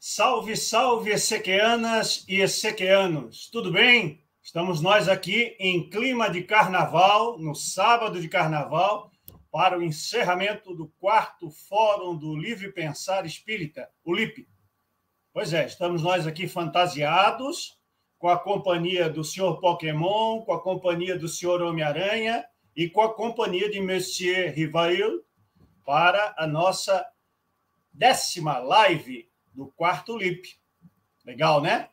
Salve, salve, Ezequianas e Ezequianos, tudo bem? Estamos nós aqui em clima de carnaval, no sábado de carnaval, para o encerramento do quarto Fórum do Livre Pensar Espírita, o LIP. Pois é, estamos nós aqui fantasiados, com a companhia do senhor Pokémon, com a companhia do senhor Homem-Aranha e com a companhia de Monsieur Rivail para a nossa décima live do quarto LIP. Legal, né?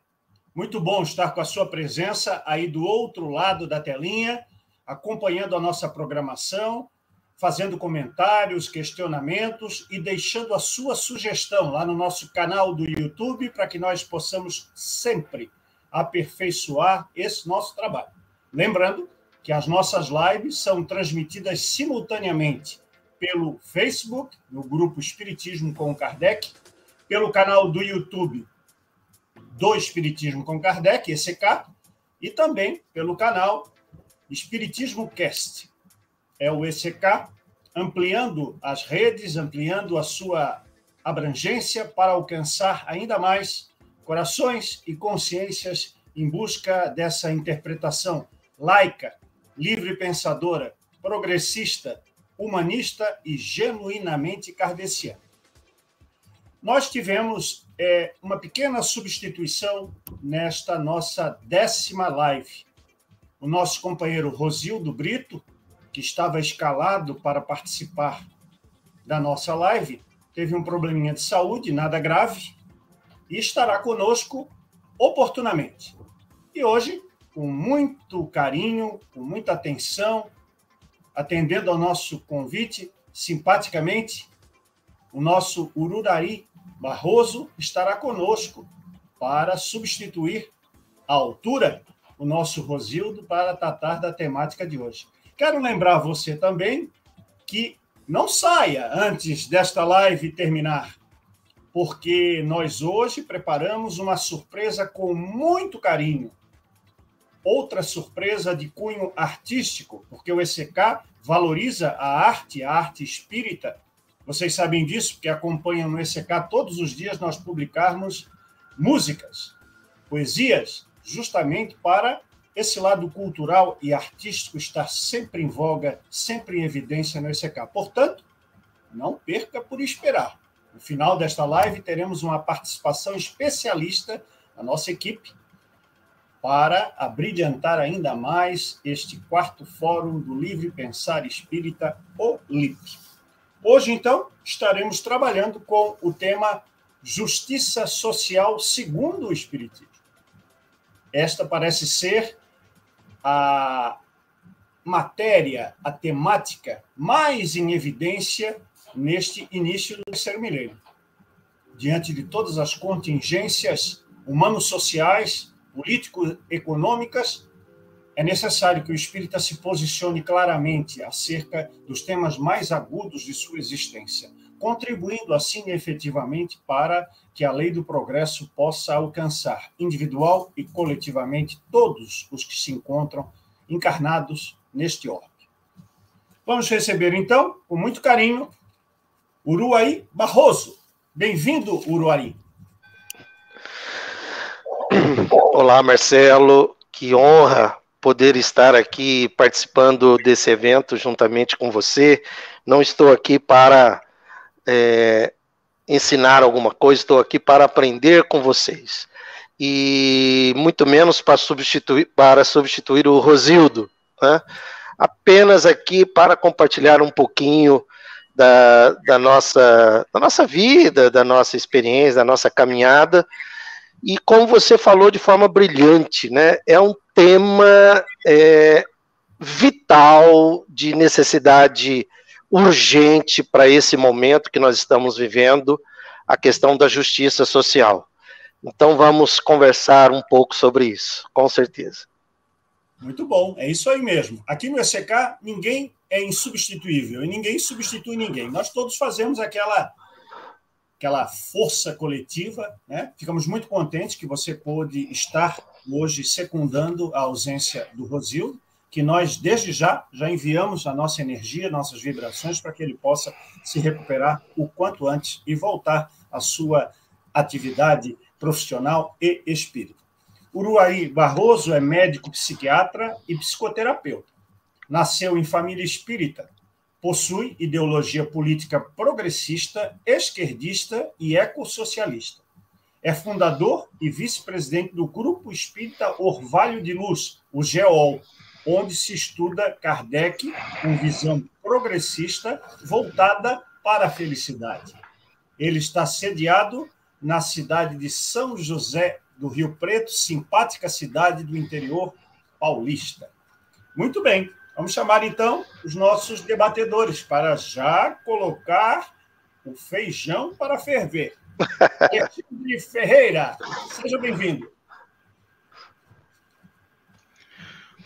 Muito bom estar com a sua presença aí do outro lado da telinha, acompanhando a nossa programação, fazendo comentários, questionamentos e deixando a sua sugestão lá no nosso canal do YouTube para que nós possamos sempre aperfeiçoar esse nosso trabalho. Lembrando que as nossas lives são transmitidas simultaneamente pelo Facebook, no grupo Espiritismo com Kardec, pelo canal do YouTube do Espiritismo com Kardec, ECK, e também pelo canal Espiritismo Cast. É o ECK ampliando as redes, ampliando a sua abrangência para alcançar ainda mais corações e consciências em busca dessa interpretação laica, livre pensadora, progressista, humanista e genuinamente kardeciana. Nós tivemos é, uma pequena substituição nesta nossa décima live. O nosso companheiro Rosildo Brito, que estava escalado para participar da nossa live, teve um probleminha de saúde, nada grave, e estará conosco oportunamente. E hoje com muito carinho, com muita atenção, atendendo ao nosso convite, simpaticamente, o nosso Ururari Barroso estará conosco para substituir à altura o nosso Rosildo para tratar da temática de hoje. Quero lembrar você também que não saia antes desta live terminar, porque nós hoje preparamos uma surpresa com muito carinho outra surpresa de cunho artístico, porque o ECK valoriza a arte, a arte espírita. Vocês sabem disso, porque acompanham no ECK todos os dias nós publicarmos músicas, poesias, justamente para esse lado cultural e artístico estar sempre em voga, sempre em evidência no ECK. Portanto, não perca por esperar. No final desta live, teremos uma participação especialista da nossa equipe, para abrilhantar ainda mais este quarto Fórum do Livre Pensar Espírita, o LIP. Hoje, então, estaremos trabalhando com o tema Justiça Social segundo o Espiritismo. Esta parece ser a matéria, a temática mais em evidência neste início do terceiro milênio. Diante de todas as contingências humano-sociais político-econômicas, é necessário que o espírita se posicione claramente acerca dos temas mais agudos de sua existência, contribuindo assim efetivamente para que a lei do progresso possa alcançar individual e coletivamente todos os que se encontram encarnados neste orbe. Vamos receber então, com muito carinho, Uruaí Barroso. Bem-vindo, Uruaí. Olá, Marcelo. Que honra poder estar aqui participando desse evento juntamente com você. Não estou aqui para é, ensinar alguma coisa, estou aqui para aprender com vocês. E muito menos para substituir, para substituir o Rosildo. Né? Apenas aqui para compartilhar um pouquinho da, da, nossa, da nossa vida, da nossa experiência, da nossa caminhada e como você falou de forma brilhante, né, é um tema é, vital, de necessidade urgente para esse momento que nós estamos vivendo, a questão da justiça social. Então vamos conversar um pouco sobre isso, com certeza. Muito bom, é isso aí mesmo. Aqui no ECK, ninguém é insubstituível e ninguém substitui ninguém. Nós todos fazemos aquela aquela força coletiva. Né? Ficamos muito contentes que você pôde estar hoje secundando a ausência do Rosil, que nós, desde já, já enviamos a nossa energia, nossas vibrações, para que ele possa se recuperar o quanto antes e voltar à sua atividade profissional e espírita. Uruari Barroso é médico psiquiatra e psicoterapeuta. Nasceu em família espírita. Possui ideologia política progressista, esquerdista e ecossocialista. É fundador e vice-presidente do Grupo Espírita Orvalho de Luz, o GEOL, onde se estuda Kardec com visão progressista voltada para a felicidade. Ele está sediado na cidade de São José do Rio Preto, simpática cidade do interior paulista. Muito bem, vamos chamar então os nossos debatedores para já colocar o feijão para ferver. Alexandre Ferreira, seja bem-vindo.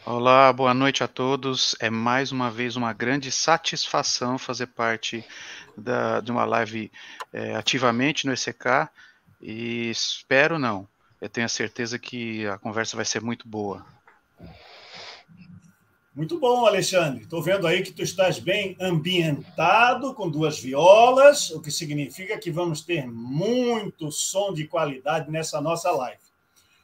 Olá, boa noite a todos. É mais uma vez uma grande satisfação fazer parte da, de uma live é, ativamente no ECK e espero não. Eu tenho a certeza que a conversa vai ser muito boa. Muito bom, Alexandre. Estou vendo aí que tu estás bem ambientado com duas violas, o que significa que vamos ter muito som de qualidade nessa nossa live.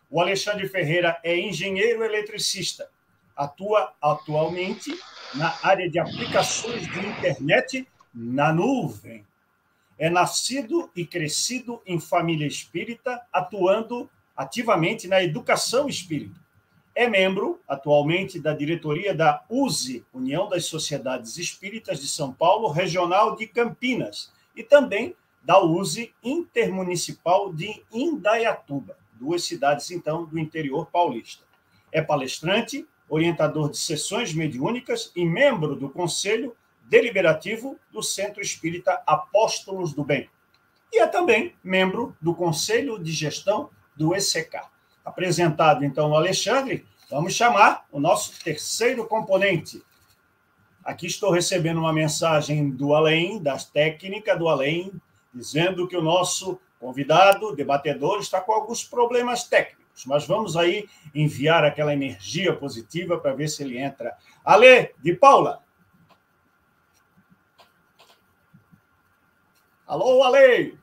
O Alexandre Ferreira é engenheiro eletricista. Atua atualmente na área de aplicações de internet na nuvem. É nascido e crescido em família espírita, atuando ativamente na educação espírita é membro, atualmente, da diretoria da USE, União das Sociedades Espíritas de São Paulo, Regional de Campinas, e também da USE Intermunicipal de Indaiatuba, duas cidades, então, do interior paulista. É palestrante, orientador de sessões mediúnicas e membro do Conselho Deliberativo do Centro Espírita Apóstolos do Bem. E é também membro do Conselho de Gestão do ECK. Apresentado, então, o Alexandre, vamos chamar o nosso terceiro componente. Aqui estou recebendo uma mensagem do além, das técnicas do além, dizendo que o nosso convidado, debatedor, está com alguns problemas técnicos, mas vamos aí enviar aquela energia positiva para ver se ele entra. Ale, de Paula. Alô, Ale!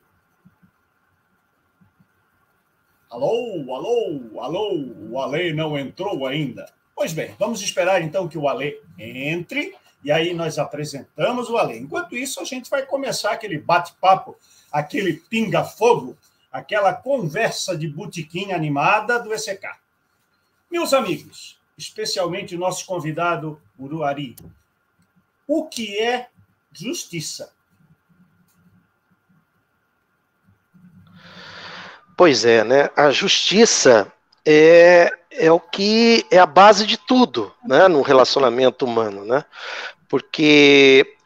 Alô, alô, alô, o Ale não entrou ainda. Pois bem, vamos esperar então que o Ale entre e aí nós apresentamos o Ale. Enquanto isso, a gente vai começar aquele bate-papo, aquele pinga-fogo, aquela conversa de botiquim animada do ECK. Meus amigos, especialmente nosso convidado Uruari, o que é justiça? Pois é, né? A justiça é, é o que é a base de tudo, né? No relacionamento humano, né? Porque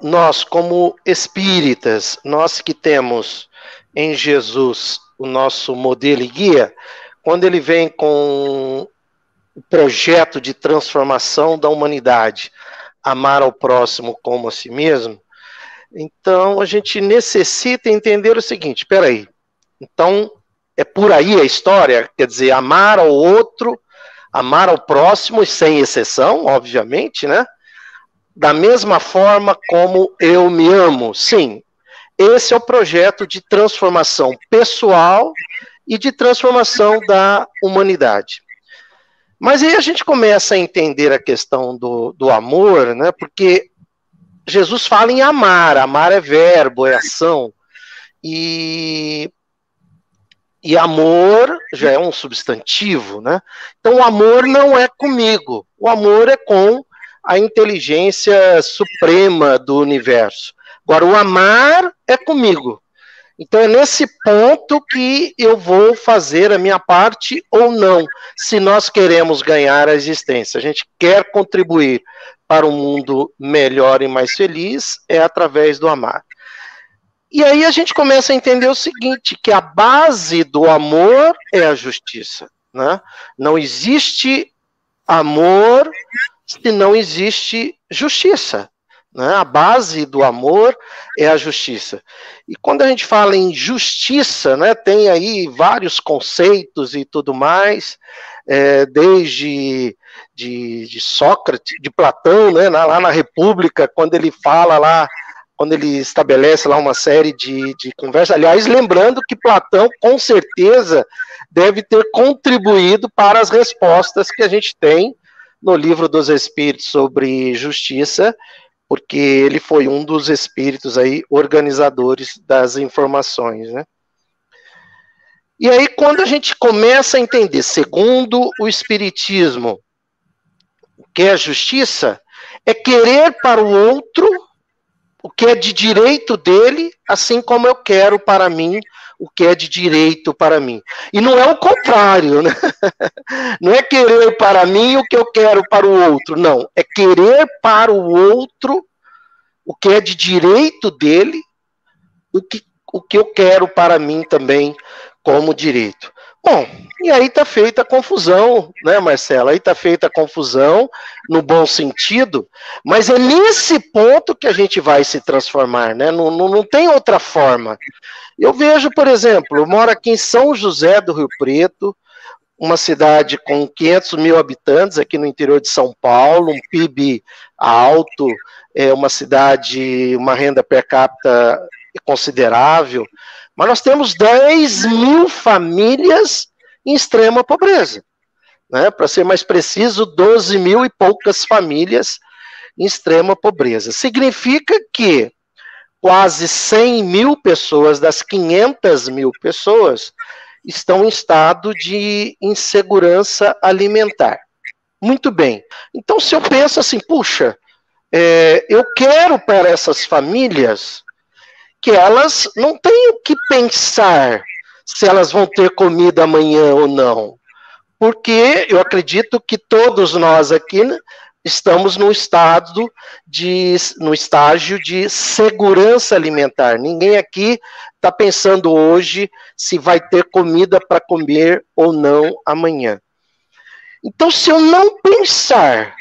nós, como espíritas, nós que temos em Jesus o nosso modelo e guia, quando ele vem com o projeto de transformação da humanidade, amar ao próximo como a si mesmo, então a gente necessita entender o seguinte: espera aí, então, é por aí a história, quer dizer, amar ao outro, amar ao próximo, sem exceção, obviamente, né? Da mesma forma como eu me amo. Sim, esse é o projeto de transformação pessoal e de transformação da humanidade. Mas aí a gente começa a entender a questão do, do amor, né? Porque Jesus fala em amar, amar é verbo, é ação. E e amor já é um substantivo, né? Então o amor não é comigo, o amor é com a inteligência suprema do universo. Agora, o amar é comigo. Então é nesse ponto que eu vou fazer a minha parte ou não, se nós queremos ganhar a existência. A gente quer contribuir para um mundo melhor e mais feliz, é através do amar. E aí a gente começa a entender o seguinte, que a base do amor é a justiça. Né? Não existe amor se não existe justiça. Né? A base do amor é a justiça. E quando a gente fala em justiça, né, tem aí vários conceitos e tudo mais, é, desde de, de, Sócrates, de Platão, né, lá na República, quando ele fala lá quando ele estabelece lá uma série de, de conversas. Aliás, lembrando que Platão, com certeza, deve ter contribuído para as respostas que a gente tem no livro dos Espíritos sobre justiça, porque ele foi um dos espíritos aí organizadores das informações, né? E aí, quando a gente começa a entender, segundo o Espiritismo, o que é justiça, é querer para o outro o que é de direito dele, assim como eu quero para mim o que é de direito para mim. E não é o contrário, né? Não é querer para mim o que eu quero para o outro, não. É querer para o outro o que é de direito dele, o que, o que eu quero para mim também como direito. Bom, e aí está feita a confusão, né, Marcela? Aí está feita a confusão, no bom sentido, mas é nesse ponto que a gente vai se transformar, né? Não, não, não tem outra forma. Eu vejo, por exemplo, eu moro aqui em São José do Rio Preto, uma cidade com 500 mil habitantes aqui no interior de São Paulo, um PIB alto, é uma cidade, uma renda per capita considerável, mas nós temos 10 mil famílias em extrema pobreza. Né? Para ser mais preciso, 12 mil e poucas famílias em extrema pobreza. Significa que quase 100 mil pessoas das 500 mil pessoas estão em estado de insegurança alimentar. Muito bem. Então, se eu penso assim, puxa, é, eu quero para essas famílias que elas não têm o que pensar se elas vão ter comida amanhã ou não. Porque eu acredito que todos nós aqui estamos no estado de no estágio de segurança alimentar. Ninguém aqui está pensando hoje se vai ter comida para comer ou não amanhã. Então, se eu não pensar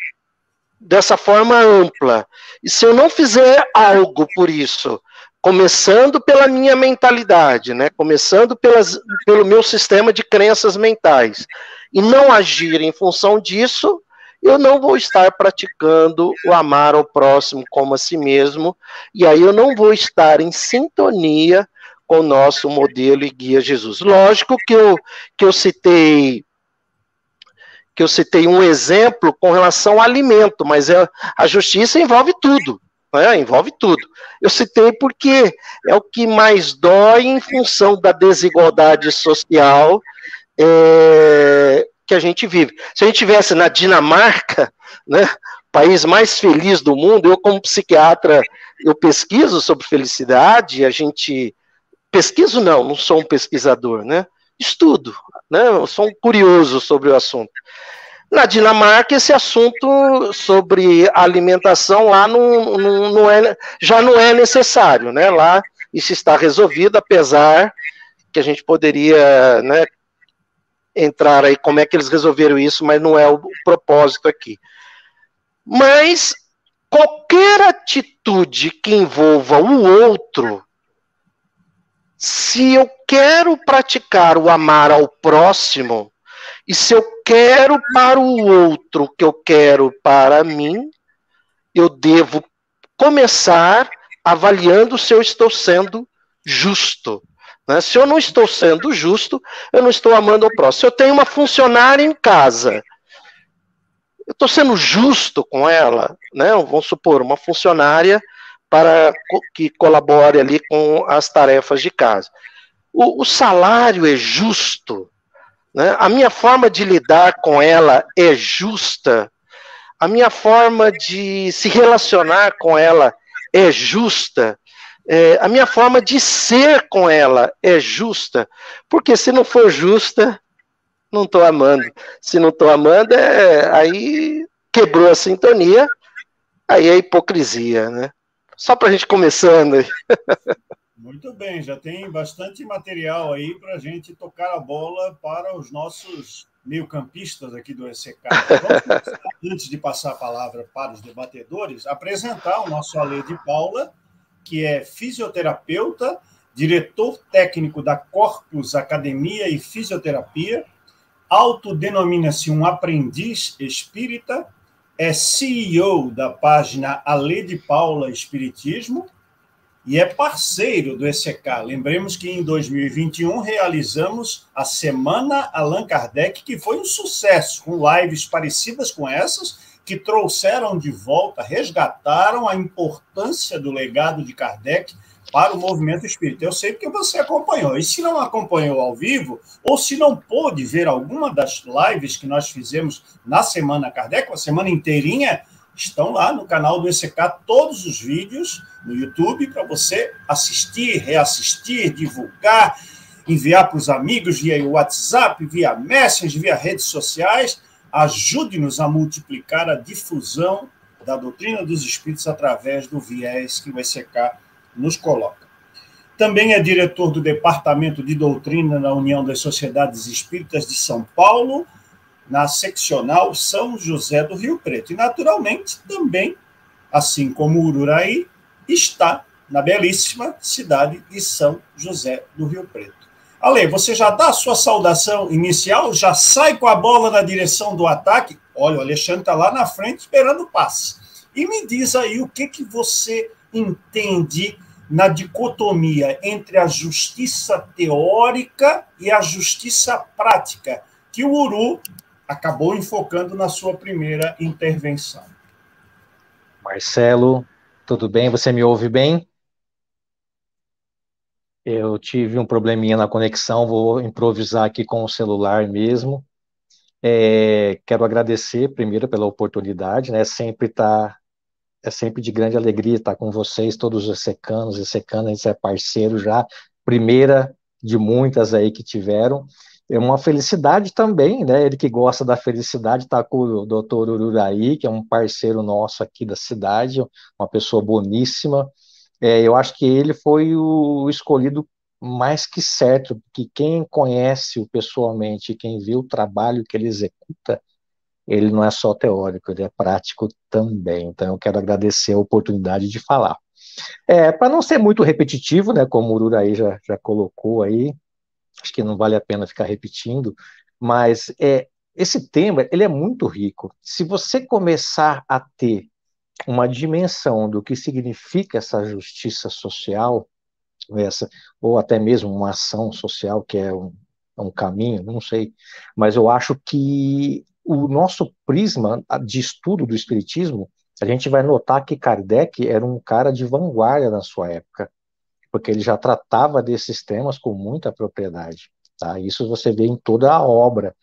dessa forma ampla, e se eu não fizer algo por isso, começando pela minha mentalidade, né? Começando pelas, pelo meu sistema de crenças mentais, e não agir em função disso, eu não vou estar praticando o amar ao próximo como a si mesmo, e aí eu não vou estar em sintonia com o nosso modelo e guia Jesus. Lógico que eu, que eu citei que eu citei um exemplo com relação ao alimento, mas é, a justiça envolve tudo né? envolve tudo. Eu citei porque é o que mais dói em função da desigualdade social é, que a gente vive. Se a gente tivesse na Dinamarca, né, país mais feliz do mundo, eu como psiquiatra, eu pesquiso sobre felicidade, a gente pesquiso não, não sou um pesquisador, né? Estudo, né? Eu sou um curioso sobre o assunto. Na Dinamarca, esse assunto sobre alimentação lá não, não, não é, já não é necessário, né? Lá isso está resolvido, apesar que a gente poderia né, entrar aí como é que eles resolveram isso, mas não é o propósito aqui. Mas qualquer atitude que envolva o outro, se eu quero praticar o amar ao próximo, e se eu quero para o outro que eu quero para mim, eu devo começar avaliando se eu estou sendo justo. Né? Se eu não estou sendo justo, eu não estou amando o próximo. Se eu tenho uma funcionária em casa, eu estou sendo justo com ela, né? Vamos supor, uma funcionária para que colabore ali com as tarefas de casa. O, o salário é justo, né? A minha forma de lidar com ela é justa. A minha forma de se relacionar com ela é justa. É, a minha forma de ser com ela é justa. Porque se não for justa, não estou amando. Se não estou amando, é, aí quebrou a sintonia, aí é hipocrisia, né? Só para a gente começando. Muito bem, já tem bastante material aí para a gente tocar a bola para os nossos meio-campistas aqui do ECK. Antes de passar a palavra para os debatedores, apresentar o nosso Ale de Paula, que é fisioterapeuta, diretor técnico da Corpus Academia e Fisioterapia, autodenomina-se um aprendiz espírita, é CEO da página Ale de Paula Espiritismo e é parceiro do ECK. Lembremos que em 2021 realizamos a Semana Allan Kardec, que foi um sucesso, com lives parecidas com essas, que trouxeram de volta, resgataram a importância do legado de Kardec para o movimento espírita. Eu sei porque você acompanhou. E se não acompanhou ao vivo, ou se não pôde ver alguma das lives que nós fizemos na Semana Kardec, a semana inteirinha, estão lá no canal do ECK todos os vídeos no YouTube para você assistir, reassistir, divulgar, enviar para os amigos via WhatsApp, via Messenger, via redes sociais. Ajude-nos a multiplicar a difusão da doutrina dos espíritos através do viés que o ECK nos coloca. Também é diretor do Departamento de Doutrina na União das Sociedades Espíritas de São Paulo na seccional São José do Rio Preto. E, naturalmente, também, assim como Ururaí, está na belíssima cidade de São José do Rio Preto. Ale, você já dá a sua saudação inicial? Já sai com a bola na direção do ataque? Olha, o Alexandre está lá na frente esperando o passe. E me diz aí o que, que você entende na dicotomia entre a justiça teórica e a justiça prática, que o Uru acabou enfocando na sua primeira intervenção. Marcelo, tudo bem? Você me ouve bem? Eu tive um probleminha na conexão, vou improvisar aqui com o celular mesmo. É, quero agradecer primeiro pela oportunidade, né? Sempre tá, é sempre de grande alegria estar com vocês, todos os secanos e secanas, a gente é parceiro já, primeira de muitas aí que tiveram é uma felicidade também, né? Ele que gosta da felicidade está com o doutor Ururaí, que é um parceiro nosso aqui da cidade, uma pessoa boníssima. É, eu acho que ele foi o escolhido mais que certo, porque quem conhece-o pessoalmente, quem vê o trabalho que ele executa, ele não é só teórico, ele é prático também. Então eu quero agradecer a oportunidade de falar. É, Para não ser muito repetitivo, né, como o Ururaí já, já colocou aí, acho que não vale a pena ficar repetindo, mas é, esse tema ele é muito rico. Se você começar a ter uma dimensão do que significa essa justiça social, essa, ou até mesmo uma ação social, que é um, é um caminho, não sei, mas eu acho que o nosso prisma de estudo do Espiritismo, a gente vai notar que Kardec era um cara de vanguarda na sua época porque ele já tratava desses temas com muita propriedade. Tá? Isso você vê em toda a obra,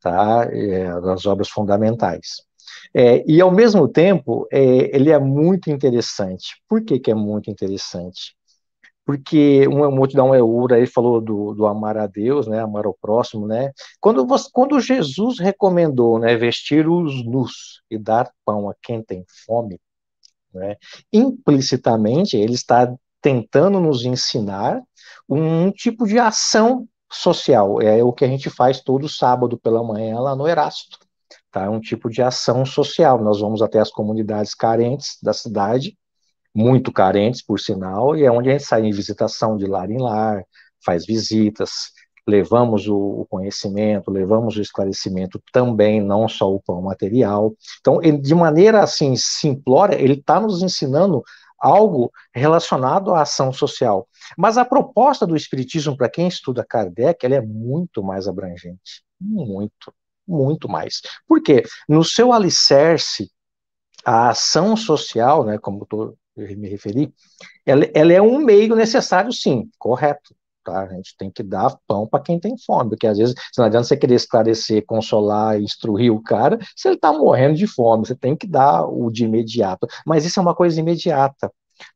tá? É, obras fundamentais. É, e, ao mesmo tempo, é, ele é muito interessante. Por que, que é muito interessante? Porque uma multidão é ura, ele falou do, do, amar a Deus, né, amar ao próximo, né? Quando, você, quando Jesus recomendou, né, vestir os nus e dar pão a quem tem fome, né, implicitamente ele está tentando nos ensinar um tipo de ação social. É o que a gente faz todo sábado pela manhã lá no Erasto. Tá? É um tipo de ação social. Nós vamos até as comunidades carentes da cidade, muito carentes, por sinal, e é onde a gente sai em visitação de lar em lar, faz visitas, levamos o, conhecimento, levamos o esclarecimento também, não só o pão material. Então, ele, de maneira assim simplória, ele está nos ensinando algo relacionado à ação social. Mas a proposta do Espiritismo, para quem estuda Kardec, ela é muito mais abrangente. Muito, muito mais. Por quê? No seu alicerce, a ação social, né, como eu me referi, ela, ela é um meio necessário, sim, correto. Tá? A gente tem que dar pão para quem tem fome, porque às vezes não adianta você querer esclarecer, consolar, instruir o cara, se ele está morrendo de fome, você tem que dar o de imediato. Mas isso é uma coisa imediata,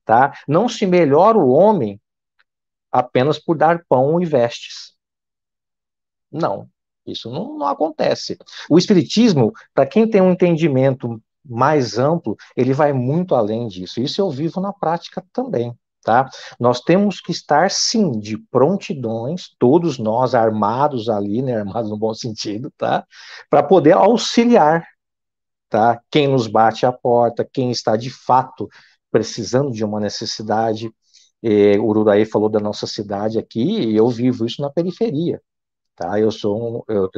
tá? Não se melhora o homem apenas por dar pão e vestes. Não, isso não, não acontece. O Espiritismo, para quem tem um entendimento mais amplo, ele vai muito além disso. Isso eu vivo na prática também. Tá? Nós temos que estar, sim, de prontidões, todos nós armados ali, né, armados no bom sentido, tá? Para poder auxiliar, tá? Quem nos bate a porta, quem está de fato precisando de uma necessidade. É, o Ururaí falou da nossa cidade aqui, e eu vivo isso na periferia, tá? Eu sou um, eu,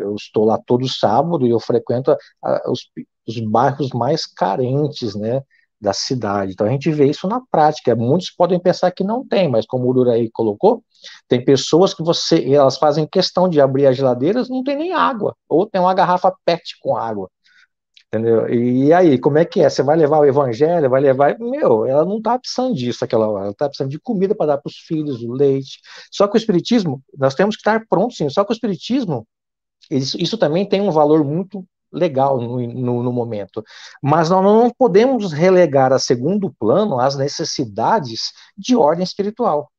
eu, estou lá todo sábado e eu frequento a, os, os bairros mais carentes, né? Da cidade. Então a gente vê isso na prática. Muitos podem pensar que não tem, mas como o Uraí colocou, tem pessoas que você, elas fazem questão de abrir as geladeiras, não tem nem água, ou tem uma garrafa PET com água. Entendeu? E aí, como é que é? Você vai levar o evangelho, vai levar. Meu, ela não está precisando disso aquela hora, ela está precisando de comida para dar para os filhos, o leite. Só que o Espiritismo, nós temos que estar prontos, sim. Só que o Espiritismo, isso, isso também tem um valor muito legal no, no, no, momento. Mas nós não podemos relegar a segundo plano as necessidades de ordem espiritual.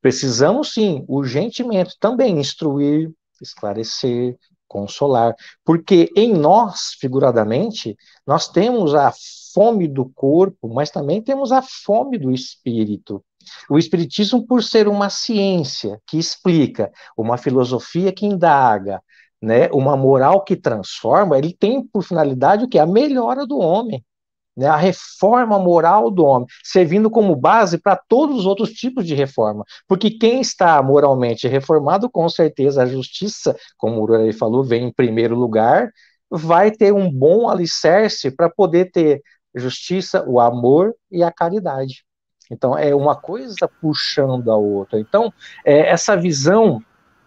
Precisamos, sim, urgentemente também instruir, esclarecer, consolar, porque em nós, figuradamente, nós temos a fome do corpo, mas também temos a fome do espírito. O Espiritismo, por ser uma ciência que explica, uma filosofia que indaga, né, uma moral que transforma, ele tem por finalidade o que? A melhora do homem né, a reforma moral do homem, servindo como base para todos os outros tipos de reforma. Porque quem está moralmente reformado, com certeza a justiça, como o Urarei falou, vem em primeiro lugar, vai ter um bom alicerce para poder ter justiça, o amor e a caridade. Então, é uma coisa puxando a outra. Então, é, essa visão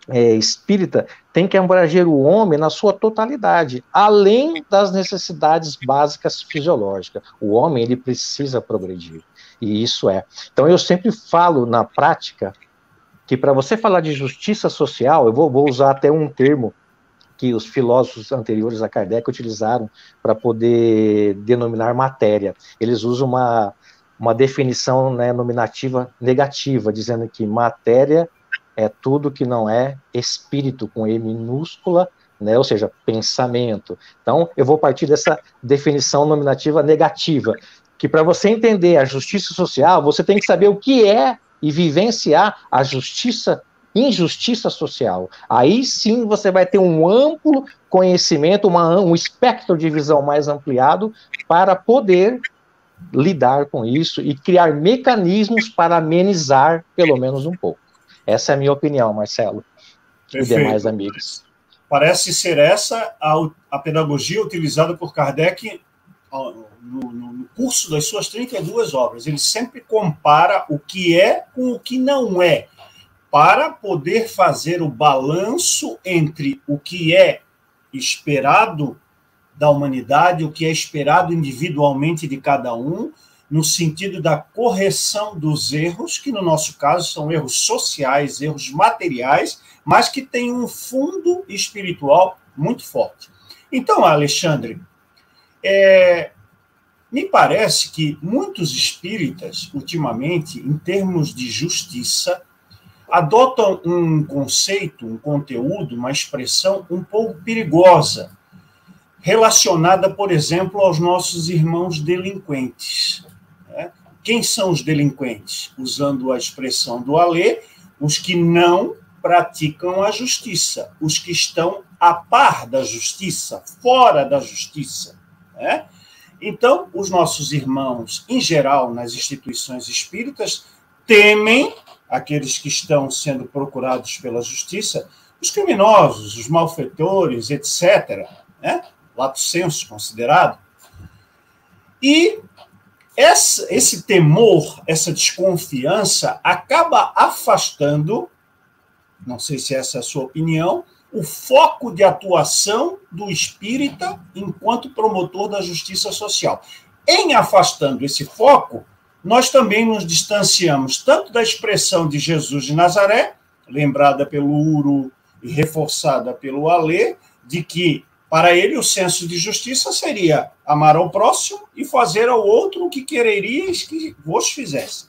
é, espírita tem que abranger o homem na sua totalidade, além das necessidades básicas fisiológicas. O homem ele precisa progredir, e isso é. Então eu sempre falo na prática que para você falar de justiça social, eu vou, vou usar até um termo que os filósofos anteriores a Kardec utilizaram para poder denominar matéria. Eles usam uma, uma definição né, nominativa negativa, dizendo que matéria é tudo que não é espírito com E minúscula, né, ou seja, pensamento. Então, eu vou partir dessa definição nominativa negativa, que para você entender a justiça social, você tem que saber o que é e vivenciar a justiça injustiça social. Aí sim você vai ter um amplo conhecimento, uma, um espectro de visão mais ampliado para poder lidar com isso e criar mecanismos para amenizar pelo menos um pouco. Essa é a minha opinião, Marcelo Perfeito. e demais amigos. Parece ser essa a, a pedagogia utilizada por Kardec no, no, curso das suas 32 obras. Ele sempre compara o que é com o que não é, para poder fazer o balanço entre o que é esperado da humanidade, o que é esperado individualmente de cada um, no sentido da correção dos erros, que no nosso caso são erros sociais, erros materiais, mas que têm um fundo espiritual muito forte. Então, Alexandre, é, me parece que muitos espíritas, ultimamente, em termos de justiça, adotam um conceito, um conteúdo, uma expressão um pouco perigosa, relacionada, por exemplo, aos nossos irmãos delinquentes. Quem são os delinquentes? Usando a expressão do Alê, os que não praticam a justiça, os que estão a par da justiça, fora da justiça. Né? Então, os nossos irmãos, em geral, nas instituições espíritas, temem aqueles que estão sendo procurados pela justiça, os criminosos, os malfeitores, etc., né? lato senso considerado, e essa, esse temor, essa desconfiança acaba afastando, não sei se essa é a sua opinião, o foco de atuação do espírita enquanto promotor da justiça social. Em afastando esse foco, nós também nos distanciamos tanto da expressão de Jesus de Nazaré, lembrada pelo Uru e reforçada pelo Alê, de que para ele, o senso de justiça seria amar ao próximo e fazer ao outro o que quererias que vos fizesse.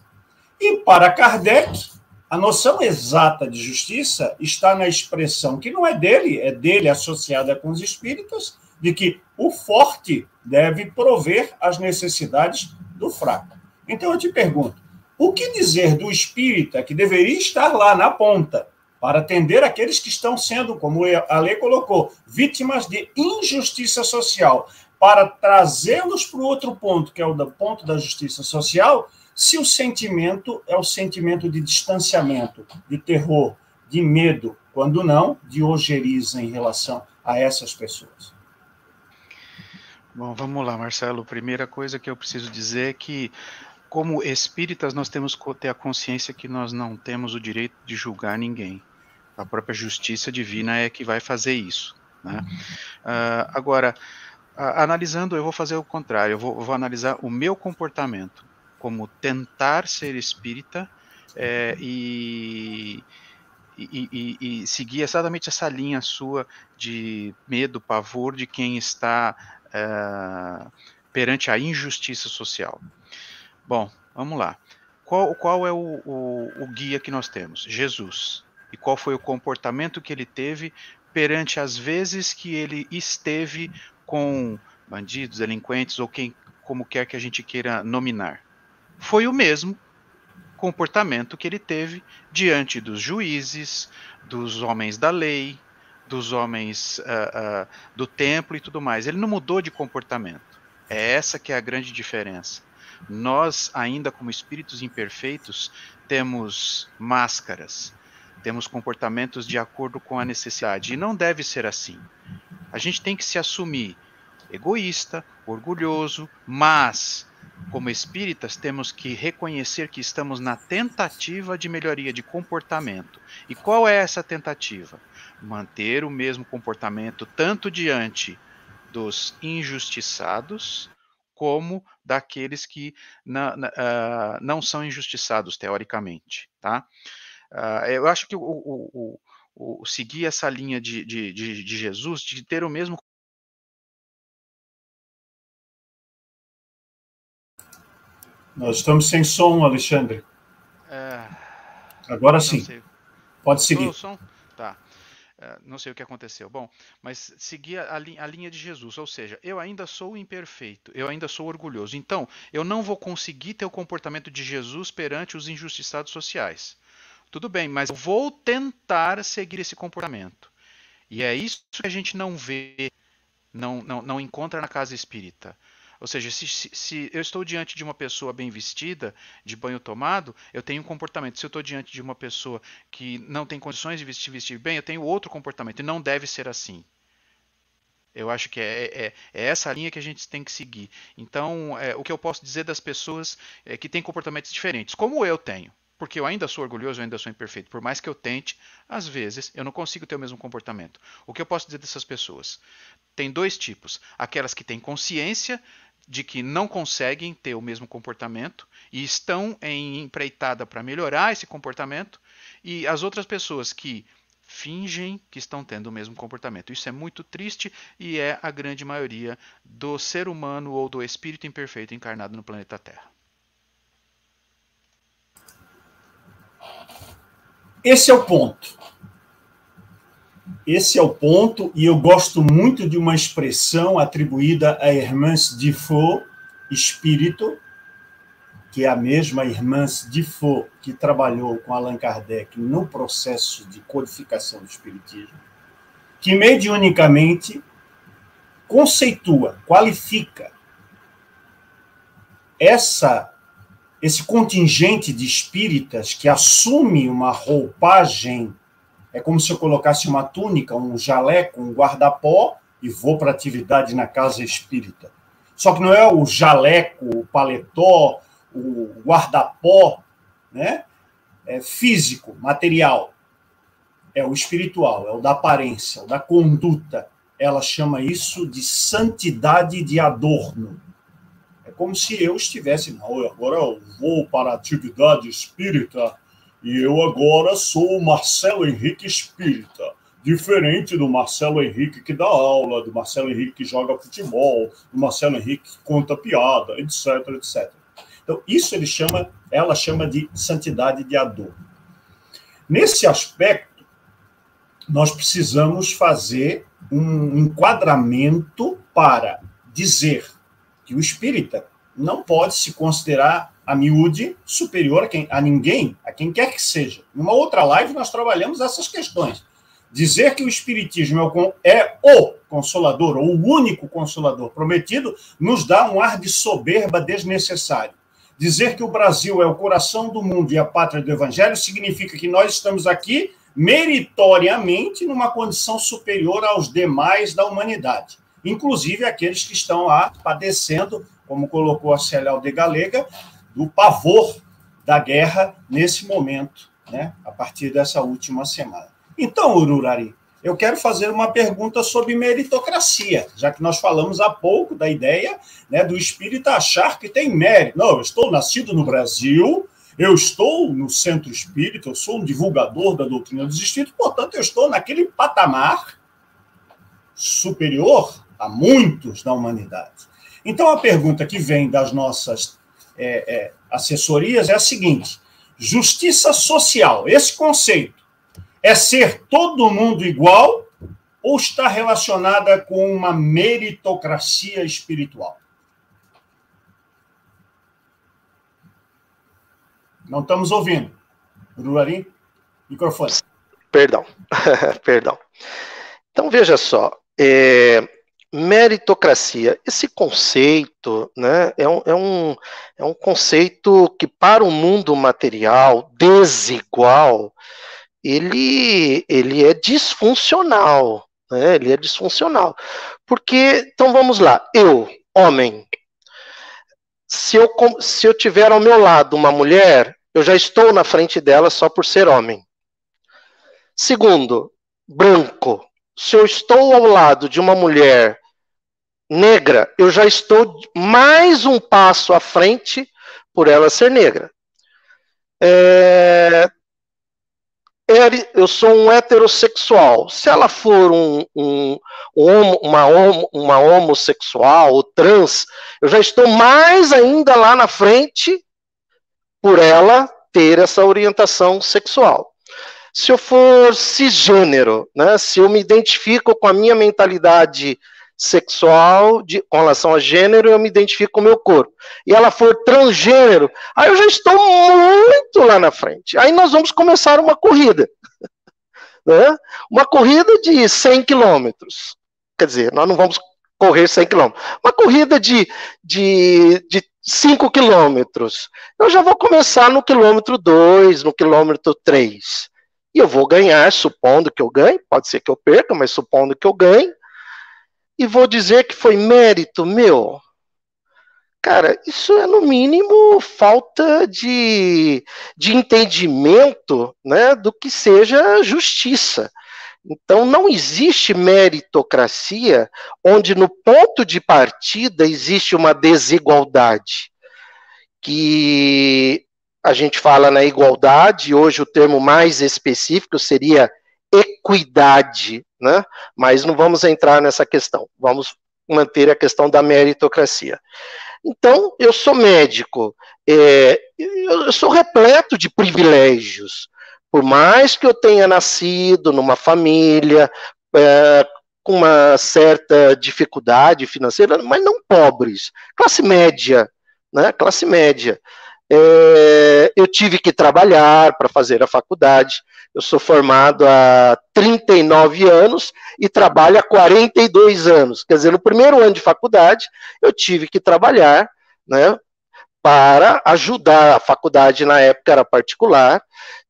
E para Kardec, a noção exata de justiça está na expressão que não é dele, é dele associada com os espíritas, de que o forte deve prover as necessidades do fraco. Então eu te pergunto, o que dizer do espírita que deveria estar lá na ponta, para atender aqueles que estão sendo, como a lei colocou, vítimas de injustiça social, para trazê-los para o outro ponto, que é o do ponto da justiça social, se o sentimento é o sentimento de distanciamento, de terror, de medo, quando não, de ojeriza em relação a essas pessoas. Bom, vamos lá, Marcelo. Primeira coisa que eu preciso dizer é que, como espíritas, nós temos que ter a consciência que nós não temos o direito de julgar ninguém. A própria justiça divina é que vai fazer isso. Né? Uh, agora, uh, analisando, eu vou fazer o contrário. Eu vou, vou analisar o meu comportamento como tentar ser espírita é, e, e, e, e, seguir exatamente essa linha sua de medo, pavor de quem está é, perante a injustiça social. Bom, vamos lá. Qual, qual é o, o, o guia que nós temos? Jesus. E qual foi o comportamento que ele teve perante as vezes que ele esteve com bandidos, delinquentes ou quem, como quer que a gente queira nominar? Foi o mesmo comportamento que ele teve diante dos juízes, dos homens da lei, dos homens uh, uh, do templo e tudo mais. Ele não mudou de comportamento. É essa que é a grande diferença. Nós, ainda como espíritos imperfeitos, temos máscaras, temos comportamentos de acordo com a necessidade. E não deve ser assim. A gente tem que se assumir egoísta, orgulhoso, mas como espíritas, temos que reconhecer que estamos na tentativa de melhoria de comportamento. E qual é essa tentativa? Manter o mesmo comportamento tanto diante dos injustiçados, como daqueles que na, na, uh, não são injustiçados, teoricamente. Tá? Uh, eu acho que o, o, o, o, seguir essa linha de, de, de, de Jesus, de ter o mesmo Nós estamos sem som, Alexandre. É... Agora sim. Pode seguir. É, não sei o que aconteceu. Bom, mas seguir a, a, linha de Jesus, ou seja, eu ainda sou imperfeito, eu ainda sou orgulhoso. Então, eu não vou conseguir ter o comportamento de Jesus perante os injustiçados sociais. Tudo bem, mas eu vou tentar seguir esse comportamento. E é isso que a gente não vê, não, não, não encontra na casa espírita. Ou seja, se, se, se, eu estou diante de uma pessoa bem vestida, de banho tomado, eu tenho um comportamento. Se eu estou diante de uma pessoa que não tem condições de vestir, vestir bem, eu tenho outro comportamento. E não deve ser assim. Eu acho que é, é, é, essa linha que a gente tem que seguir. Então, é, o que eu posso dizer das pessoas é que têm comportamentos diferentes, como eu tenho. Porque eu ainda sou orgulhoso, eu ainda sou imperfeito. Por mais que eu tente, às vezes eu não consigo ter o mesmo comportamento. O que eu posso dizer dessas pessoas? Tem dois tipos: aquelas que têm consciência de que não conseguem ter o mesmo comportamento e estão em empreitada para melhorar esse comportamento, e as outras pessoas que fingem que estão tendo o mesmo comportamento. Isso é muito triste e é a grande maioria do ser humano ou do espírito imperfeito encarnado no planeta Terra. Esse é o ponto. Esse é o ponto, e eu gosto muito de uma expressão atribuída a Hermance Defoe, espírito, que é a mesma Hermance Defoe que trabalhou com Allan Kardec no processo de codificação do espiritismo, que mediunicamente conceitua, qualifica essa esse contingente de espíritas que assume uma roupagem é como se eu colocasse uma túnica, um jaleco, um guarda-pó e vou para atividade na casa espírita. Só que não é o jaleco, o paletó, o guarda-pó, né? É físico, material. É o espiritual, é o da aparência, o da conduta. Ela chama isso de santidade de adorno. É como se eu estivesse, não, agora eu vou para a atividade espírita e eu agora sou o Marcelo Henrique Espírita, diferente do Marcelo Henrique que dá aula, do Marcelo Henrique que joga futebol, do Marcelo Henrique que conta piada, etc, etc. Então, isso ele chama, ela chama de santidade de adorno. Nesse aspecto, nós precisamos fazer um enquadramento para dizer que o espírita não pode se considerar a miúde superior a, quem, a ninguém, a quem quer que seja. Numa outra live, nós trabalhamos essas questões. Dizer que o Espiritismo é o consolador, ou o único consolador prometido, nos dá um ar de soberba desnecessário. Dizer que o Brasil é o coração do mundo e a pátria do Evangelho significa que nós estamos aqui meritoriamente numa condição superior aos demais da humanidade. inclusive aqueles que estão lá padecendo, como colocou a Célia de Galega, do pavor da guerra nesse momento, né, a partir dessa última semana. Então, Ururari, eu quero fazer uma pergunta sobre meritocracia, já que nós falamos há pouco da ideia né, do espírita achar que tem mérito. Não, eu estou nascido no Brasil, eu estou no centro espírita, eu sou um divulgador da doutrina dos espíritos, portanto, eu estou naquele patamar superior a muitos da humanidade. Então, a pergunta que vem das nossas é, é, assessorias é a seguinte: justiça social, esse conceito, é ser todo mundo igual ou está relacionada com uma meritocracia espiritual? Não estamos ouvindo. Brulari, microfone. Perdão, perdão. Então, veja só, é, meritocracia, esse conceito né, é, um, é, um, é um conceito que, para o mundo material desigual, ele, ele é disfuncional. Né, ele é disfuncional. Porque, então vamos lá, eu, homem, se eu, se eu tiver ao meu lado uma mulher, eu já estou na frente dela só por ser homem. Segundo, branco. Se eu estou ao lado de uma mulher negra, eu já estou mais um passo à frente por ela ser negra. É, eu sou um heterossexual. Se ela for um, um, uma, uma homossexual ou trans, eu já estou mais ainda lá na frente por ela ter essa orientação sexual. Se eu for cisgênero, né, se eu me identifico com a minha mentalidade sexual de, com relação a gênero, eu me identifico com o meu corpo. E ela for transgênero, aí eu já estou muito lá na frente. Aí nós vamos começar uma corrida. né? Uma corrida de 100 quilômetros. Quer dizer, nós não vamos correr 100 quilômetros. Uma corrida de, de, de 5 quilômetros. Eu já vou começar no quilômetro 2, no quilômetro 3. E eu vou ganhar, supondo que eu ganhe, pode ser que eu perca, mas supondo que eu ganhe, e vou dizer que foi mérito meu. Cara, isso é no mínimo falta de, de entendimento né, do que seja justiça. Então, não existe meritocracia onde no ponto de partida existe uma desigualdade. Que a gente fala na igualdade, hoje o termo mais específico seria equidade, né? Mas não vamos entrar nessa questão. Vamos manter a questão da meritocracia. Então, eu sou médico, é, eu sou repleto de privilégios. Por mais que eu tenha nascido numa família é, com uma certa dificuldade financeira, mas não pobres, classe média, né? Classe média. É, eu tive que trabalhar para fazer a faculdade. Eu sou formado há 39 anos e trabalho há 42 anos. Quer dizer, no primeiro ano de faculdade, eu tive que trabalhar né, para ajudar. A faculdade, na época, era particular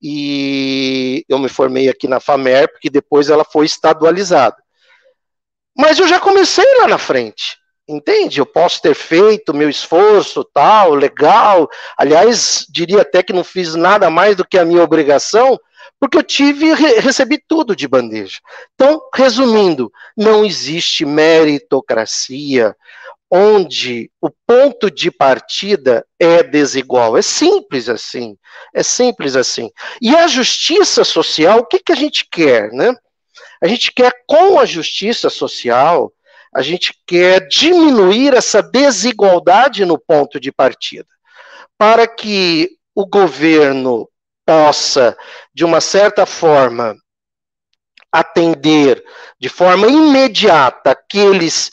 e eu me formei aqui na FAMER, porque depois ela foi estadualizada. Mas eu já comecei lá na frente. Entende? Eu posso ter feito meu esforço, tal, legal. Aliás, diria até que não fiz nada mais do que a minha obrigação, porque eu tive recebi tudo de bandeja. Então, resumindo, não existe meritocracia onde o ponto de partida é desigual. É simples assim. É simples assim. E a justiça social, o que, que a gente quer, né? A gente quer, com a justiça social, a gente quer diminuir essa desigualdade no ponto de partida, para que o governo possa, de uma certa forma, atender de forma imediata aqueles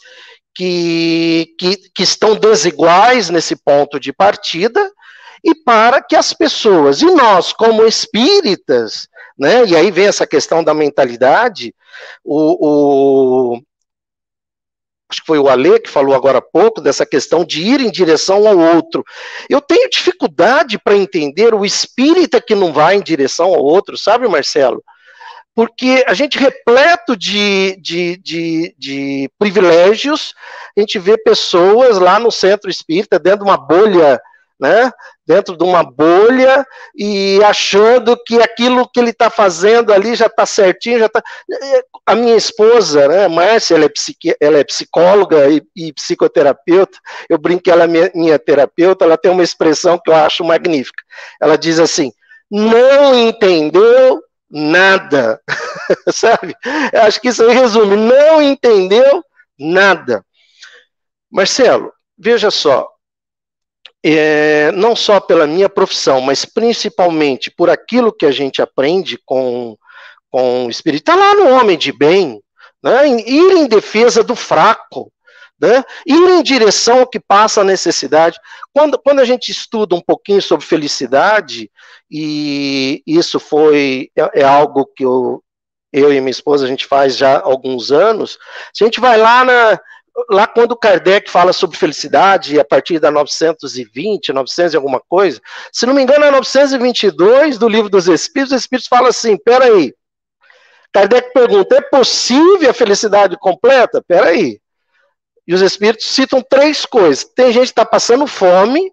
que, que, que estão desiguais nesse ponto de partida, e para que as pessoas, e nós, como espíritas, né, e aí vem essa questão da mentalidade, o, o acho que foi o Ale que falou agora há pouco, dessa questão de ir em direção ao outro. Eu tenho dificuldade para entender o espírita que não vai em direção ao outro, sabe, Marcelo? porque a gente repleto de, de, de, de privilégios, a gente vê pessoas lá no centro espírita, dentro de uma bolha né, dentro de uma bolha e achando que aquilo que ele está fazendo ali já está certinho, já está. A minha esposa, né, Márcia, ela é, psiqui... ela é psicóloga e, e, psicoterapeuta. Eu brinco que ela é minha, minha terapeuta. Ela tem uma expressão que eu acho magnífica. Ela diz assim: não entendeu nada, sabe? Eu acho que isso aí resume: não entendeu nada. Marcelo, veja só, é, não só pela minha profissão, mas principalmente por aquilo que a gente aprende com, com o Espírito. Está lá no homem de bem, né? ir em defesa do fraco, né? ir em direção ao que passa a necessidade. Quando, quando a gente estuda um pouquinho sobre felicidade, e isso foi é, é algo que eu, eu e minha esposa a gente faz já há alguns anos, a gente vai lá na, lá quando Kardec fala sobre felicidade, a partir da 920, 900 e alguma coisa, se não me engano é 922 do Livro dos Espíritos, os Espíritos falam assim, peraí, Kardec pergunta, é possível a felicidade completa? Peraí. E os Espíritos citam três coisas, tem gente que está passando fome,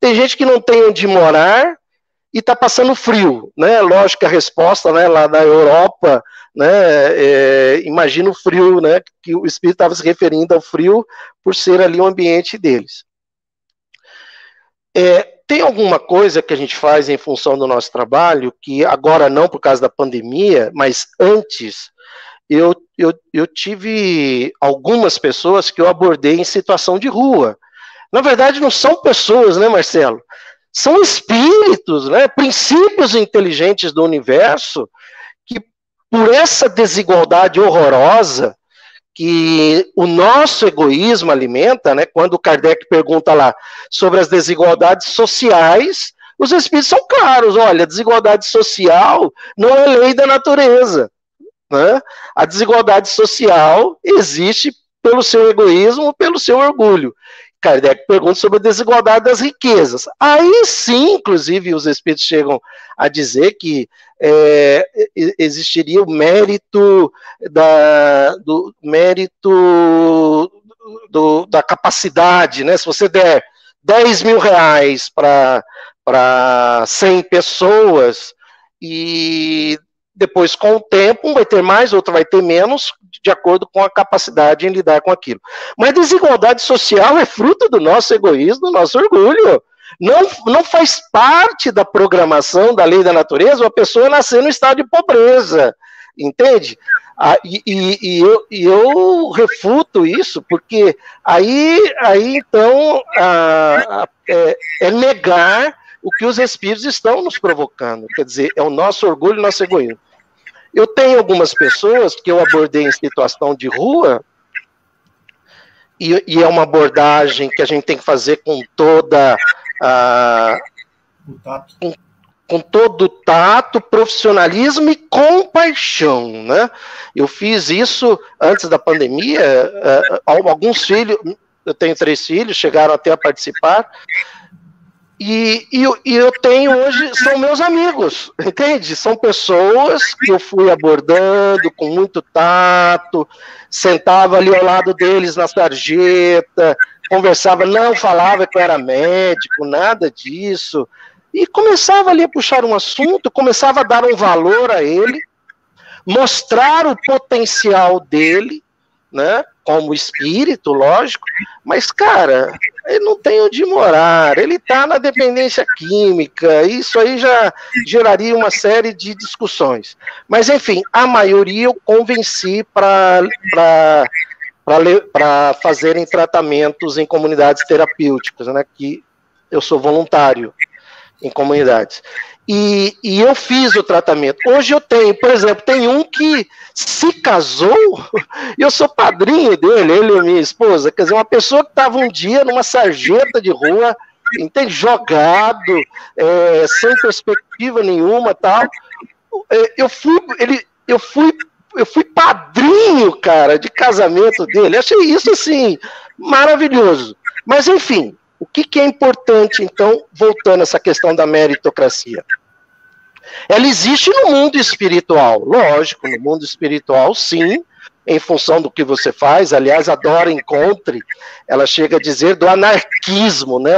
tem gente que não tem onde morar, e está passando frio, né? Lógico que a resposta, né, lá na Europa, né, é, imagina o frio, né, que o Espírito estava se referindo ao frio por ser ali o ambiente deles. É, tem alguma coisa que a gente faz em função do nosso trabalho, que agora não por causa da pandemia, mas antes, eu, eu, eu tive algumas pessoas que eu abordei em situação de rua. Na verdade, não são pessoas, né, Marcelo? são espíritos, né, princípios inteligentes do universo, por essa desigualdade horrorosa que o nosso egoísmo alimenta, né, quando Kardec pergunta lá sobre as desigualdades sociais, os espíritos são claros, olha, a desigualdade social não é lei da natureza. Né? A desigualdade social existe pelo seu egoísmo, pelo seu orgulho. Kardec pergunta sobre a desigualdade das riquezas. Aí sim, inclusive, os espíritos chegam a dizer que é, existiria o mérito da, do mérito do, da capacidade, né? Se você der 10 mil reais para 100 pessoas e depois, com o tempo, um vai ter mais, outro vai ter menos, de acordo com a capacidade em lidar com aquilo. Mas desigualdade social é fruto do nosso egoísmo, do nosso orgulho. Não, não faz parte da programação da lei da natureza uma pessoa nascer no estado de pobreza, entende? Ah, e, e, e, eu, e, eu, refuto isso, porque aí, aí então, é, é negar o que os espíritos estão nos provocando. Quer dizer, é o nosso orgulho, nosso egoísmo. Eu tenho algumas pessoas que eu abordei em situação de rua, e é uma abordagem que a gente tem que fazer com toda a. Com, com todo tato, profissionalismo e compaixão, né? Eu fiz isso antes da pandemia. Uh, alguns filhos, eu tenho três filhos, chegaram até a participar. E, e, e, eu tenho hoje, são meus amigos, entende? São pessoas que eu fui abordando com muito tato, sentava ali ao lado deles na sarjeta, conversava, não falava que eu era médico, nada disso, e começava ali a puxar um assunto, começava a dar um valor a ele, mostrar o potencial dele, né? Como espírito, lógico, mas, cara, ele não tem onde morar, ele está na dependência química, isso aí já geraria uma série de discussões. Mas, enfim, a maioria eu convenci para fazerem tratamentos em comunidades terapêuticas, né, que eu sou voluntário em comunidades. E, e, eu fiz o tratamento. Hoje eu tenho, por exemplo, tem um que se casou, eu sou padrinho dele, ele e minha esposa. Quer dizer, uma pessoa que estava um dia numa sarjeta de rua, entende? Jogado, é, sem perspectiva nenhuma tal. É, eu fui, ele, eu fui, eu fui padrinho, cara, de casamento dele. achei isso assim maravilhoso. Mas enfim, o que, que é importante, então, voltando a essa questão da meritocracia? Ela existe no mundo espiritual, lógico, no mundo espiritual, sim, em função do que você faz. Aliás, a Dora Encontre, ela chega a dizer do anarquismo, né?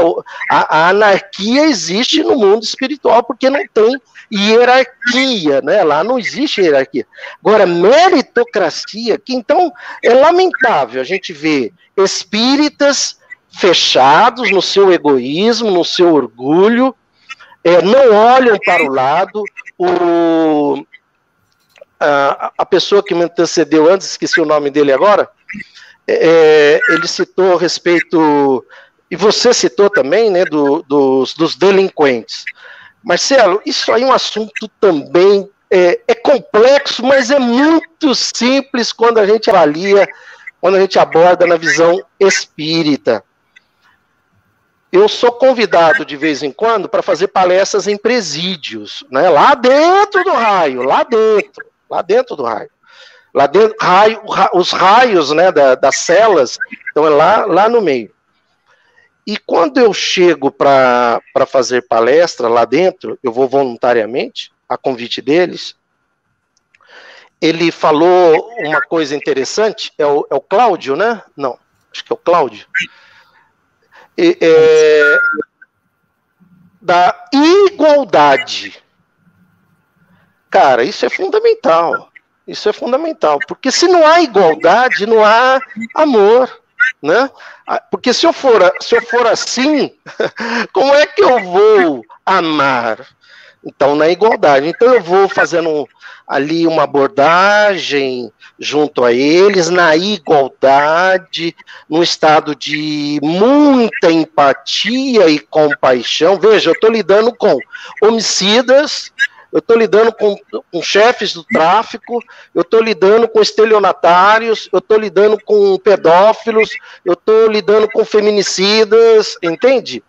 A, a, anarquia existe no mundo espiritual porque não tem hierarquia, né? Lá não existe hierarquia. Agora, meritocracia, que então é lamentável a gente ver espíritas fechados no seu egoísmo, no seu orgulho, é, não olham para o lado. O, a, a pessoa que me antecedeu antes, esqueci o nome dele agora, é, ele citou a respeito, e você citou também, né, do, dos, dos delinquentes. Marcelo, isso aí é um assunto também é, é, complexo, mas é muito simples quando a gente avalia, quando a gente aborda na visão espírita. Eu sou convidado de vez em quando para fazer palestras em presídios, né? Lá dentro do raio, lá dentro lá dentro do raio. Lá dentro, raio, os raios né, da, das celas estão lá, lá no meio. E quando eu chego para fazer palestra lá dentro, eu vou voluntariamente, a convite deles. Ele falou uma coisa interessante, é o, é o Cláudio, né? Não, acho que é o Cláudio. É, da igualdade. Cara, isso é fundamental. Isso é fundamental, porque se não há igualdade, não há amor, né? Ah, porque se eu for, se eu for assim, como é que eu vou amar? Então, na igualdade. Então, eu vou fazendo ali uma abordagem junto a eles, na igualdade, num estado de muita empatia e compaixão. Veja, eu estou lidando com homicidas, eu estou lidando com, com, chefes do tráfico, eu estou lidando com estelionatários, eu estou lidando com pedófilos, eu estou lidando com feminicidas, entende?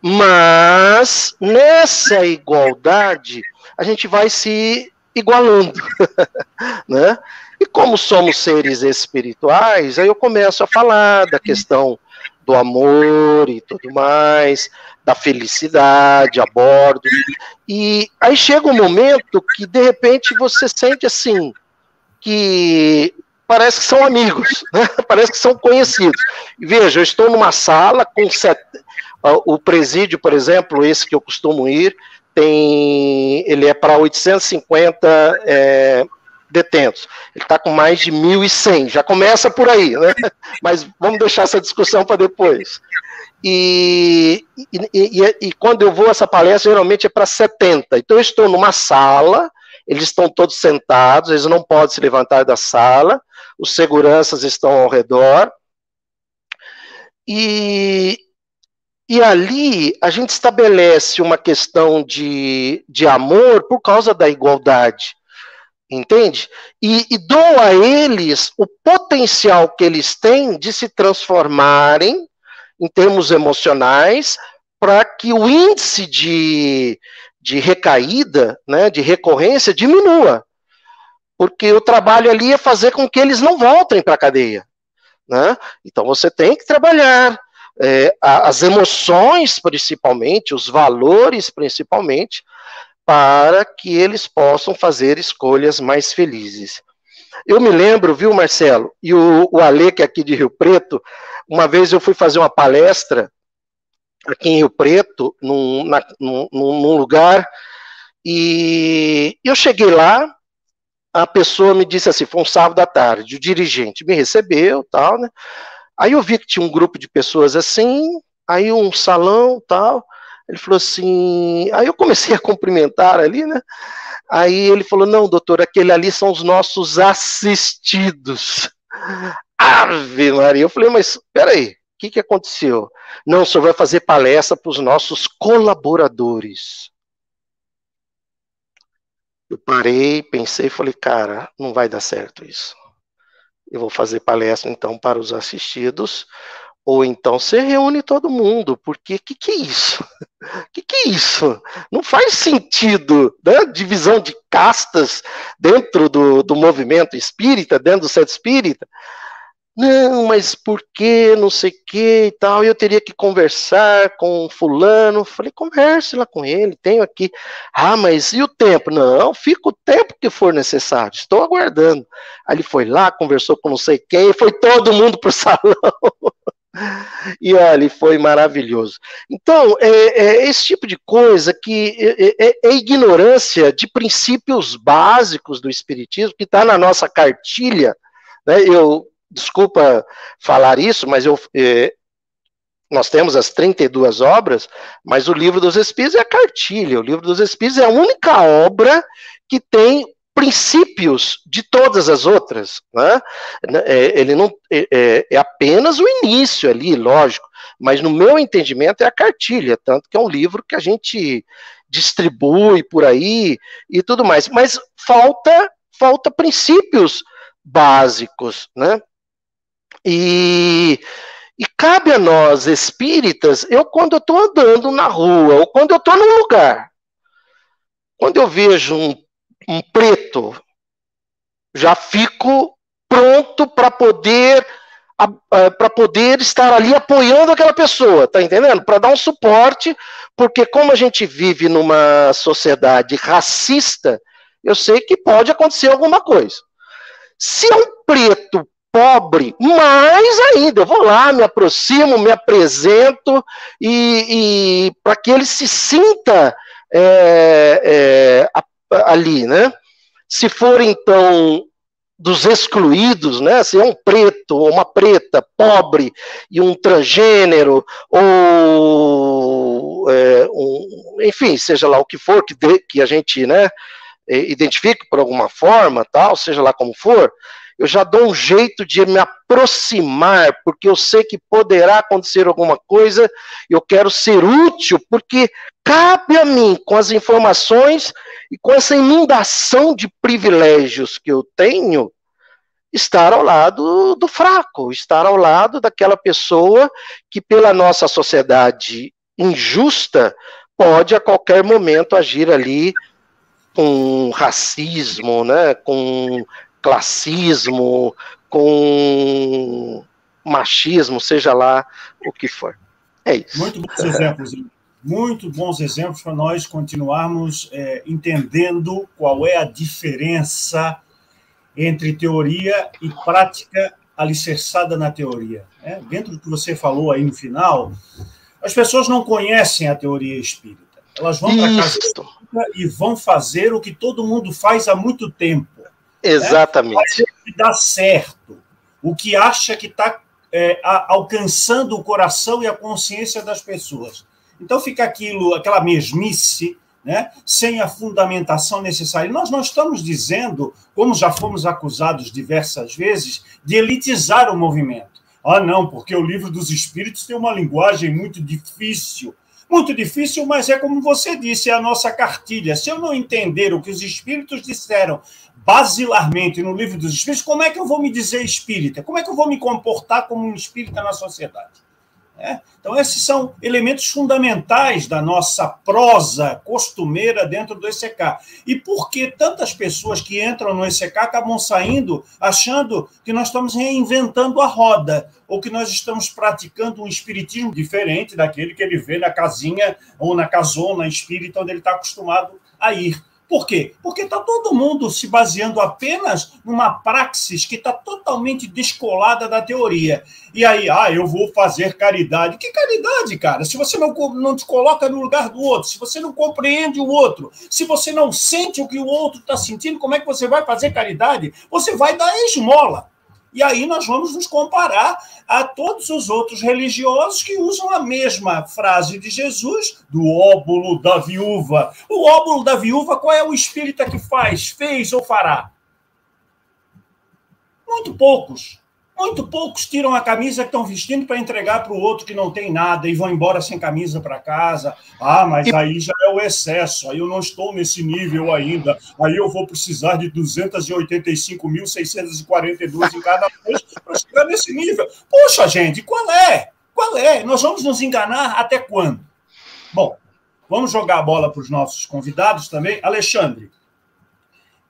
Mas nessa igualdade a gente vai se igualando, né? E como somos seres espirituais, aí eu começo a falar da questão do amor e tudo mais, da felicidade a bordo. E aí chega um momento que de repente você sente assim que parece que são amigos, né? parece que são conhecidos. Veja, eu estou numa sala com set... o presídio, por exemplo, esse que eu costumo ir, tem ele é para 850 é, detentos. Ele está com mais de 1.100. Já começa por aí, né? Mas vamos deixar essa discussão para depois. E, e, e, e, quando eu vou a essa palestra, geralmente é para 70. Então eu estou numa sala, eles estão todos sentados, eles não podem se levantar da sala, os seguranças estão ao redor. E, e ali a gente estabelece uma questão de, de amor por causa da igualdade. Entende? E, e dou a eles o potencial que eles têm de se transformarem em termos emocionais, para que o índice de, de recaída, né, de recorrência, diminua. Porque o trabalho ali é fazer com que eles não voltem para a cadeia. Né? Então você tem que trabalhar é, as emoções, principalmente, os valores, principalmente, para que eles possam fazer escolhas mais felizes. Eu me lembro, viu, Marcelo, e o, o Ale, que é aqui de Rio Preto, uma vez eu fui fazer uma palestra aqui em Rio Preto, num, na, num, num lugar, e eu cheguei lá, a pessoa me disse assim, foi um sábado à tarde, o dirigente me recebeu, tal, né? Aí eu vi que tinha um grupo de pessoas assim, aí um salão, tal. Ele falou assim, aí eu comecei a cumprimentar ali, né? Aí ele falou: "Não, doutor, aquele ali são os nossos assistidos". Ave Maria. Eu falei, mas peraí, o que, que aconteceu? Não, o senhor vai fazer palestra para os nossos colaboradores. Eu parei, pensei falei, cara, não vai dar certo isso. Eu vou fazer palestra então para os assistidos, ou então você reúne todo mundo, porque que que é isso? que que é isso? Não faz sentido, né? Divisão de castas dentro do, do movimento espírita, dentro do centro espírita. Não, mas por que, não sei o que e tal, eu teria que conversar com fulano. Falei, converse lá com ele, tenho aqui. Ah, mas e o tempo? Não, fica o tempo que for necessário, estou aguardando. Aí ele foi lá, conversou com não sei quem, foi todo mundo pro salão. E olha, foi maravilhoso. Então, é, é esse tipo de coisa que é, é, é ignorância de princípios básicos do Espiritismo, que está na nossa cartilha. Né? Eu, desculpa falar isso, mas eu, é, nós temos as 32 obras, mas o Livro dos Espíritos é a cartilha. O Livro dos Espíritos é a única obra que tem princípios de todas as outras. Né? É, ele não é, é, é, apenas o início ali, lógico, mas no meu entendimento é a cartilha, tanto que é um livro que a gente distribui por aí e tudo mais. Mas falta falta princípios básicos, né? E, e cabe a nós, espíritas, eu quando eu estou andando na rua, ou quando eu estou num lugar, quando eu vejo um, um preto, já fico pronto para poder para poder estar ali apoiando aquela pessoa, tá entendendo? Para dar um suporte, porque como a gente vive numa sociedade racista, eu sei que pode acontecer alguma coisa. Se é um preto pobre, mais ainda, eu vou lá, me aproximo, me apresento, e, e para que ele se sinta é, é, ali, né? Se for então dos excluídos, né? Se é um preto ou uma preta, pobre e um transgênero ou é, um, enfim, seja lá o que for que, de, que a gente, né? Identifique por alguma forma, tal, seja lá como for, eu já dou um jeito de me aproximar, porque eu sei que poderá acontecer alguma coisa, eu quero ser útil, porque cabe a mim, com as informações e com essa inundação de privilégios que eu tenho, estar ao lado do fraco, estar ao lado daquela pessoa que, pela nossa sociedade injusta, pode a qualquer momento agir ali com racismo, né, com classismo, com machismo, seja lá o que for. É isso. Muito bons exemplos, muito bons exemplos para nós continuarmos é, entendendo qual é a diferença entre teoria e prática alicerçada na teoria. Né? Dentro do que você falou aí no final, as pessoas não conhecem a teoria espírita. Elas vão para casa e vão fazer o que todo mundo faz há muito tempo Exatamente. Né? O que dá certo, o que acha que está é, alcançando o coração e a consciência das pessoas. Então fica aquilo, aquela mesmice, né, sem a fundamentação necessária. Nós não estamos dizendo, como já fomos acusados diversas vezes, de elitizar o movimento. Ah, não, porque o livro dos Espíritos tem uma linguagem muito difícil. Muito difícil, mas é como você disse, é a nossa cartilha. Se eu não entender o que os Espíritos disseram basilarmente no livro dos espíritos, como é que eu vou me dizer espírita? Como é que eu vou me comportar como um espírita na sociedade? É? Então, esses são elementos fundamentais da nossa prosa costumeira dentro do ECK. E por que tantas pessoas que entram no ECK acabam saindo achando que nós estamos reinventando a roda, ou que nós estamos praticando um espiritismo diferente daquele que ele vê na casinha ou na casona espírita onde ele está acostumado a ir? Por quê? Porque está todo mundo se baseando apenas numa praxis que está totalmente descolada da teoria. E aí, ah, eu vou fazer caridade. Que caridade, cara? Se você não, não te coloca no lugar do outro, se você não compreende o outro, se você não sente o que o outro está sentindo, como é que você vai fazer caridade? Você vai dar esmola. E aí nós vamos nos comparar a todos os outros religiosos que usam a mesma frase de Jesus, do óbulo da viúva. O óbulo da viúva, qual é o espírita que faz, fez ou fará? Muito poucos. Muito poucos tiram a camisa que estão vestindo para entregar para o outro que não tem nada e vão embora sem camisa para casa. Ah, mas aí já é o excesso, aí eu não estou nesse nível ainda. Aí eu vou precisar de 285.642 em cada mês para chegar nesse nível. Poxa, gente, qual é? Qual é? Nós vamos nos enganar até quando? Bom, vamos jogar a bola para os nossos convidados também. Alexandre,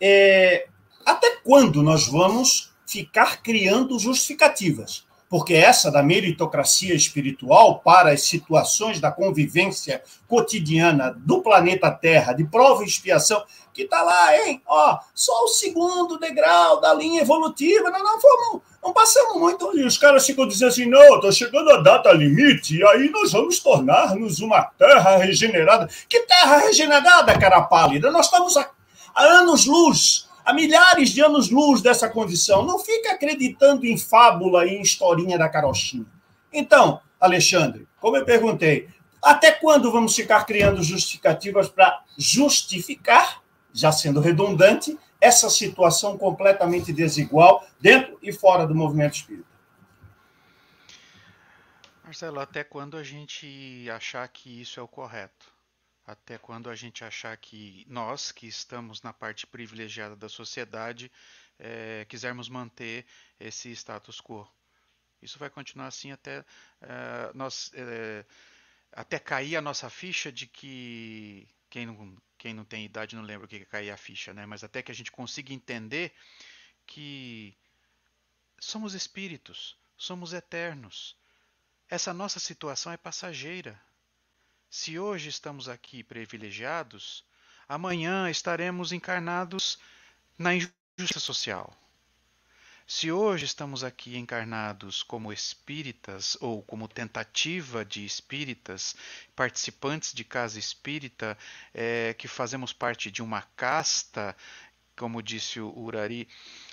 é... até quando nós vamos ficar criando justificativas porque essa da meritocracia espiritual para as situações da convivência cotidiana do planeta Terra, de prova e expiação, que está lá, hein? Ó, só o segundo degrau da linha evolutiva, nós não fomos, não passamos muito. E os caras ficam dizendo assim: não, está chegando a data limite, e aí nós vamos tornar-nos uma terra regenerada. Que terra regenerada, cara pálida? Nós estamos a anos-luz há milhares de anos-luz dessa condição. Não fica acreditando em fábula e em historinha da carochinha. Então, Alexandre, como eu perguntei, até quando vamos ficar criando justificativas para justificar, já sendo redundante, essa situação completamente desigual dentro e fora do movimento espírita? Marcelo, até quando a gente achar que isso é o correto? Até quando a gente achar que nós, que estamos na parte privilegiada da sociedade, é, quisermos manter esse status quo. Isso vai continuar assim até é, nós é, até cair a nossa ficha de que quem não, quem não tem idade não lembra o que é cair a ficha, né? Mas até que a gente consiga entender que somos espíritos, somos eternos. Essa nossa situação é passageira. Se hoje estamos aqui privilegiados, amanhã estaremos encarnados na injustiça social. Se hoje estamos aqui encarnados como espíritas ou como tentativa de espíritas, participantes de casa espírita, é, que fazemos parte de uma casta, como disse o Urari,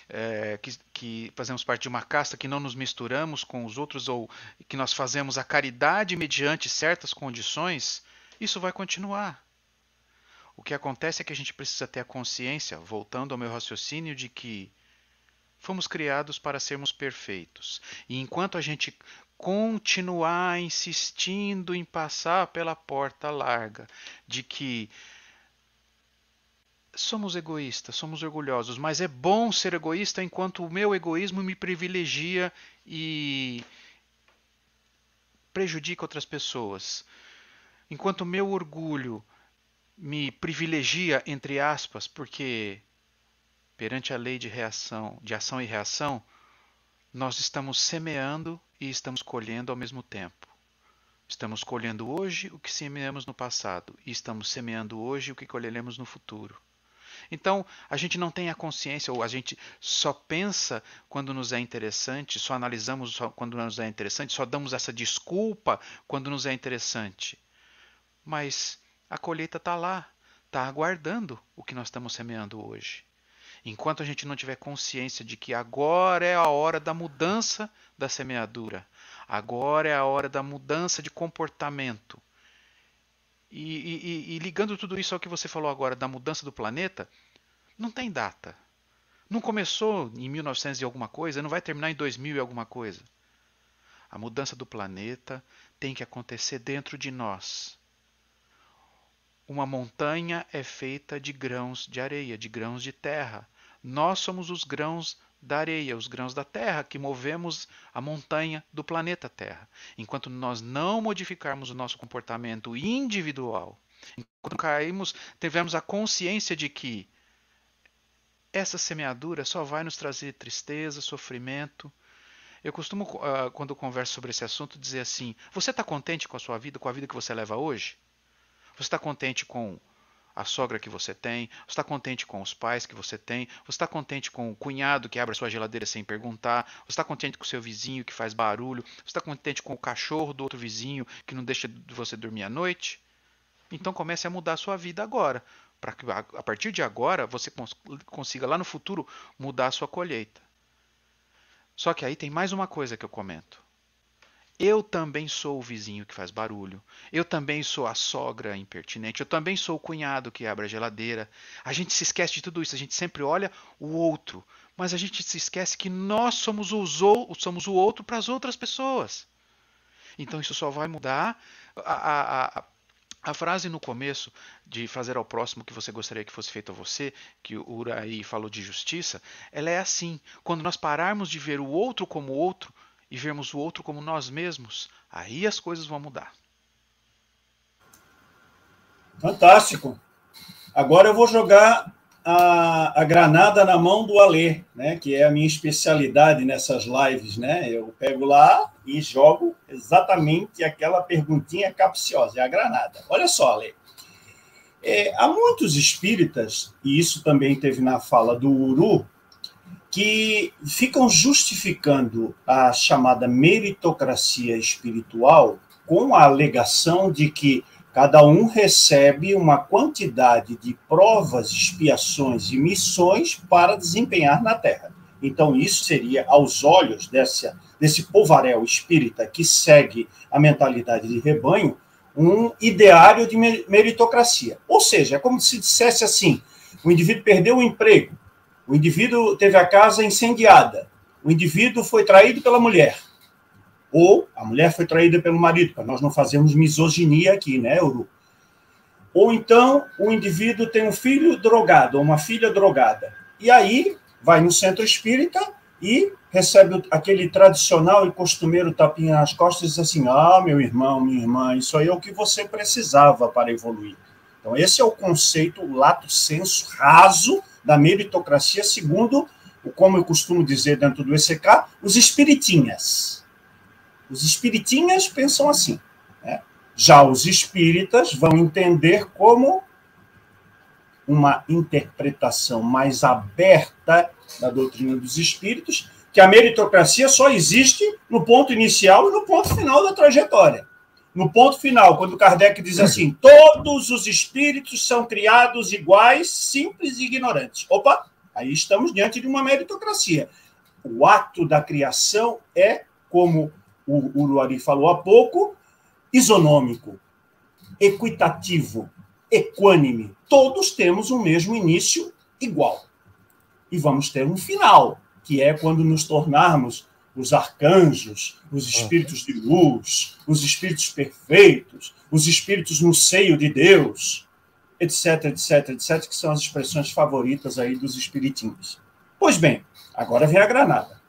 é, que, que, fazemos parte de uma casta, que não nos misturamos com os outros ou que nós fazemos a caridade mediante certas condições, isso vai continuar. O que acontece é que a gente precisa ter a consciência, voltando ao meu raciocínio, de que fomos criados para sermos perfeitos. E enquanto a gente continuar insistindo em passar pela porta larga de que somos egoístas, somos orgulhosos, mas é bom ser egoísta enquanto o meu egoísmo me privilegia e prejudica outras pessoas. Enquanto o meu orgulho me privilegia, entre aspas, porque perante a lei de reação, de ação e reação, nós estamos semeando e estamos colhendo ao mesmo tempo. Estamos colhendo hoje o que semeamos no passado e estamos semeando hoje o que colheremos no futuro. Então, a gente não tem a consciência, ou a gente só pensa quando nos é interessante, só analisamos quando nos é interessante, só damos essa desculpa quando nos é interessante. Mas a colheita está lá, está aguardando o que nós estamos semeando hoje. Enquanto a gente não tiver consciência de que agora é a hora da mudança da semeadura, agora é a hora da mudança de comportamento, e, e, e, ligando tudo isso ao que você falou agora da mudança do planeta, não tem data. Não começou em 1900 e alguma coisa, não vai terminar em 2000 e alguma coisa. A mudança do planeta tem que acontecer dentro de nós. Uma montanha é feita de grãos de areia, de grãos de terra. Nós somos os grãos da areia, os grãos da terra, que movemos a montanha do planeta Terra. Enquanto nós não modificarmos o nosso comportamento individual, enquanto caímos, tivemos a consciência de que essa semeadura só vai nos trazer tristeza, sofrimento. Eu costumo, uh, quando converso sobre esse assunto, dizer assim: você está contente com a sua vida, com a vida que você leva hoje? Você está contente com a sogra que você tem, você está contente com os pais que você tem, você está contente com o cunhado que abre a sua geladeira sem perguntar, você está contente com o seu vizinho que faz barulho, você está contente com o cachorro do outro vizinho que não deixa você dormir à noite? Então comece a mudar a sua vida agora, para que a partir de agora você consiga lá no futuro mudar a sua colheita. Só que aí tem mais uma coisa que eu comento. Eu também sou o vizinho que faz barulho. Eu também sou a sogra impertinente. Eu também sou o cunhado que abre a geladeira. A gente se esquece de tudo isso. A gente sempre olha o outro. Mas a gente se esquece que nós somos, os, somos o outro para as outras pessoas. Então isso só vai mudar. A, a, a, a, frase no começo de fazer ao próximo o que você gostaria que fosse feito a você, que o Uraí falou de justiça, ela é assim. Quando nós pararmos de ver o outro como outro, e vermos o outro como nós mesmos, aí as coisas vão mudar. Fantástico. Agora eu vou jogar a, a, granada na mão do Alê, né? Que é a minha especialidade nessas lives, né? Eu pego lá e jogo exatamente aquela perguntinha capciosa, é a granada. Olha só, Alê. É, há muitos espíritas, e isso também teve na fala do Uru, que ficam justificando a chamada meritocracia espiritual com a alegação de que cada um recebe uma quantidade de provas, expiações e missões para desempenhar na Terra. Então, isso seria, aos olhos dessa, desse povaréu espírita que segue a mentalidade de rebanho, um ideário de meritocracia. Ou seja, é como se dissesse assim: o indivíduo perdeu o emprego, o indivíduo teve a casa incendiada, o indivíduo foi traído pela mulher, ou a mulher foi traída pelo marido, para nós não fazermos misoginia aqui, né, Uru? Ou então o indivíduo tem um filho drogado, ou uma filha drogada. E aí vai no centro espírita e recebe aquele tradicional e costumeiro tapinha nas costas e diz assim: Ah, meu irmão, minha irmã, isso aí é o que você precisava para evoluir. Então, esse é o conceito, o lato senso raso da meritocracia, segundo, como eu costumo dizer dentro do ECK, os espiritinhas. Os espiritinhas pensam assim. Né? Já os espíritas vão entender como uma interpretação mais aberta da doutrina dos espíritos, que a meritocracia só existe no ponto inicial e no ponto final da trajetória. No ponto final, quando Kardec diz assim: todos os espíritos são criados iguais, simples e ignorantes. Opa, aí estamos diante de uma meritocracia. O ato da criação é como o Uruari falou há pouco, isonômico, equitativo, equânime. Todos temos o mesmo início igual. E vamos ter um final, que é quando nos tornarmos os arcanjos, os espíritos de luz, os espíritos perfeitos, os espíritos no seio de Deus, etc, etc, etc, que são as expressões favoritas aí dos espiritinhos. Pois bem, agora vem a granada.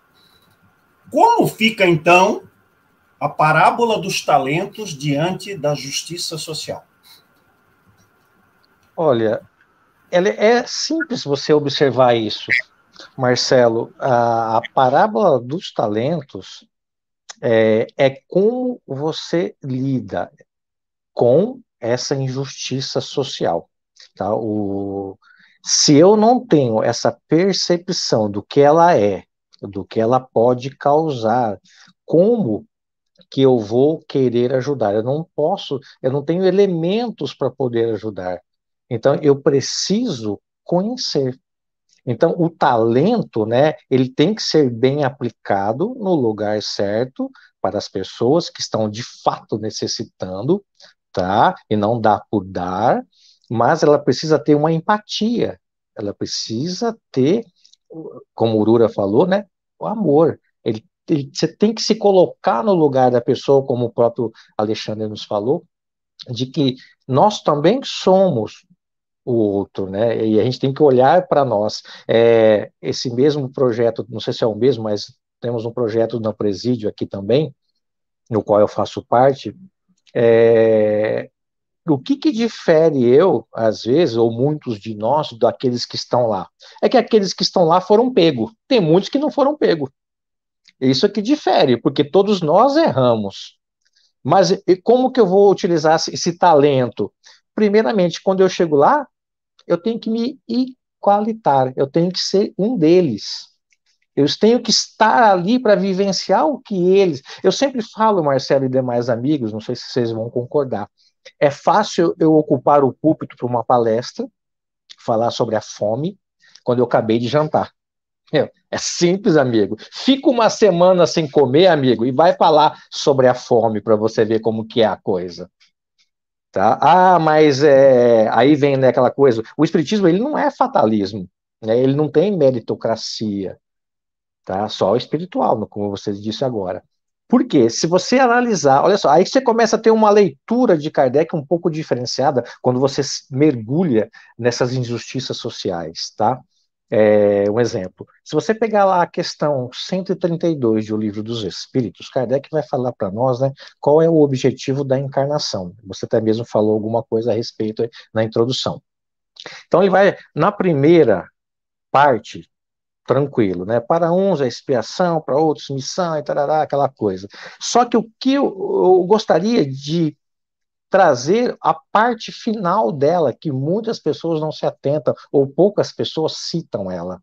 Como fica então a parábola dos talentos diante da justiça social? Olha, é simples você observar isso, Marcelo. A, a parábola dos talentos é, é como você lida com essa injustiça social. Tá? O, se eu não tenho essa percepção do que ela é, do que ela pode causar, como que eu vou querer ajudar. Eu não posso, eu não tenho elementos para poder ajudar. Então, eu preciso conhecer. Então, o talento, né, ele tem que ser bem aplicado no lugar certo para as pessoas que estão de fato necessitando, tá? E não dá por dar, mas ela precisa ter uma empatia. Ela precisa ter, como o Urura falou, né, o amor. Ele você tem que se colocar no lugar da pessoa, como o próprio Alexandre nos falou, de que nós também somos o outro, né? E a gente tem que olhar para nós. É, esse mesmo projeto, não sei se é o mesmo, mas temos um projeto no Presídio aqui também, no qual eu faço parte. É, o que, que difere eu, às vezes, ou muitos de nós, daqueles que estão lá? É que aqueles que estão lá foram pegos. Tem muitos que não foram pegos. Isso é que difere, porque todos nós erramos. Mas como que eu vou utilizar esse talento? Primeiramente, quando eu chego lá, eu tenho que me igualitar, eu tenho que ser um deles. Eu tenho que estar ali para vivenciar o que eles. Eu sempre falo, Marcelo e demais amigos, não sei se vocês vão concordar. É fácil eu ocupar o púlpito para uma palestra, falar sobre a fome, quando eu acabei de jantar. É simples, amigo. Fica uma semana sem comer, amigo, e vai falar sobre a fome para você ver como que é a coisa. Tá? Ah, mas é... aí vem né, aquela coisa. O espiritismo ele não é fatalismo, né? Ele não tem meritocracia, tá? Só o espiritual, como você disse agora. Por quê? Se você analisar, olha só, aí você começa a ter uma leitura de Kardec um pouco diferenciada quando você mergulha nessas injustiças sociais, tá? É, um exemplo. Se você pegar lá a questão 132 do Livro dos Espíritos, Kardec vai falar para nós né, qual é o objetivo da encarnação. Você até mesmo falou alguma coisa a respeito na introdução. Então ele vai, na primeira parte, tranquilo, né? Para uns é expiação, para outros missão e tarará, aquela coisa. Só que o que eu, eu gostaria de trazer a parte final dela, que muitas pessoas não se atentam, ou poucas pessoas citam ela.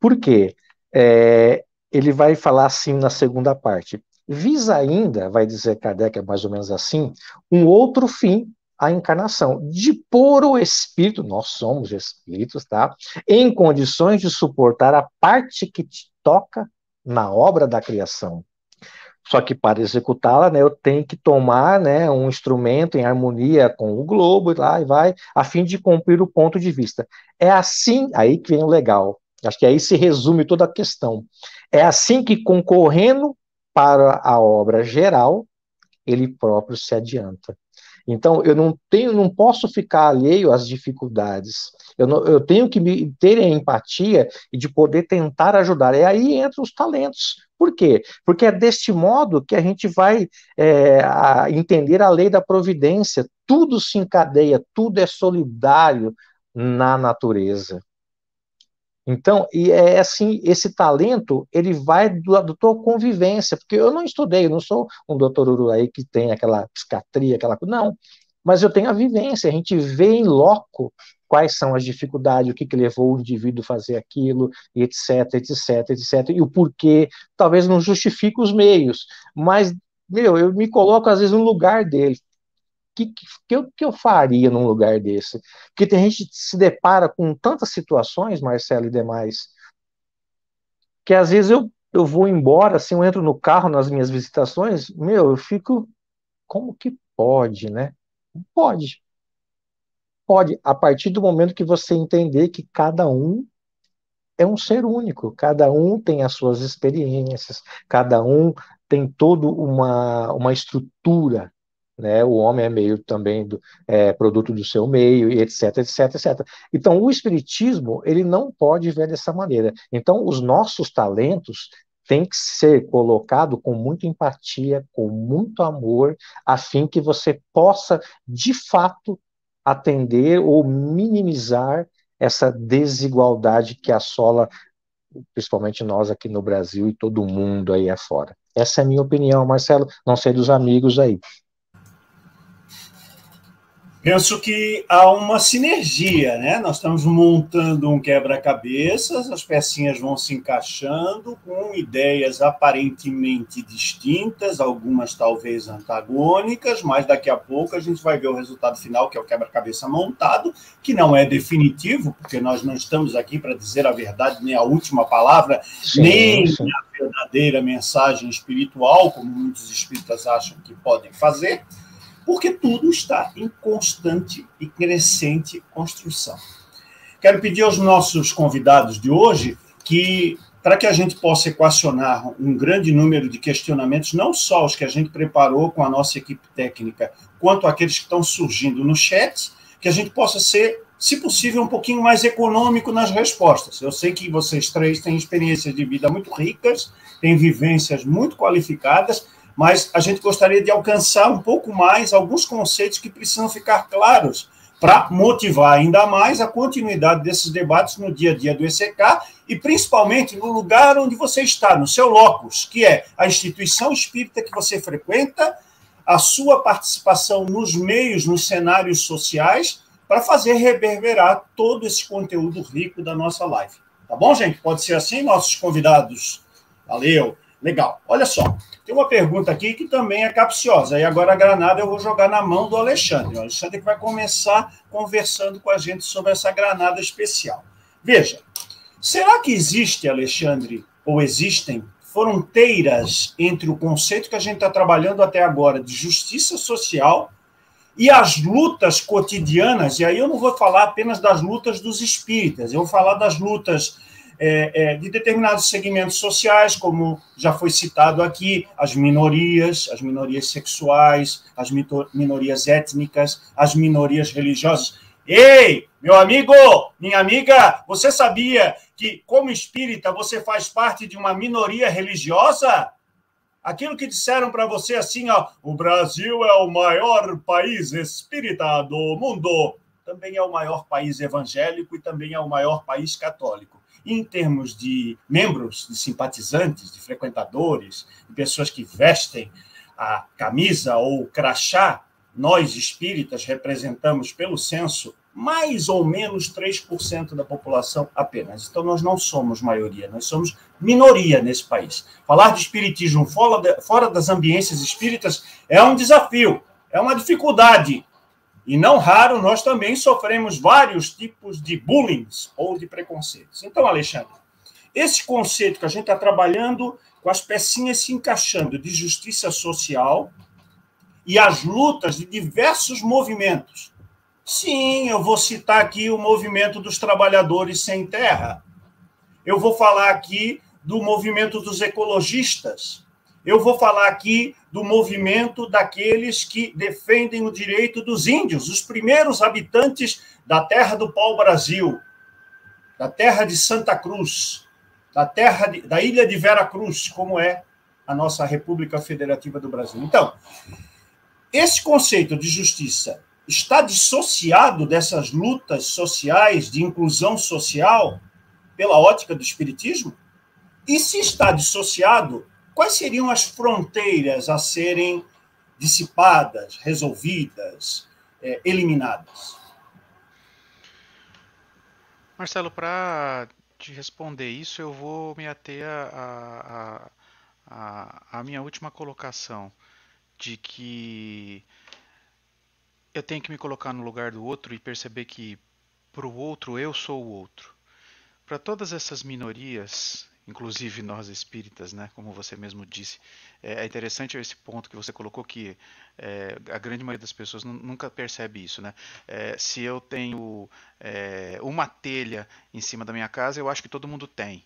Por quê? É, ele vai falar assim na segunda parte. Visa ainda, vai dizer Kardec, é mais ou menos assim, um outro fim a encarnação, de pôr o espírito, nós somos espíritos, tá? Em condições de suportar a parte que te toca na obra da criação. Só que para executá-la, né, eu tenho que tomar né, um instrumento em harmonia com o globo, e lá e vai, a fim de cumprir o ponto de vista. É assim, aí que vem o legal. Acho que aí se resume toda a questão. É assim que, concorrendo para a obra geral, ele próprio se adianta. Então, eu não tenho, não posso ficar alheio às dificuldades. Eu, não, eu tenho que me, ter a empatia e de poder tentar ajudar. É aí entra os talentos. Por quê? Porque é deste modo que a gente vai é, a entender a lei da providência. Tudo se encadeia, tudo é solidário na natureza. Então, e é assim, esse talento, ele vai da tua convivência, porque eu não estudei, eu não sou um doutor Uruaí que tem aquela psiquiatria, aquela coisa, não, mas eu tenho a vivência, a gente vê em loco quais são as dificuldades, o que, que levou o indivíduo a fazer aquilo, etc, etc, etc, e o porquê, talvez não justifique os meios, mas, meu, eu me coloco às vezes no lugar dele, que, que, eu, que eu faria num lugar desse? Porque tem gente que se depara com tantas situações, Marcelo e demais, que às vezes eu, eu vou embora, assim, eu entro no carro nas minhas visitações, meu, eu fico, como que pode, né? Pode. Pode, a partir do momento que você entender que cada um é um ser único, cada um tem as suas experiências, cada um tem toda uma, uma estrutura né? O homem é meio também do, é, produto do seu meio, etc, etc, etc. Então, o espiritismo ele não pode ver dessa maneira. Então, os nossos talentos têm que ser colocado com muita empatia, com muito amor, a fim que você possa, de fato, atender ou minimizar essa desigualdade que assola principalmente nós aqui no Brasil e todo mundo aí afora. Essa é a minha opinião, Marcelo, não sei dos amigos aí. Penso que há uma sinergia, né? Nós estamos montando um quebra-cabeças, as pecinhas vão se encaixando com ideias aparentemente distintas, algumas talvez antagônicas, mas daqui a pouco a gente vai ver o resultado final, que é o quebra-cabeça montado, que não é definitivo, porque nós não estamos aqui para dizer a verdade, nem a última palavra, sim, nem sim. a verdadeira mensagem espiritual, como muitos espíritas acham que podem fazer porque tudo está em constante e crescente construção. Quero pedir aos nossos convidados de hoje que, para que a gente possa equacionar um grande número de questionamentos, não só os que a gente preparou com a nossa equipe técnica, quanto aqueles que estão surgindo no chat, que a gente possa ser, se possível, um pouquinho mais econômico nas respostas. Eu sei que vocês três têm experiências de vida muito ricas, têm vivências muito qualificadas, mas a gente gostaria de alcançar um pouco mais alguns conceitos que precisam ficar claros para motivar ainda mais a continuidade desses debates no dia a dia do ECK e principalmente no lugar onde você está, no seu locus, que é a instituição espírita que você frequenta, a sua participação nos meios, nos cenários sociais, para fazer reverberar todo esse conteúdo rico da nossa live. Tá bom, gente? Pode ser assim, nossos convidados. Valeu. Legal. Olha só. Tem uma pergunta aqui que também é capciosa. E agora a granada eu vou jogar na mão do Alexandre. O Alexandre que vai começar conversando com a gente sobre essa granada especial. Veja, será que existe, Alexandre, ou existem fronteiras entre o conceito que a gente está trabalhando até agora de justiça social e as lutas cotidianas? E aí eu não vou falar apenas das lutas dos espíritas, eu vou falar das lutas é, é, de determinados segmentos sociais, como já foi citado aqui, as minorias, as minorias sexuais, as minorias étnicas, as minorias religiosas. Ei, meu amigo, minha amiga, você sabia que, como espírita, você faz parte de uma minoria religiosa? Aquilo que disseram para você assim, ó, o Brasil é o maior país espírita do mundo. também é o maior país evangélico e também é o maior país católico. Em termos de membros, de simpatizantes, de frequentadores, de pessoas que vestem a camisa ou o crachá, nós espíritas representamos, pelo censo, mais ou menos 3% da população apenas. Então, nós não somos maioria, nós somos minoria nesse país. Falar de espiritismo fora, fora das ambiências espíritas é um desafio, é uma dificuldade. E não raro, nós também sofremos vários tipos de bullying ou de preconceitos. Então, Alexandre, esse conceito que a gente está trabalhando com as pecinhas se encaixando de justiça social e as lutas de diversos movimentos Sim, eu vou citar aqui o movimento dos trabalhadores sem terra. Eu vou falar aqui do movimento dos ecologistas. Eu vou falar aqui do movimento daqueles que defendem o direito dos índios, os primeiros habitantes da terra do pau-brasil, da terra de Santa Cruz, da terra de, da ilha de Vera Cruz, como é a nossa República Federativa do Brasil. Então, esse conceito de justiça está dissociado dessas lutas sociais, de inclusão social, pela ótica do Espiritismo? E se está dissociado, quais seriam as fronteiras a serem dissipadas, resolvidas, é, eliminadas? Marcelo, para te responder isso, eu vou me ater à a, a, a, minha última colocação, de que eu tenho que me colocar no lugar do outro e perceber que para o outro eu sou o outro. Para todas essas minorias, inclusive nós espíritas, né, como você mesmo disse, é, é interessante esse ponto que você colocou que é, a grande maioria das pessoas nunca percebe isso, né? É, se eu tenho é, uma telha em cima da minha casa, eu acho que todo mundo tem.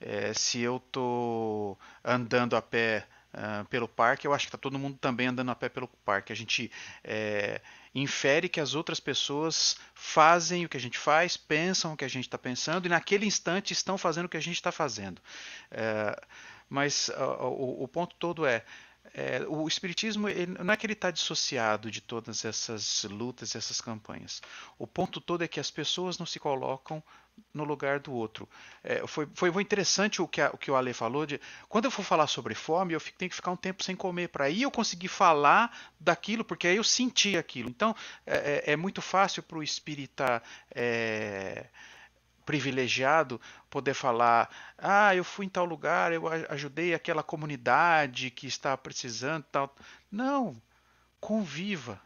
É, se eu estou andando a pé uh, pelo parque, eu acho que está todo mundo também andando a pé pelo parque. A gente é, infere que as outras pessoas fazem o que a gente faz, pensam o que a gente está pensando e naquele instante estão fazendo o que a gente está fazendo. É, mas o, o, ponto todo é, é o espiritismo ele, não é que ele está dissociado de todas essas lutas, essas campanhas. O ponto todo é que as pessoas não se colocam no lugar do outro. É, foi, foi muito interessante o que, a, o que o Ale falou. De, quando eu for falar sobre fome, eu fico, tenho que ficar um tempo sem comer, para aí eu conseguir falar daquilo, porque aí eu senti aquilo. Então, é, é, é muito fácil para o espírita é, privilegiado poder falar: ah, eu fui em tal lugar, eu ajudei aquela comunidade que está precisando. tal. Não, conviva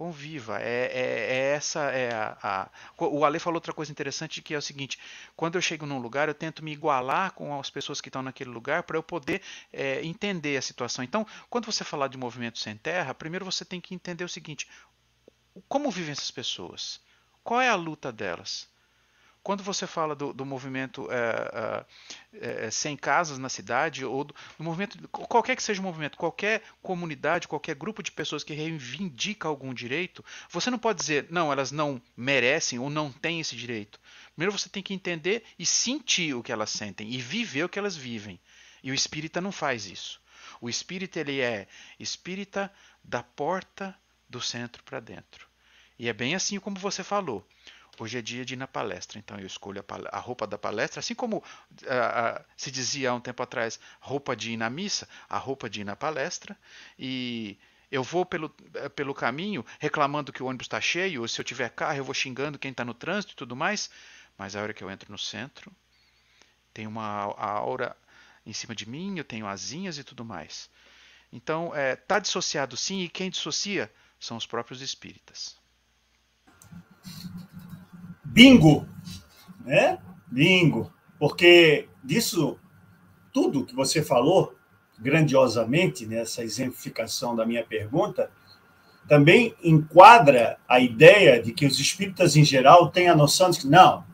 Conviva. É, é, é essa é a, a, O Ale falou outra coisa interessante que é o seguinte: quando eu chego num lugar, eu tento me igualar com as pessoas que estão naquele lugar para eu poder é, entender a situação. Então, quando você falar de movimento sem terra, primeiro você tem que entender o seguinte: como vivem essas pessoas? Qual é a luta delas? Quando você fala do, do movimento é, é, é, sem casas na cidade, ou do, do, movimento, qualquer que seja o movimento, qualquer comunidade, qualquer grupo de pessoas que reivindica algum direito, você não pode dizer, não, elas não merecem ou não têm esse direito. Primeiro você tem que entender e sentir o que elas sentem e viver o que elas vivem. E o espírita não faz isso. O espírita ele é espírita da porta do centro para dentro. E é bem assim como você falou. Hoje é dia de ir na palestra, então eu escolho a, a roupa da palestra, assim como uh, uh, se dizia há um tempo atrás, roupa de ir na missa, a roupa de ir na palestra, e eu vou pelo, eh, pelo caminho reclamando que o ônibus está cheio, ou se eu tiver carro eu vou xingando quem está no trânsito e tudo mais, mas a hora que eu entro no centro, tem uma aura em cima de mim, eu tenho asinhas e tudo mais. Então, está é, tá dissociado sim, e quem dissocia são os próprios espíritas. Bingo! Né? Bingo! Porque disso, tudo que você falou, grandiosamente, nessa exemplificação da minha pergunta, também enquadra a ideia de que os espíritas, em geral, têm a noção de que, não,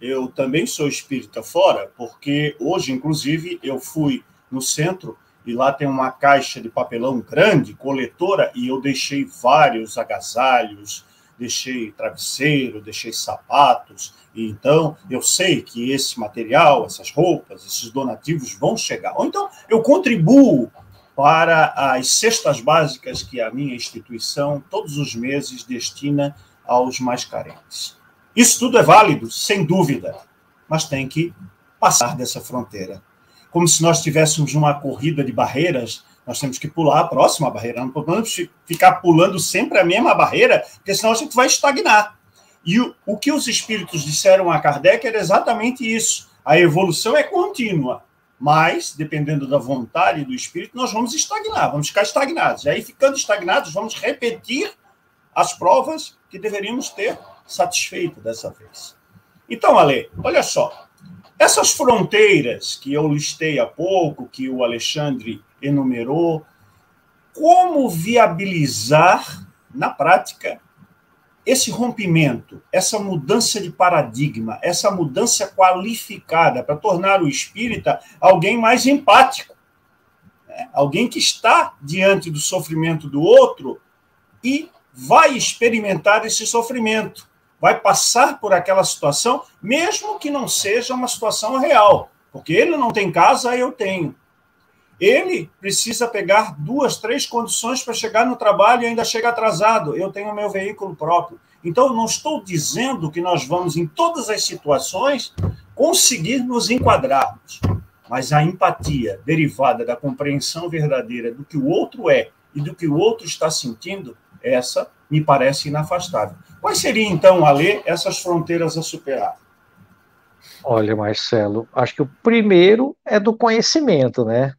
eu também sou espírita fora, porque hoje, inclusive, eu fui no centro e lá tem uma caixa de papelão grande, coletora, e eu deixei vários agasalhos, deixei travesseiro, deixei sapatos, e então eu sei que esse material, essas roupas, esses donativos vão chegar. Ou então eu contribuo para as cestas básicas que a minha instituição todos os meses destina aos mais carentes. Isso tudo é válido, sem dúvida, mas tem que passar dessa fronteira. Como se nós tivéssemos uma corrida de barreiras, nós temos que pular a próxima barreira. Não podemos ficar pulando sempre a mesma barreira, porque senão a gente vai estagnar. E o, o que os espíritos disseram a Kardec era exatamente isso. A evolução é contínua, mas, dependendo da vontade do espírito, nós vamos estagnar, vamos ficar estagnados. E aí, ficando estagnados, vamos repetir as provas que deveríamos ter satisfeito dessa vez. Então, Ale, olha só. Essas fronteiras que eu listei há pouco, que o Alexandre enumerou, como viabilizar, na prática, esse rompimento, essa mudança de paradigma, essa mudança qualificada para tornar o espírita alguém mais empático, né? alguém que está diante do sofrimento do outro e vai experimentar esse sofrimento, vai passar por aquela situação, mesmo que não seja uma situação real, porque ele não tem casa, eu tenho. Ele precisa pegar duas, três condições para chegar no trabalho e ainda chega atrasado. Eu tenho meu veículo próprio. Então, não estou dizendo que nós vamos, em todas as situações, conseguir nos enquadrarmos. Mas a empatia derivada da compreensão verdadeira do que o outro é e do que o outro está sentindo, essa me parece inafastável. Quais seriam, então, a ler essas fronteiras a superar? Olha, Marcelo, acho que o primeiro é do conhecimento, né?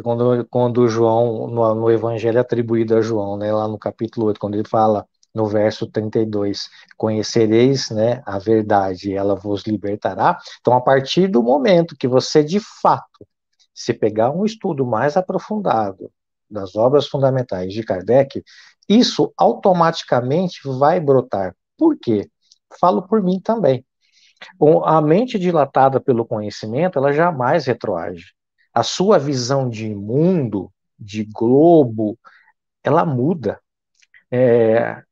Quando, quando João, no, no Evangelho atribuído a João, né, lá no capítulo 8, quando ele fala no verso 32, conhecereis né, a verdade ela vos libertará. Então, a partir do momento que você, de fato, se pegar um estudo mais aprofundado das obras fundamentais de Kardec, isso automaticamente vai brotar. Por quê? Falo por mim também. A mente dilatada pelo conhecimento, ela jamais retroage a sua visão de mundo, de globo, ela muda. É,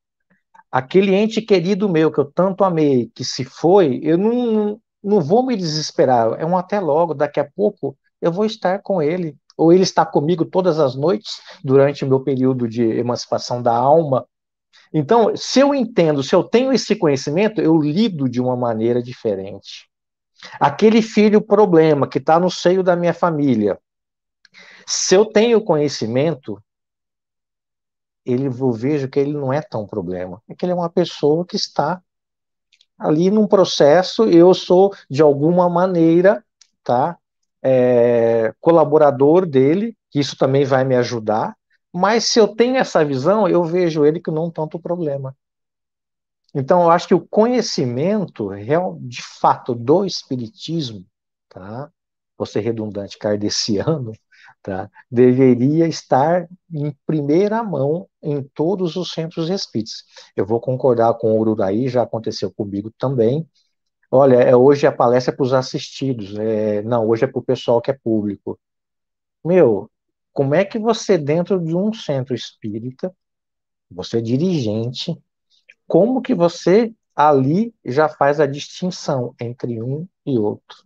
aquele ente querido meu que eu tanto amei, que se foi, eu não, não vou me desesperar. É um até logo, daqui a pouco eu vou estar com ele. Ou ele está comigo todas as noites durante o meu período de emancipação da alma. Então, se eu entendo, se eu tenho esse conhecimento, eu lido de uma maneira diferente. Aquele filho problema que está no seio da minha família, se eu tenho conhecimento, ele, eu vejo que ele não é tão problema. É que ele é uma pessoa que está ali num processo, eu sou, de alguma maneira, tá, é, colaborador dele, isso também vai me ajudar, mas se eu tenho essa visão, eu vejo ele que não tanto problema. Então, eu acho que o conhecimento real, de fato do espiritismo, tá? Vou ser redundante, kardeciano, tá? Deveria estar em primeira mão em todos os centros espíritas. Eu vou concordar com o Ururaí, já aconteceu comigo também. Olha, é, hoje a palestra é para os assistidos, é, não, hoje é para o pessoal que é público. Meu, como é que você, dentro de um centro espírita, você é dirigente, como que você ali já faz a distinção entre um e outro.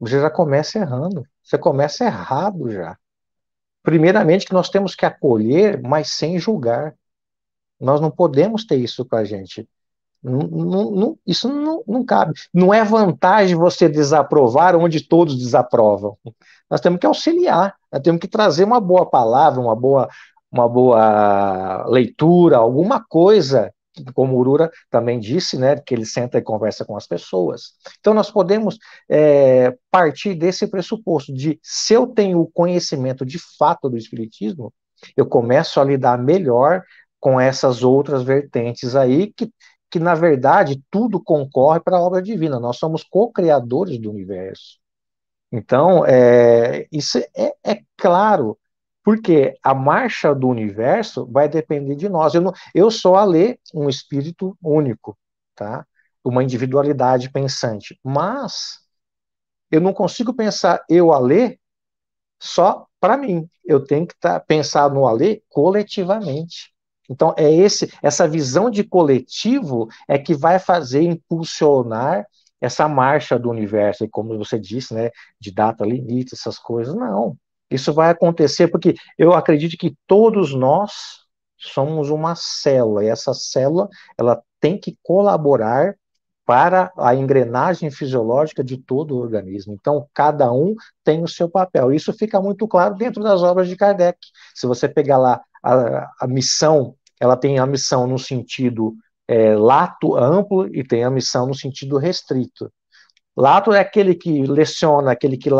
Você já começa errando, você começa errado já. Primeiramente, que nós temos que acolher, mas sem julgar. Nós não podemos ter isso com a gente. Não, não, isso não, não cabe. Não é vantagem você desaprovar onde todos desaprovam. Nós temos que auxiliar, nós temos que trazer uma boa palavra, uma boa, uma boa leitura, alguma coisa, como o Urura também disse, né, que ele senta e conversa com as pessoas. Então, nós podemos é, partir desse pressuposto de se eu tenho o conhecimento de fato do Espiritismo, eu começo a lidar melhor com essas outras vertentes aí, que, que na verdade tudo concorre para a obra divina, nós somos co-criadores do universo. Então, é, isso é, é claro porque a marcha do universo vai depender de nós. Eu, não, eu sou a ler um espírito único, tá? Uma individualidade pensante. Mas eu não consigo pensar eu a ler só para mim. Eu tenho que tá, pensar no Alê coletivamente. Então, é esse, essa visão de coletivo é que vai fazer impulsionar essa marcha do universo, e como você disse, né, de data limite, essas coisas. Não. Isso vai acontecer porque eu acredito que todos nós somos uma célula, e essa célula ela tem que colaborar para a engrenagem fisiológica de todo o organismo. Então, cada um tem o seu papel. Isso fica muito claro dentro das obras de Kardec. Se você pegar lá a, a missão, ela tem a missão no sentido é, lato, amplo, e tem a missão no sentido restrito. Lato é aquele que leciona, aquele que,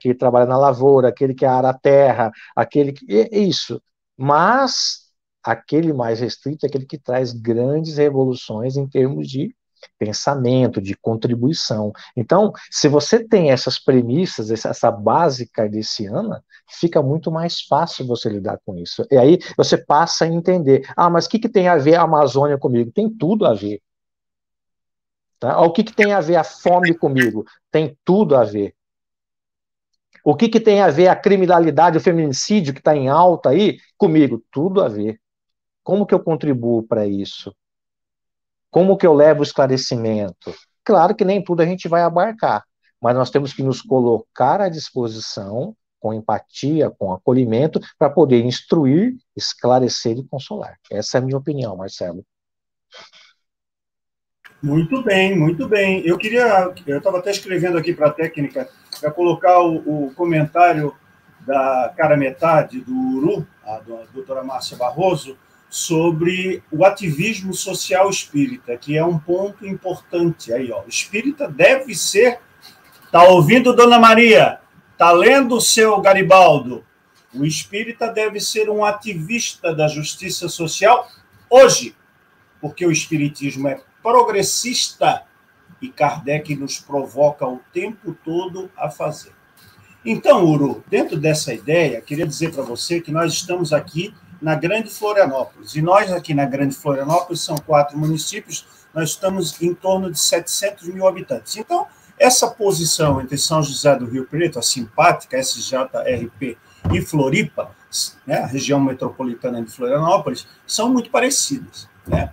que trabalha na lavoura, aquele que ara a terra, aquele que. É isso. Mas aquele mais restrito é aquele que traz grandes revoluções em termos de pensamento, de contribuição. Então, se você tem essas premissas, essa base kardeciana, fica muito mais fácil você lidar com isso. E aí você passa a entender: ah, mas o que, que tem a ver a Amazônia comigo? Tem tudo a ver. Tá? O que, que tem a ver a fome comigo? Tem tudo a ver. O que, que tem a ver a criminalidade, o feminicídio que está em alta aí comigo? Tudo a ver. Como que eu contribuo para isso? Como que eu levo o esclarecimento? Claro que nem tudo a gente vai abarcar, mas nós temos que nos colocar à disposição, com empatia, com acolhimento, para poder instruir, esclarecer e consolar. Essa é a minha opinião, Marcelo. Muito bem, muito bem. Eu queria, eu estava até escrevendo aqui para a técnica, para colocar o, o, comentário da cara metade do Uru, a, doutora Márcia Barroso, sobre o ativismo social espírita, que é um ponto importante aí, ó. Espírita deve ser. Tá ouvindo, Dona Maria? Tá lendo o seu Garibaldo? O espírita deve ser um ativista da justiça social hoje, porque o espiritismo é progressista e Kardec nos provoca o tempo todo a fazer. Então, Uru, dentro dessa ideia, queria dizer para você que nós estamos aqui na Grande Florianópolis. E nós aqui na Grande Florianópolis, são quatro municípios, nós estamos em torno de 700 mil habitantes. Então, essa posição entre São José do Rio Preto, a simpática SJRP, e Floripa, né, a região metropolitana de Florianópolis, são muito parecidas. Né?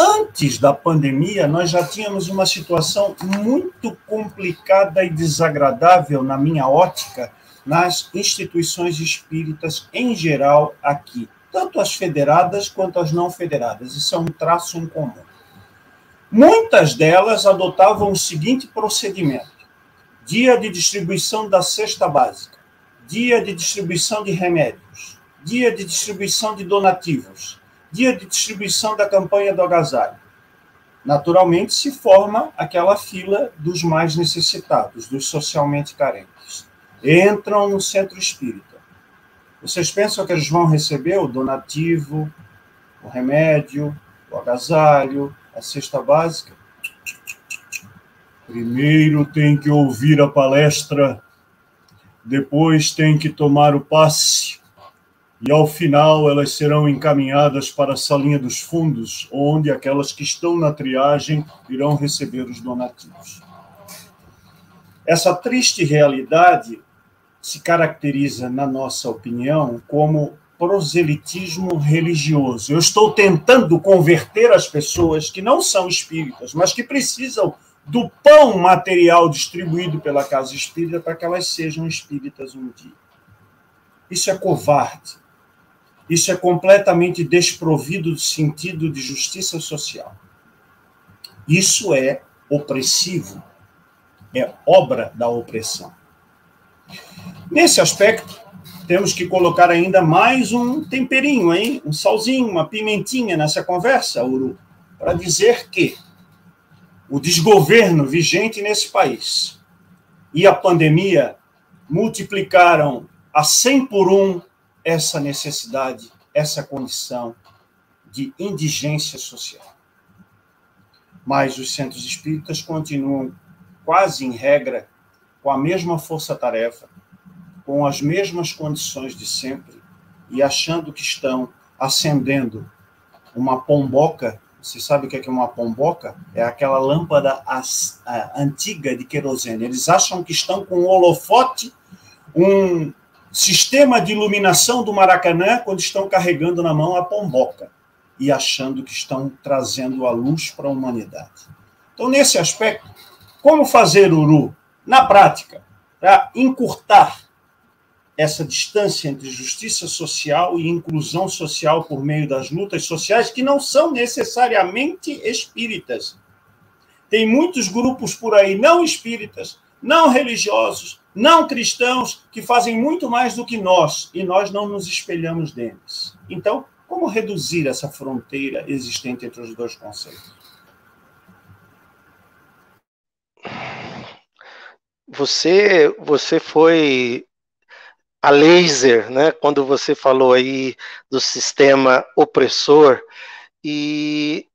Antes da pandemia, nós já tínhamos uma situação muito complicada e desagradável, na minha ótica, nas instituições espíritas em geral aqui tanto as federadas quanto as não federadas. Isso é um traço em comum. Muitas delas adotavam o seguinte procedimento: dia de distribuição da cesta básica, dia de distribuição de remédios, dia de distribuição de donativos, dia de distribuição da campanha do agasalho. Naturalmente, se forma aquela fila dos mais necessitados, dos socialmente carentes. Entram no centro espírita vocês pensam que eles vão receber o donativo, o remédio, o agasalho, a cesta básica? Primeiro tem que ouvir a palestra, depois tem que tomar o passe, e ao final elas serão encaminhadas para a salinha dos fundos, onde aquelas que estão na triagem irão receber os donativos. Essa triste realidade se caracteriza, na nossa opinião, como proselitismo religioso. Eu estou tentando converter as pessoas que não são espíritas, mas que precisam do pão material distribuído pela casa espírita para que elas sejam espíritas um dia. Isso é covarde. Isso é completamente desprovido do sentido de justiça social. Isso é opressivo. É obra da opressão. Nesse aspecto, temos que colocar ainda mais um temperinho, hein? um salzinho, uma pimentinha nessa conversa, Uru, para dizer que o desgoverno vigente nesse país e a pandemia multiplicaram a 100 por um essa necessidade, essa condição de indigência social. Mas os centros espíritas continuam, quase em regra, com a mesma força-tarefa, com as mesmas condições de sempre e achando que estão acendendo uma pomboca. Você sabe o que é uma pomboca? É aquela lâmpada antiga de querosene. Eles acham que estão com um holofote, um sistema de iluminação do Maracanã, quando estão carregando na mão a pomboca e achando que estão trazendo a luz para a humanidade. Então, nesse aspecto, como fazer Uru? Na prática, para encurtar essa distância entre justiça social e inclusão social por meio das lutas sociais, que não são necessariamente espíritas. Tem muitos grupos por aí não espíritas, não religiosos, não cristãos, que fazem muito mais do que nós, e nós não nos espelhamos deles. Então, como reduzir essa fronteira existente entre os dois conceitos? Você, você foi a laser, né? Quando você falou aí do sistema opressor e,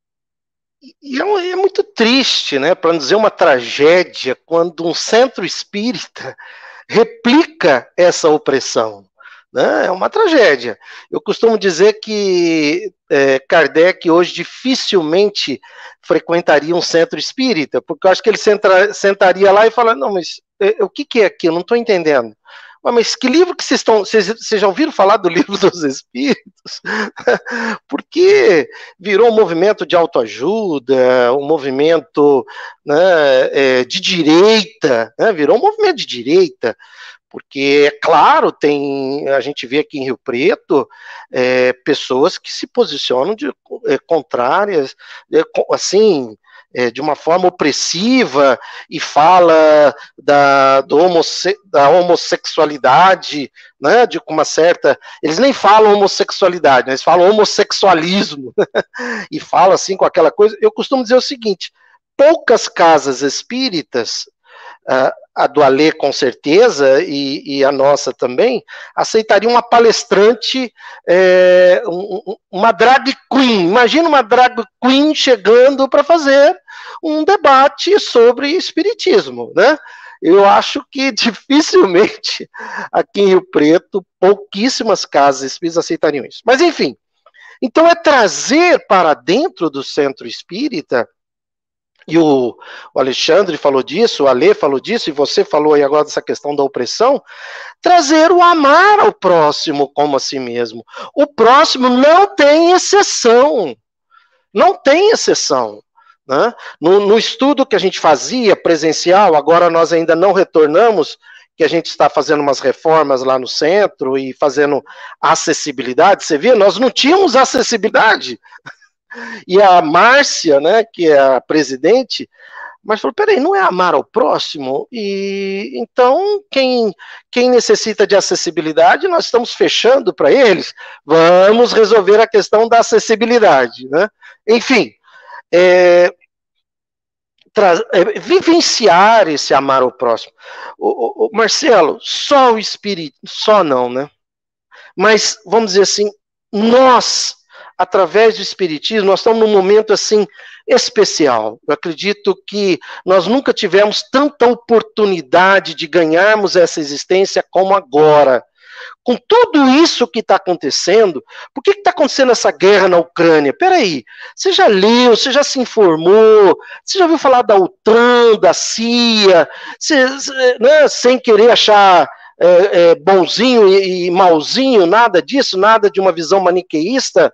e é, é, muito triste, né? Para não dizer uma tragédia, quando um centro espírita replica essa opressão. Né? É uma tragédia. Eu costumo dizer que é, Kardec hoje dificilmente frequentaria um centro espírita, porque eu acho que ele sentaria lá e falaria: não, mas é, o que, que é aqui? Eu não estou entendendo mas que livro que vocês estão. Vocês, já ouviram falar do livro dos Espíritos? Porque virou um movimento de autoajuda, um movimento né, é, de direita, né, virou um movimento de direita porque é claro, tem a gente vê aqui em Rio Preto é, pessoas que se posicionam de é, contrárias, é, assim, é, de uma forma opressiva e fala da, do homosse da homossexualidade, né, de uma certa. Eles nem falam homossexualidade, né, eles falam homossexualismo, e fala assim com aquela coisa. Eu costumo dizer o seguinte: poucas casas espíritas uh, a do Alê com certeza, e, e, a nossa também, aceitaria uma palestrante, é, um, uma drag queen. Imagina uma drag queen chegando para fazer um debate sobre espiritismo, né? Eu acho que dificilmente aqui em Rio Preto, pouquíssimas casas espíritas aceitariam isso. Mas enfim, então é trazer para dentro do centro espírita e o, o, Alexandre falou disso, o Ale falou disso, e você falou aí agora dessa questão da opressão, trazer o amar ao próximo como a si mesmo. O próximo não tem exceção. Não tem exceção. Né? No, no estudo que a gente fazia presencial, agora nós ainda não retornamos, que a gente está fazendo umas reformas lá no centro e fazendo acessibilidade, você vê, nós não tínhamos acessibilidade. E a Márcia, né, que é a presidente, mas falou: peraí, não é amar ao próximo? E então, quem, quem necessita de acessibilidade, nós estamos fechando para eles, vamos resolver a questão da acessibilidade. Né? Enfim, é, é, vivenciar esse amar ao próximo. O, o, o Marcelo, só o espírito, só não, né? Mas, vamos dizer assim, nós através do Espiritismo, nós estamos num momento assim especial. Eu acredito que nós nunca tivemos tanta oportunidade de ganharmos essa existência como agora. Com tudo isso que está acontecendo, por que está acontecendo essa guerra na Ucrânia? Peraí, você já leu, você já se informou, você já ouviu falar da OTAN, da CIA, você, né, sem querer achar é, é, bonzinho e, e malzinho, nada disso, nada de uma visão maniqueísta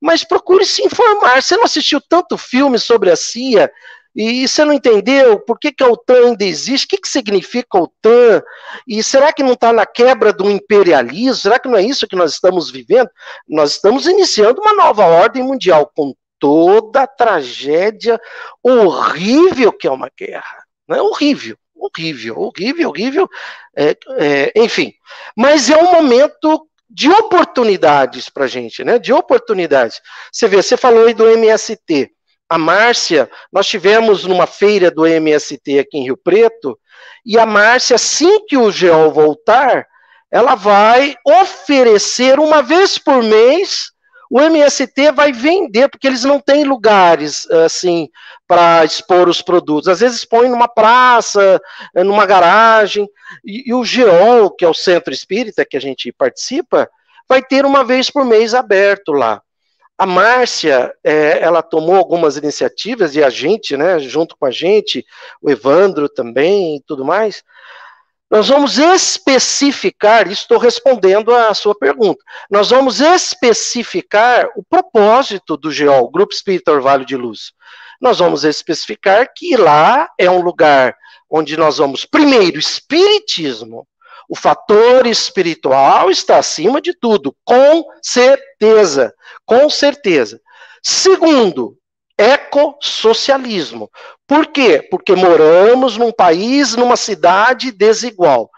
mas procure se informar. Você não assistiu tanto filme sobre a CIA e você não entendeu por que, que a OTAN ainda existe, o que, que significa OTAN, e será que não está na quebra do imperialismo? Será que não é isso que nós estamos vivendo? Nós estamos iniciando uma nova ordem mundial com toda a tragédia horrível que é uma guerra. Né? Horrível, horrível, horrível, horrível. É, é, enfim, mas é um momento de oportunidades para a gente, né? De oportunidades. Você vê, você falou aí do MST. A Márcia, nós tivemos numa feira do MST aqui em Rio Preto, e a Márcia, assim que o GEOL voltar, ela vai oferecer uma vez por mês o MST vai vender, porque eles não têm lugares assim para expor os produtos. Às vezes põe numa praça, numa garagem, e, e, o GEOL, que é o centro espírita que a gente participa, vai ter uma vez por mês aberto lá. A Márcia, é, ela tomou algumas iniciativas, e a gente, né, junto com a gente, o Evandro também e tudo mais, nós vamos especificar, estou respondendo à sua pergunta, nós vamos especificar o propósito do GEOL, Grupo Espírita Orvalho de Luz. Nós vamos especificar que lá é um lugar onde nós vamos, primeiro, espiritismo, O fator espiritual está acima de tudo, com certeza, com certeza. Segundo, ecossocialismo. Por quê? Porque moramos num país, numa cidade desigual.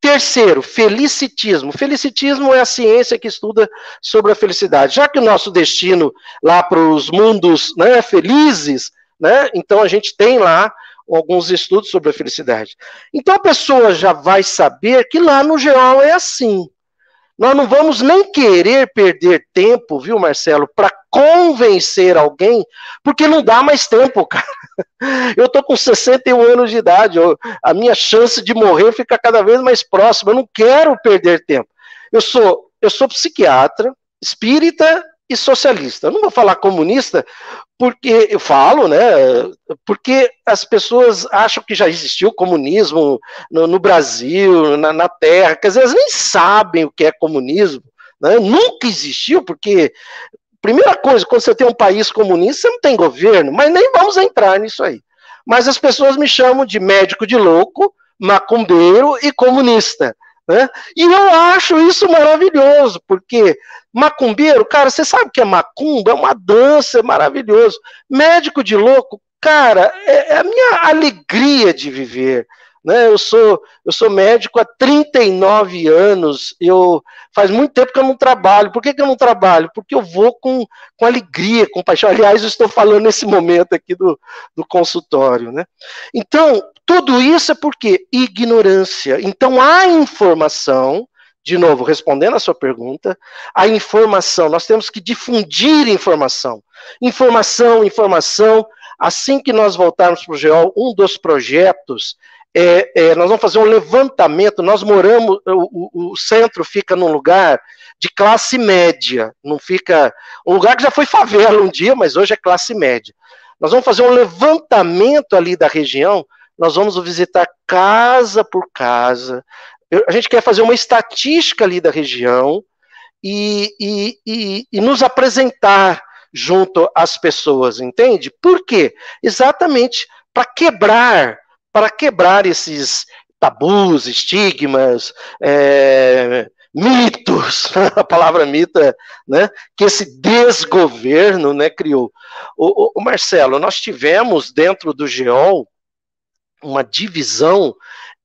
Terceiro, felicitismo. Felicitismo é a ciência que estuda sobre a felicidade. Já que o nosso destino lá para os mundos né, felizes, né, então a gente tem lá alguns estudos sobre a felicidade. Então a pessoa já vai saber que lá no geral é assim. Nós não vamos nem querer perder tempo, viu, Marcelo, para convencer alguém, porque não dá mais tempo, cara. Eu tô com 61 anos de idade, eu, a minha chance de morrer fica cada vez mais próxima. Eu não quero perder tempo. Eu sou, eu sou psiquiatra, espírita e socialista. Eu não vou falar comunista, porque eu falo, né? Porque as pessoas acham que já existiu comunismo no, no Brasil, na, na, Terra, que vezes nem sabem o que é comunismo, né? Nunca existiu, porque primeira coisa, quando você tem um país comunista, você não tem governo, mas nem vamos entrar nisso aí. Mas as pessoas me chamam de médico de louco, macumbeiro e comunista. Né? E eu acho isso maravilhoso, porque macumbeiro, cara, você sabe que é macumba? É uma dança, é maravilhoso. Médico de louco, cara, é, é a minha alegria de viver. Né? Eu sou eu sou médico há 39 anos. Eu faz muito tempo que eu não trabalho. Por que, que eu não trabalho? Porque eu vou com, com alegria, com paixão. Aliás, eu estou falando nesse momento aqui do, do consultório, né? Então, tudo isso é porque ignorância. Então, a informação, de novo, respondendo a sua pergunta, a informação, nós temos que difundir informação. Informação, informação. Assim que nós voltarmos para o GEOL, um dos projetos é, é, nós vamos fazer um levantamento. Nós moramos, o, o, centro fica num lugar de classe média, não fica. Um lugar que já foi favela um dia, mas hoje é classe média. Nós vamos fazer um levantamento ali da região, nós vamos visitar casa por casa. Eu, a gente quer fazer uma estatística ali da região e, e, e, e nos apresentar junto às pessoas, entende? Por quê? Exatamente para quebrar para quebrar esses tabus, estigmas, é, mitos, a palavra mito é, né, que esse desgoverno né, criou. O, o, Marcelo, nós tivemos dentro do GEOL uma divisão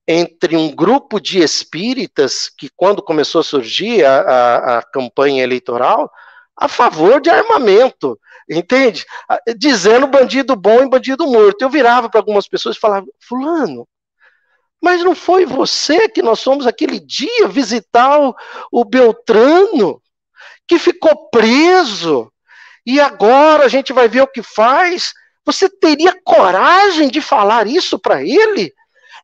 entre um grupo de espíritas que, quando começou a surgir a, a, a campanha eleitoral, a favor de armamento entende? Ah, dizendo bandido bom e bandido morto. Eu virava para algumas pessoas e falava, fulano, mas não foi você que nós fomos aquele dia visitar o, o Beltrano, que ficou preso, e agora a gente vai ver o que faz? Você teria coragem de falar isso para ele?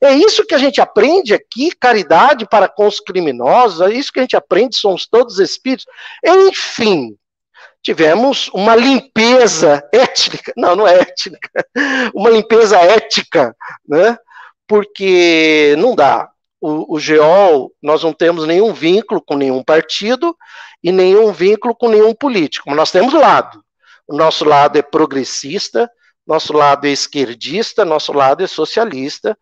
É isso que a gente aprende aqui, caridade para com os criminosos, é isso que a gente aprende, somos todos espíritos. Enfim, tivemos uma limpeza étnica, não, não é étnica, uma limpeza ética, né? Porque não dá. O, o GEOL, nós não temos nenhum vínculo com nenhum partido e nenhum vínculo com nenhum político, mas nós temos lado. O nosso lado é progressista, nosso lado é esquerdista, nosso lado é socialista,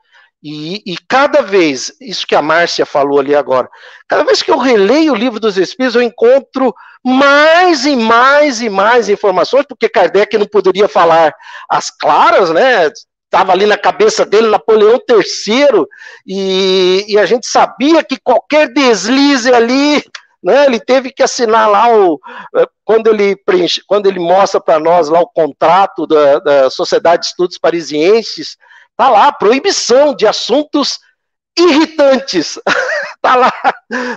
e, e, cada vez, isso que a Márcia falou ali agora, cada vez que eu releio o livro dos Espíritos, eu encontro mais e mais e mais informações, porque Kardec não poderia falar as claras, né? Estava ali na cabeça dele Napoleão III, e, e a gente sabia que qualquer deslize ali né, ele teve que assinar lá o eh, quando ele preenche, quando ele mostra para nós lá o contrato da, da Sociedade de Estudos Parisienses, Tá lá, proibição de assuntos irritantes. tá lá.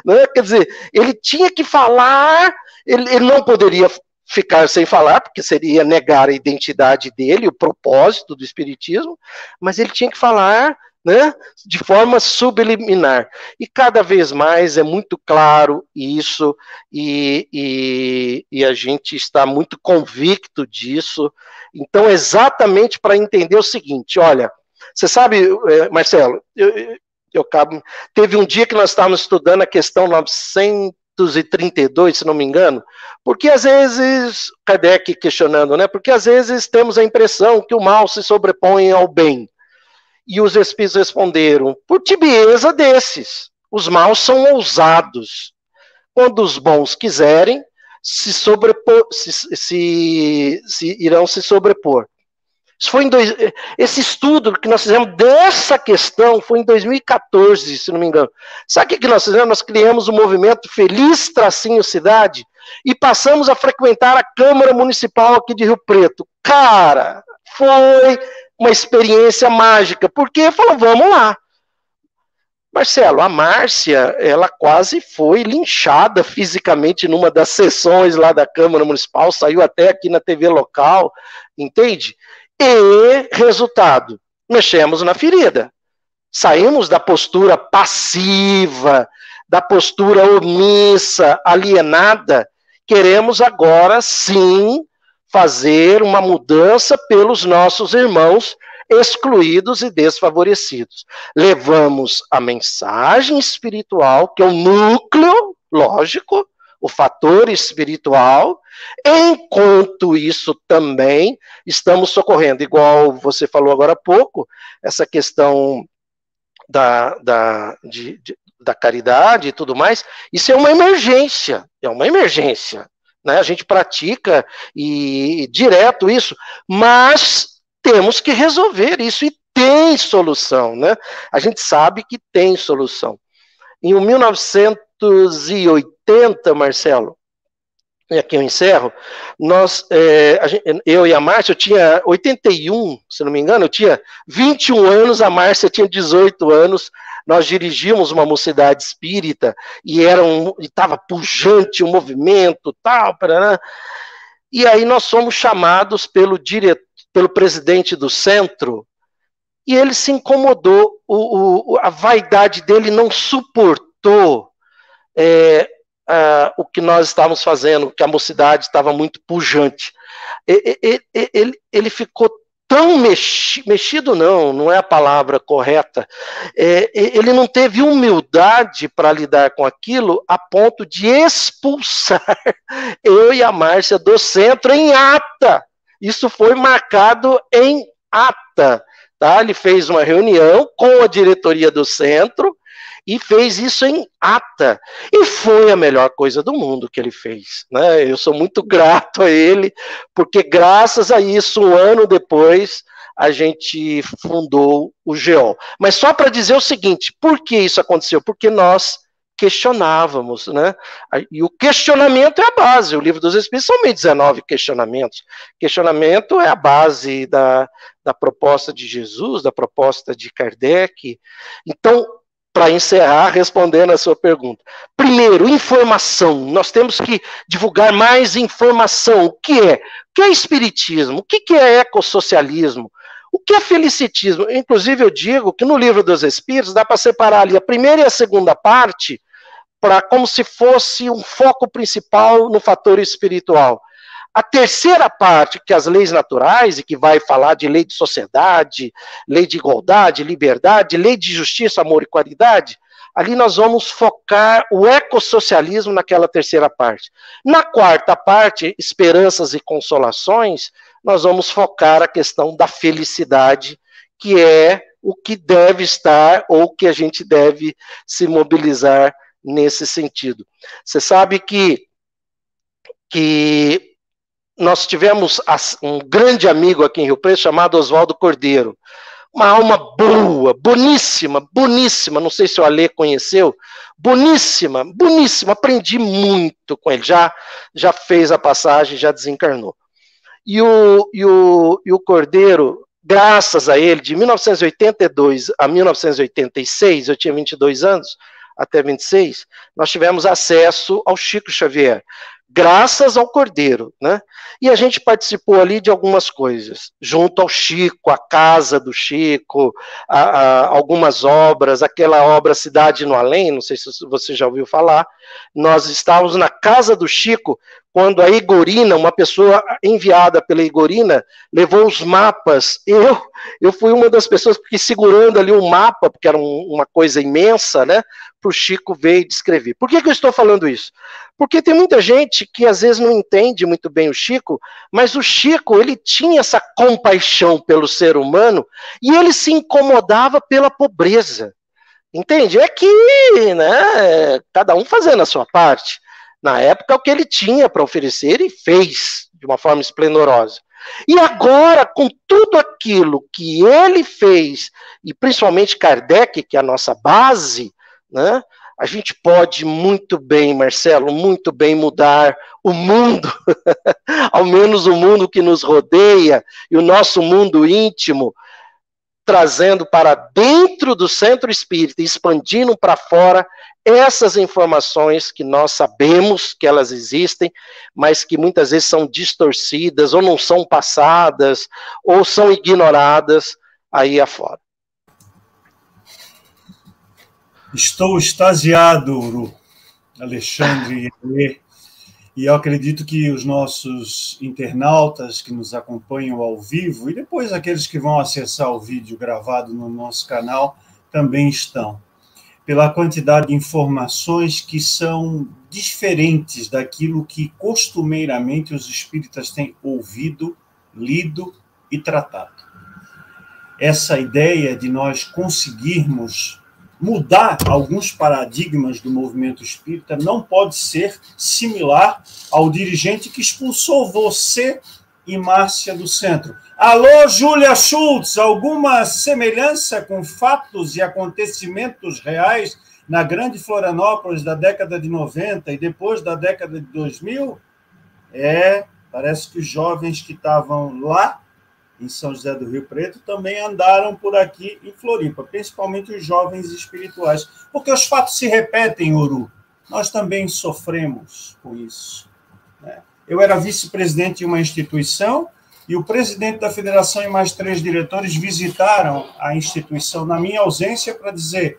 Né? Quer dizer, ele tinha que falar, ele, ele não poderia ficar sem falar, porque seria negar a identidade dele, o propósito do Espiritismo, mas ele tinha que falar né, de forma subliminar. E cada vez mais é muito claro isso, e, e, e a gente está muito convicto disso. Então, exatamente para entender o seguinte: olha, você sabe, é, Marcelo, eu, eu, acabo, teve um dia que nós estávamos estudando a questão 932, se não me engano, porque às vezes, Kardec questionando, né? Porque às vezes temos a impressão que o mal se sobrepõe ao bem. E os espíritos responderam, por tibieza desses. Os maus são ousados. Quando os bons quiserem, se, sobrepor, se, se, se irão se sobrepor. Isso foi em dois, esse estudo que nós fizemos dessa questão foi em 2014, se não me engano. Sabe o que nós fizemos? Nós criamos o um movimento Feliz Tracinho Cidade e passamos a frequentar a Câmara Municipal aqui de Rio Preto. Cara, foi uma experiência mágica, porque falou, vamos lá. Marcelo, a Márcia, ela quase foi linchada fisicamente numa das sessões lá da Câmara Municipal, saiu até aqui na TV local, entende? E, resultado, mexemos na ferida. Saímos da postura passiva, da postura omissa, alienada. Queremos agora sim fazer uma mudança pelos nossos irmãos excluídos e desfavorecidos. Levamos a mensagem espiritual, que é o núcleo, lógico, o fator espiritual, enquanto isso também estamos socorrendo, igual você falou agora há pouco, essa questão da, da, de, de, da caridade e tudo mais, isso é uma emergência, é uma emergência. Né? A gente pratica e, e direto isso, mas temos que resolver isso e tem solução, né? A gente sabe que tem solução. Em 1980, Marcelo, e aqui eu encerro, nós, é, gente, eu e a Márcia, eu tinha 81, se não me engano, eu tinha 21 anos, a Márcia tinha 18 anos, nós dirigíamos uma mocidade espírita e era um, estava pujante o movimento, tal, parará, e aí nós somos chamados pelo pelo presidente do centro, e ele se incomodou, o, o a vaidade dele não suportou é, a, o que nós estávamos fazendo, que a mocidade estava muito pujante. Ele, ele, ele ficou tão mexido, mexido não, não é a palavra correta, é, ele não teve humildade para lidar com aquilo a ponto de expulsar eu e a Márcia do centro em ata. Isso foi marcado em ata. Tá? Ele fez uma reunião com a diretoria do centro e fez isso em ata. E foi a melhor coisa do mundo que ele fez. Né? Eu sou muito grato a ele, porque graças a isso, um ano depois, a gente fundou o GEO. Mas só para dizer o seguinte: por que isso aconteceu? Porque nós questionávamos, né? E o questionamento é a base. O livro dos Espíritos são 1019 questionamentos. Questionamento é a base da, da proposta de Jesus, da proposta de Kardec. Então, para encerrar, respondendo a sua pergunta. Primeiro, informação. Nós temos que divulgar mais informação. O que é? O que é espiritismo? O que é ecossocialismo? O que é felicitismo? Inclusive, eu digo que no livro dos Espíritos dá para separar ali a primeira e a segunda parte para como se fosse um foco principal no fator espiritual. A terceira parte, que é as leis naturais, e que vai falar de lei de sociedade, lei de igualdade, liberdade, lei de justiça, amor e qualidade, ali nós vamos focar o ecossocialismo naquela terceira parte. Na quarta parte, esperanças e consolações, nós vamos focar a questão da felicidade, que é o que deve estar ou que a gente deve se mobilizar nesse sentido. Você sabe que, que nós tivemos um grande amigo aqui em Rio Preto chamado Oswaldo Cordeiro. Uma alma boa, boníssima, boníssima. Não sei se o Alê conheceu. Boníssima, boníssima. Aprendi muito com ele. Já, já fez a passagem, já desencarnou. E o, e, o, e o Cordeiro, graças a ele, de 1982 a 1986, eu tinha 22 anos, até 26, nós tivemos acesso ao Chico Xavier, graças ao Cordeiro, né? E a gente participou ali de algumas coisas, junto ao Chico, a casa do Chico, a, a, algumas obras, aquela obra Cidade no Além, não sei se você já ouviu falar, nós estávamos na casa do Chico quando a Igorina, uma pessoa enviada pela Igorina, levou os mapas. Eu, eu fui uma das pessoas que segurando ali um mapa, porque era um, uma coisa imensa, né? Para o Chico ver e descrever. Por que, que eu estou falando isso? Porque tem muita gente que às vezes não entende muito bem o Chico, mas o Chico ele tinha essa compaixão pelo ser humano e ele se incomodava pela pobreza. Entende? É que, né, cada um fazendo a sua parte. Na época, o que ele tinha para oferecer e fez de uma forma esplendorosa. E agora, com tudo aquilo que ele fez, e principalmente Kardec, que é a nossa base, né, a gente pode muito bem, Marcelo, muito bem mudar o mundo, ao menos o mundo que nos rodeia e o nosso mundo íntimo, trazendo para dentro do centro espírita, expandindo para fora essas informações que nós sabemos que elas existem, mas que muitas vezes são distorcidas, ou não são passadas, ou são ignoradas aí afora. Estou extasiado, Uru, Alexandre e e eu acredito que os nossos internautas que nos acompanham ao vivo, e depois aqueles que vão acessar o vídeo gravado no nosso canal, também estão. Pela quantidade de informações que são diferentes daquilo que costumeiramente os espíritas têm ouvido, lido e tratado. Essa ideia de nós conseguirmos mudar alguns paradigmas do movimento espírita não pode ser similar ao dirigente que expulsou você e Márcia do centro. Alô, Júlia Schultz, alguma semelhança com fatos e acontecimentos reais na grande Florianópolis da década de 90 e depois da década de 2000? É, parece que os jovens que estavam lá em São José do Rio Preto, também andaram por aqui em Floripa, principalmente os jovens espirituais. Porque os fatos se repetem, Uru. Nós também sofremos com isso. Né? Eu era vice-presidente de uma instituição e o presidente da federação e mais três diretores visitaram a instituição na minha ausência para dizer: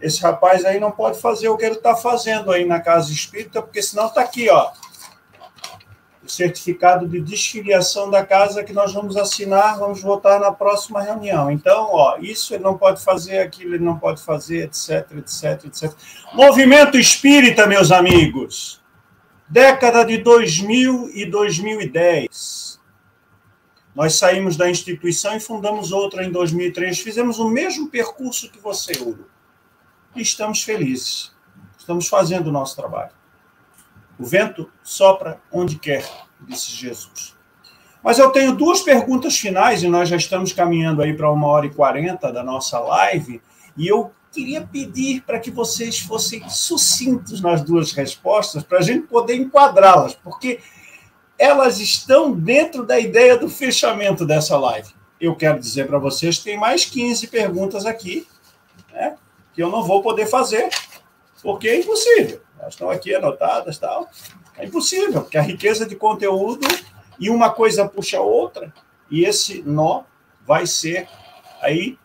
esse rapaz aí não pode fazer o que ele está fazendo aí na casa espírita, porque senão está aqui, ó certificado de desfiliação da casa que nós vamos assinar, vamos votar na próxima reunião. Então, ó, isso ele não pode fazer, aquilo ele não pode fazer, etc, etc, etc. Movimento espírita, meus amigos. Década de 2000 e 2010. Nós saímos da instituição e fundamos outra em 2003. Fizemos o mesmo percurso que você, Uro. E estamos felizes. Estamos fazendo o nosso trabalho. O vento sopra onde quer, disse Jesus. Mas eu tenho duas perguntas finais, e nós já estamos caminhando aí para uma hora e quarenta da nossa live, e eu queria pedir para que vocês fossem sucintos nas duas respostas, para a gente poder enquadrá-las, porque elas estão dentro da ideia do fechamento dessa live. Eu quero dizer para vocês que tem mais 15 perguntas aqui, né, que eu não vou poder fazer, porque é impossível elas estão aqui anotadas tal. É impossível, porque a riqueza de conteúdo e uma coisa puxa a outra, e esse nó vai ser aí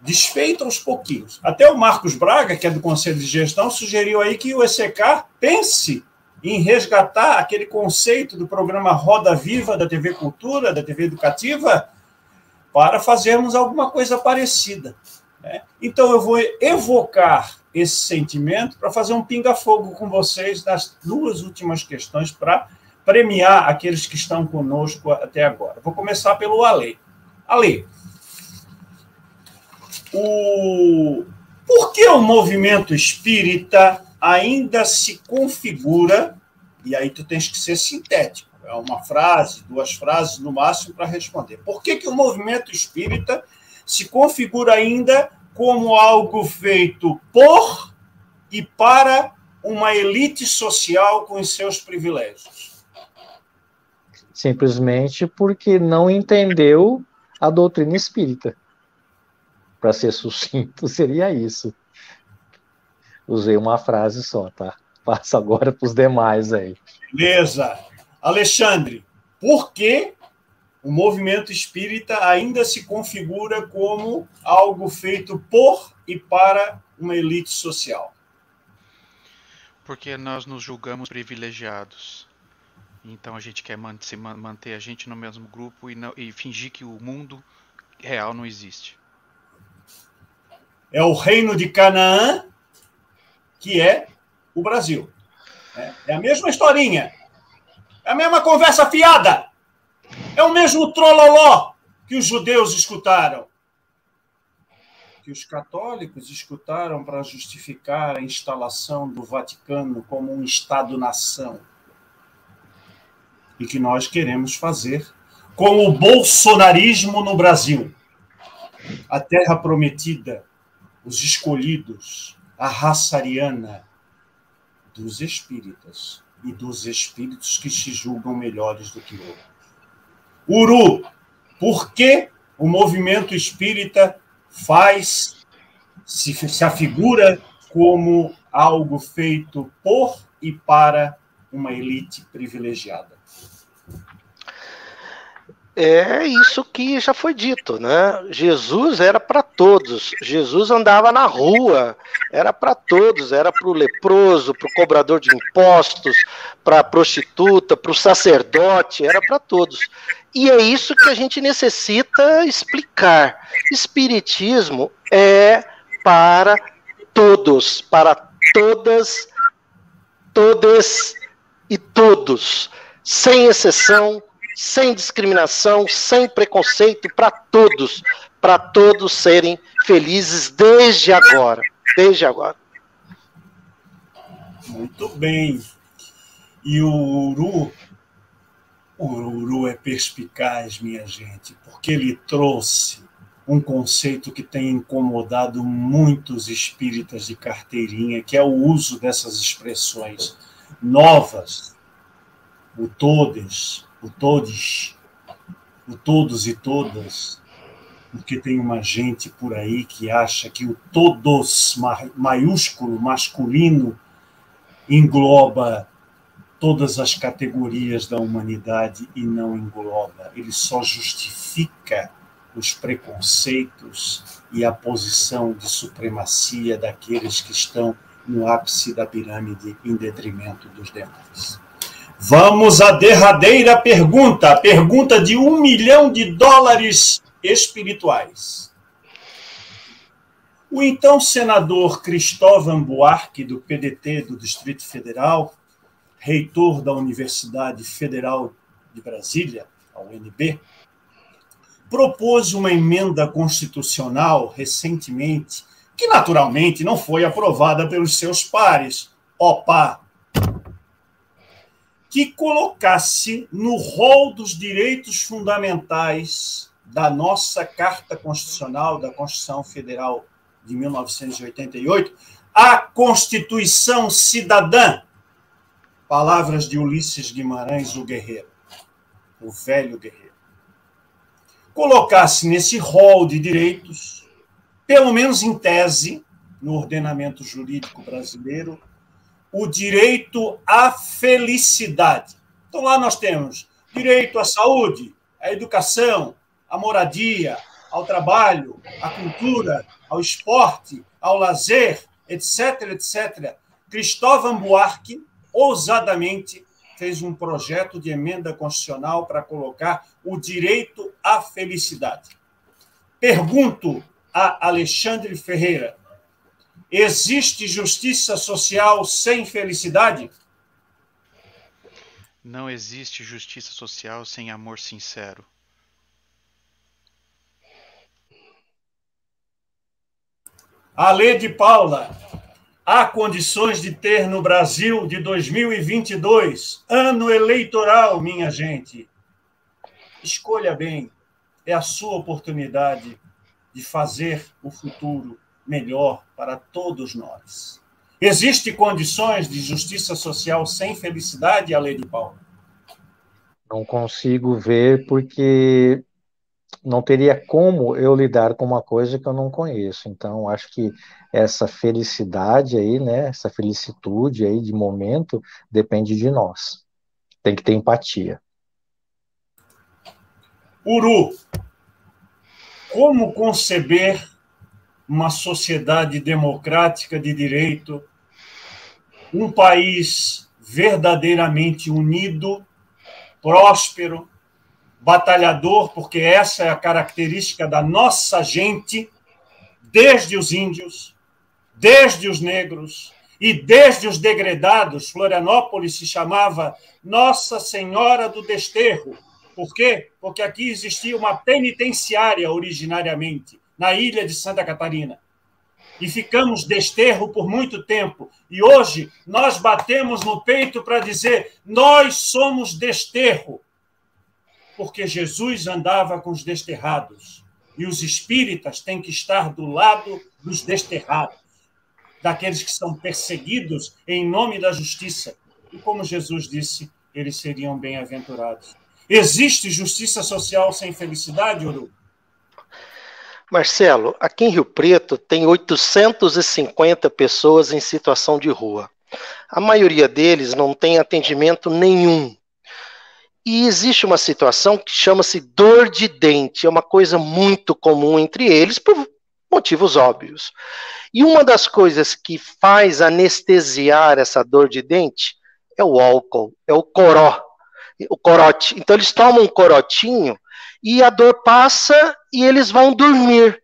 desfeito aos pouquinhos. Até o Marcos Braga, que é do Conselho de Gestão, sugeriu aí que o ECK pense em resgatar aquele conceito do programa Roda Viva da TV Cultura, da TV Educativa, para fazermos alguma coisa parecida. Né? Então, eu vou evocar esse sentimento para fazer um pinga-fogo com vocês nas duas últimas questões para premiar aqueles que estão conosco até agora. Vou começar pelo Ale. Ale, o... por que o movimento espírita ainda se configura, e aí tu tens que ser sintético, é uma frase, duas frases no máximo para responder. Por que, que o movimento espírita se configura ainda como algo feito por e para uma elite social com os seus privilégios? Simplesmente porque não entendeu a doutrina espírita. Para ser sucinto, seria isso. Usei uma frase só, tá? Passo agora para os demais aí. Beleza. Alexandre, por que o movimento espírita ainda se configura como algo feito por e para uma elite social. Porque nós nos julgamos privilegiados. Então a gente quer manter a gente no mesmo grupo e, não, e fingir que o mundo real não existe. É o reino de Canaã, que é o Brasil. É, é a mesma historinha. É a mesma conversa fiada. É o mesmo trololó que os judeus escutaram. que os católicos escutaram para justificar a instalação do Vaticano como um Estado-nação. E que nós queremos fazer com o bolsonarismo no Brasil. A terra prometida, os escolhidos, a raça ariana dos espíritas e dos espíritos que se julgam melhores do que outros. Uru, por que o movimento espírita faz, se, se afigura como algo feito por e para uma elite privilegiada. É isso que já foi dito, né? Jesus era para todos. Jesus andava na rua, era para todos, era para o leproso, para o cobrador de impostos, para a prostituta, para o sacerdote, era para todos. E é isso que a gente necessita explicar. Espiritismo é para todos, para todas, todas e todos, sem exceção, sem discriminação, sem preconceito, para todos, para todos serem felizes desde agora, desde agora. Muito bem. E o Uru o Uru é perspicaz, minha gente, porque ele trouxe um conceito que tem incomodado muitos espíritas de carteirinha, que é o uso dessas expressões novas, o todes, o todes, o todos e todas, porque tem uma gente por aí que acha que o todos maiúsculo masculino engloba todas as categorias da humanidade e não engloba. Ele só justifica os preconceitos e a posição de supremacia daqueles que estão no ápice da pirâmide em detrimento dos demais. Vamos à derradeira pergunta, pergunta de um milhão de dólares espirituais. O então senador Cristóvão Buarque, do PDT do Distrito Federal, reitor da Universidade Federal de Brasília, a UNB, propôs uma emenda constitucional recentemente, que naturalmente não foi aprovada pelos seus pares, opa, que colocasse no rol dos direitos fundamentais da nossa Carta Constitucional, da Constituição Federal de 1988, a Constituição Cidadã, Palavras de Ulisses Guimarães, o guerreiro, o velho guerreiro. Colocasse nesse rol de direitos, pelo menos em tese, no ordenamento jurídico brasileiro, o direito à felicidade. Então lá nós temos direito à saúde, à educação, à moradia, ao trabalho, à cultura, ao esporte, ao lazer, etc, etc. Cristóvão Buarque ousadamente fez um projeto de emenda constitucional para colocar o direito à felicidade. Pergunto a Alexandre Ferreira: existe justiça social sem felicidade? Não existe justiça social sem amor sincero. Ale de Paula, há condições de ter no Brasil de 2022, ano eleitoral, minha gente. Escolha bem, é a sua oportunidade de fazer o futuro melhor para todos nós. Existem condições de justiça social sem felicidade, a lei de Paulo? Não consigo ver porque não teria como eu lidar com uma coisa que eu não conheço. Então, acho que essa felicidade aí, né, essa felicitude aí de momento depende de nós. Tem que ter empatia. Uru, como conceber uma sociedade democrática de direito, um país verdadeiramente unido, próspero, batalhador, porque essa é a característica da nossa gente, desde os índios, desde os negros e desde os degredados. Florianópolis se chamava Nossa Senhora do Desterro. Por quê? Porque aqui existia uma penitenciária originariamente, na ilha de Santa Catarina. E ficamos desterro por muito tempo. E hoje nós batemos no peito para dizer: nós somos desterro. Porque Jesus andava com os desterrados. E os espíritas têm que estar do lado dos desterrados, daqueles que são perseguidos em nome da justiça. E como Jesus disse, eles seriam bem-aventurados. Existe justiça social sem felicidade, Uru? Marcelo, aqui em Rio Preto tem 850 pessoas em situação de rua. A maioria deles não tem atendimento nenhum. E existe uma situação que chama-se dor de dente, é uma coisa muito comum entre eles por motivos óbvios. E uma das coisas que faz anestesiar essa dor de dente é o álcool, é o coró, o corote. Então eles tomam um corotinho e a dor passa e eles vão dormir.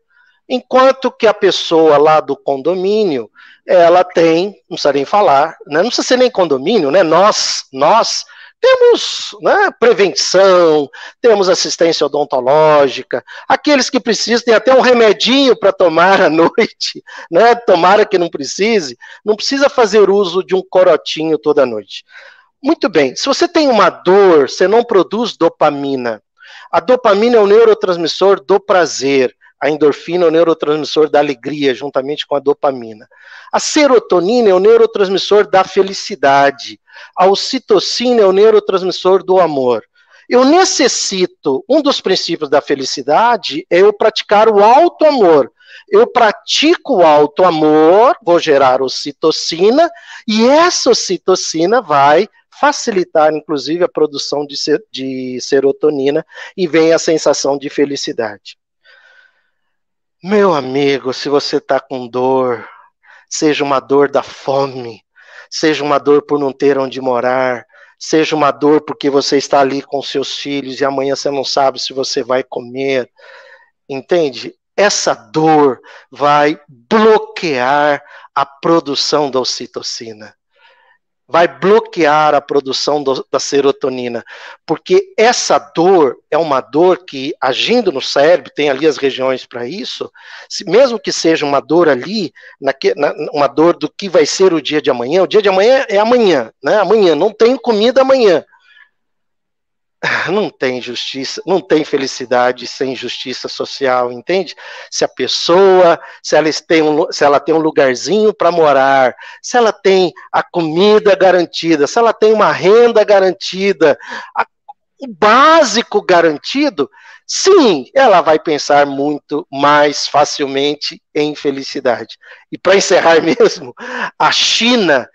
Enquanto que a pessoa lá do condomínio, ela tem, não precisa nem falar, né? não precisa ser nem condomínio, né? Nós, nós temos né, prevenção, temos assistência odontológica, aqueles que precisam, tem até um remedinho para tomar à noite, né? Tomara que não precise, não precisa fazer uso de um corotinho toda noite. Muito bem, se você tem uma dor, você não produz dopamina. A dopamina é o neurotransmissor do prazer. A endorfina é o neurotransmissor da alegria, juntamente com a dopamina. A serotonina é o neurotransmissor da felicidade. A ocitocina é o neurotransmissor do amor. Eu necessito, um dos princípios da felicidade é eu praticar o alto amor. Eu pratico o alto amor, vou gerar ocitocina, e essa ocitocina vai facilitar, inclusive, a produção de, ser, de serotonina e vem a sensação de felicidade. Meu amigo, se você está com dor, seja uma dor da fome, seja uma dor por não ter onde morar, seja uma dor porque você está ali com seus filhos e amanhã você não sabe se você vai comer, entende? Essa dor vai bloquear a produção da ocitocina vai bloquear a produção do, da serotonina, porque essa dor é uma dor que, agindo no cérebro, tem ali as regiões para isso, se, mesmo que seja uma dor ali, na, uma dor do que vai ser o dia de amanhã, o dia de amanhã é amanhã, né? Amanhã, não tem comida amanhã. Não tem justiça, não tem felicidade sem justiça social, entende? Se a pessoa, se ela tem um, se ela tem um lugarzinho para morar, se ela tem a comida garantida, se ela tem uma renda garantida, a, o básico garantido, sim, ela vai pensar muito mais facilmente em felicidade. E para encerrar mesmo, a China,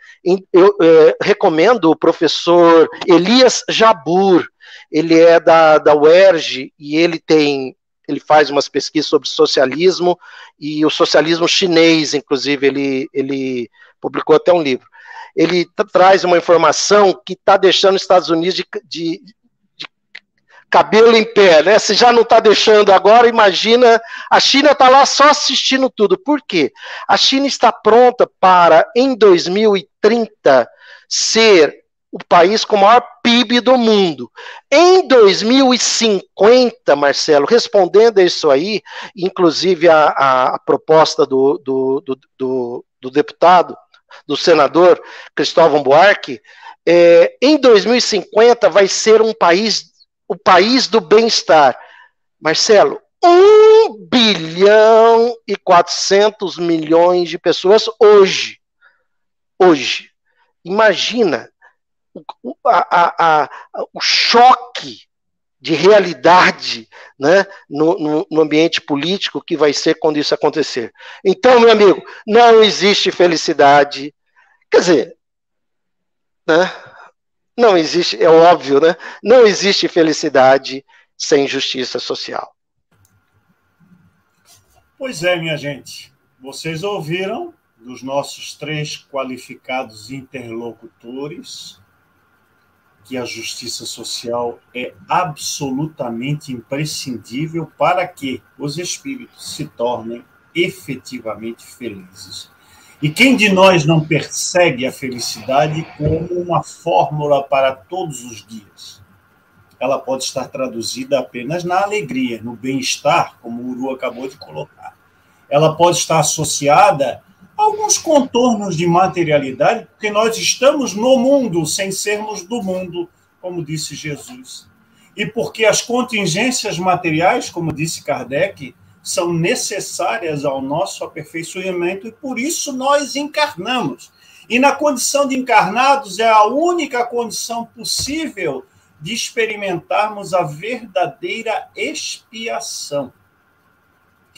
eu é, recomendo o professor Elias Jabur, ele é da, da UERJ e ele tem ele faz umas pesquisas sobre socialismo e o socialismo chinês, inclusive, ele, ele publicou até um livro. Ele traz uma informação que está deixando os Estados Unidos de, de, de, cabelo em pé, né? Se já não está deixando agora, imagina, a China está lá só assistindo tudo. Por quê? A China está pronta para, em 2030, ser o país com o maior PIB do mundo. Em 2050, Marcelo, respondendo a isso aí, inclusive a, a, a proposta do, do, do, do, do deputado, do senador Cristóvão Buarque, é, em 2050 vai ser um país, o país do bem-estar. Marcelo, 1 bilhão e 400 milhões de pessoas hoje. Hoje. Imagina o, a, a, o choque de realidade né, no, no, no, ambiente político que vai ser quando isso acontecer. Então, meu amigo, não existe felicidade. Quer dizer, né, não existe, é óbvio, né? Não existe felicidade sem justiça social. Pois é, minha gente. Vocês ouviram dos nossos três qualificados interlocutores que a justiça social é absolutamente imprescindível para que os espíritos se tornem efetivamente felizes. E quem de nós não persegue a felicidade como uma fórmula para todos os dias? ela pode estar traduzida apenas na alegria, no bem-estar, como o Uru acabou de colocar. Ela pode estar associada alguns contornos de materialidade, porque nós estamos no mundo sem sermos do mundo, como disse Jesus. E porque as contingências materiais, como disse Kardec, são necessárias ao nosso aperfeiçoamento e por isso nós encarnamos. E na condição de encarnados é a única condição possível de experimentarmos a verdadeira expiação,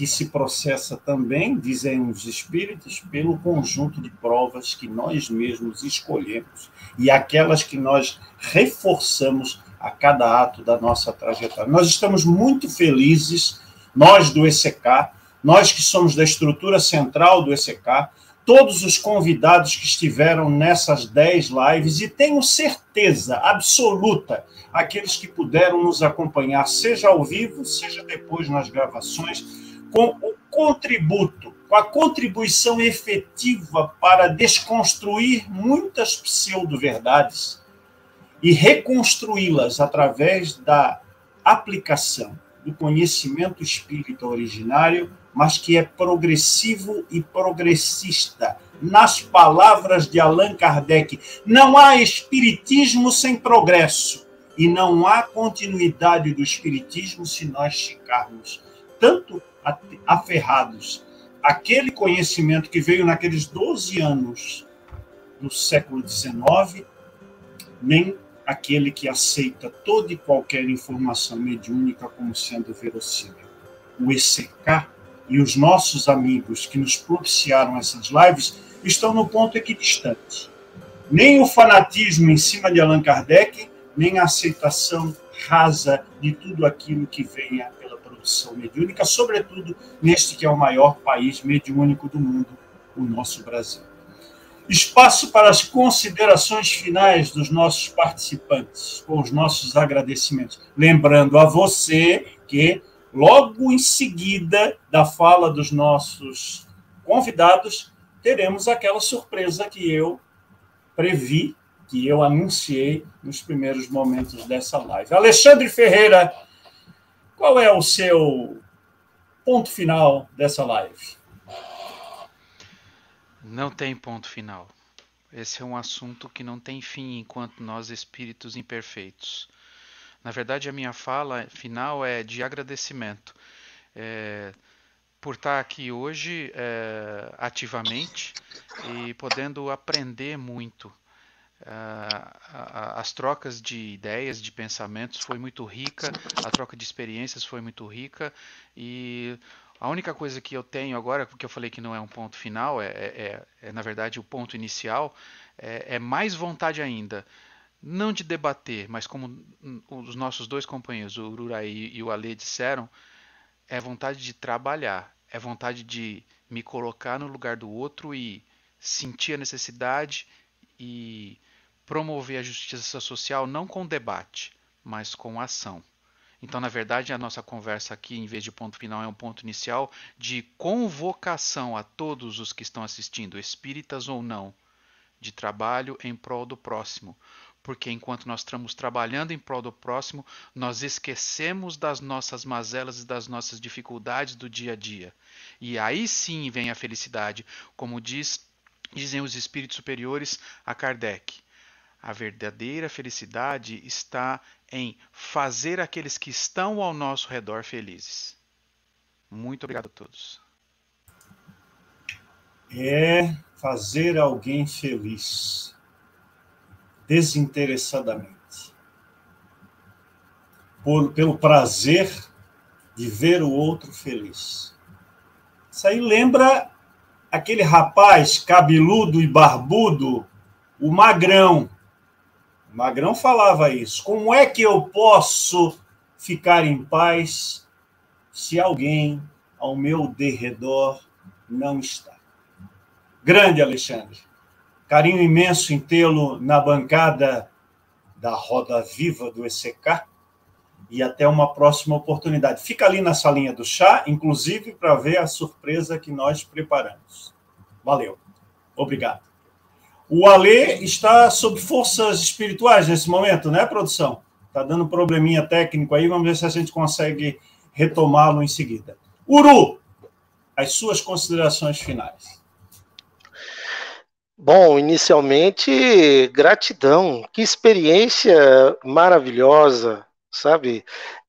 que se processa também, dizem os espíritos, pelo conjunto de provas que nós mesmos escolhemos e aquelas que nós reforçamos a cada ato da nossa trajetória. Nós estamos muito felizes, nós do ECK, nós que somos da estrutura central do ECK, todos os convidados que estiveram nessas 10 lives e tenho certeza absoluta, aqueles que puderam nos acompanhar, seja ao vivo, seja depois nas gravações, com o contributo, com a contribuição efetiva para desconstruir muitas pseudo-verdades e reconstruí-las através da aplicação do conhecimento espírita originário mas que é progressivo e progressista. Nas palavras de Allan Kardec, não há espiritismo sem progresso e não há continuidade do espiritismo se nós ficarmos tanto aferrados aquele conhecimento que veio naqueles 12 anos do século XIX, nem aquele que aceita toda e qualquer informação mediúnica como sendo verossímil. O ECK e os nossos amigos que nos propiciaram essas lives estão no ponto equidistante. Nem o fanatismo em cima de Allan Kardec, nem a aceitação rasa de tudo aquilo que venha produção mediúnica, sobretudo neste que é o maior país mediúnico do mundo, o nosso Brasil. Espaço para as considerações finais dos nossos participantes, com os nossos agradecimentos. Lembrando a você que Logo em seguida da fala dos nossos convidados, teremos aquela surpresa que eu previ, que eu anunciei nos primeiros momentos dessa live. Alexandre Ferreira, qual é o seu ponto final dessa live? Não tem ponto final. Esse é um assunto que não tem fim enquanto nós, espíritos imperfeitos. Na verdade, a minha fala final é de agradecimento é, por estar aqui hoje é, ativamente e podendo aprender muito. As trocas de ideias, de pensamentos foi muito rica, a troca de experiências foi muito rica e a única coisa que eu tenho agora, porque eu falei que não é um ponto final, é, é, é na verdade o ponto inicial, é, é mais vontade ainda. Não de debater, mas como os nossos dois companheiros, o Ururaí e o Ale, disseram, é vontade de trabalhar, é vontade de me colocar no lugar do outro e sentir a necessidade e promover a justiça social não com debate, mas com ação. Então, na verdade, a nossa conversa aqui, em vez de ponto final, é um ponto inicial de convocação a todos os que estão assistindo, espíritas ou não, de trabalho em prol do próximo porque enquanto nós estamos trabalhando em prol do próximo, nós esquecemos das nossas mazelas e das nossas dificuldades do dia a dia. E aí sim vem a felicidade, como diz, dizem os espíritos superiores a Kardec. A verdadeira felicidade está em fazer aqueles que estão ao nosso redor felizes. Muito obrigado a todos. É fazer alguém feliz desinteressadamente, por, pelo prazer de ver o outro feliz. Isso aí lembra aquele rapaz cabeludo e barbudo, o Magrão. Magrão falava isso. Como é que eu posso ficar em paz se alguém ao meu derredor não está? Grande Alexandre. Carinho imenso em tê-lo na bancada da Roda Viva do ECK e até uma próxima oportunidade. Fica ali na salinha do chá, inclusive para ver a surpresa que nós preparamos. Valeu. Obrigado. O Alê está sob forças espirituais nesse momento, né, produção? Está dando probleminha técnico aí, vamos ver se a gente consegue retomá-lo em seguida. Uru, as suas considerações finais. Bom, inicialmente, gratidão. Que experiência maravilhosa, sabe?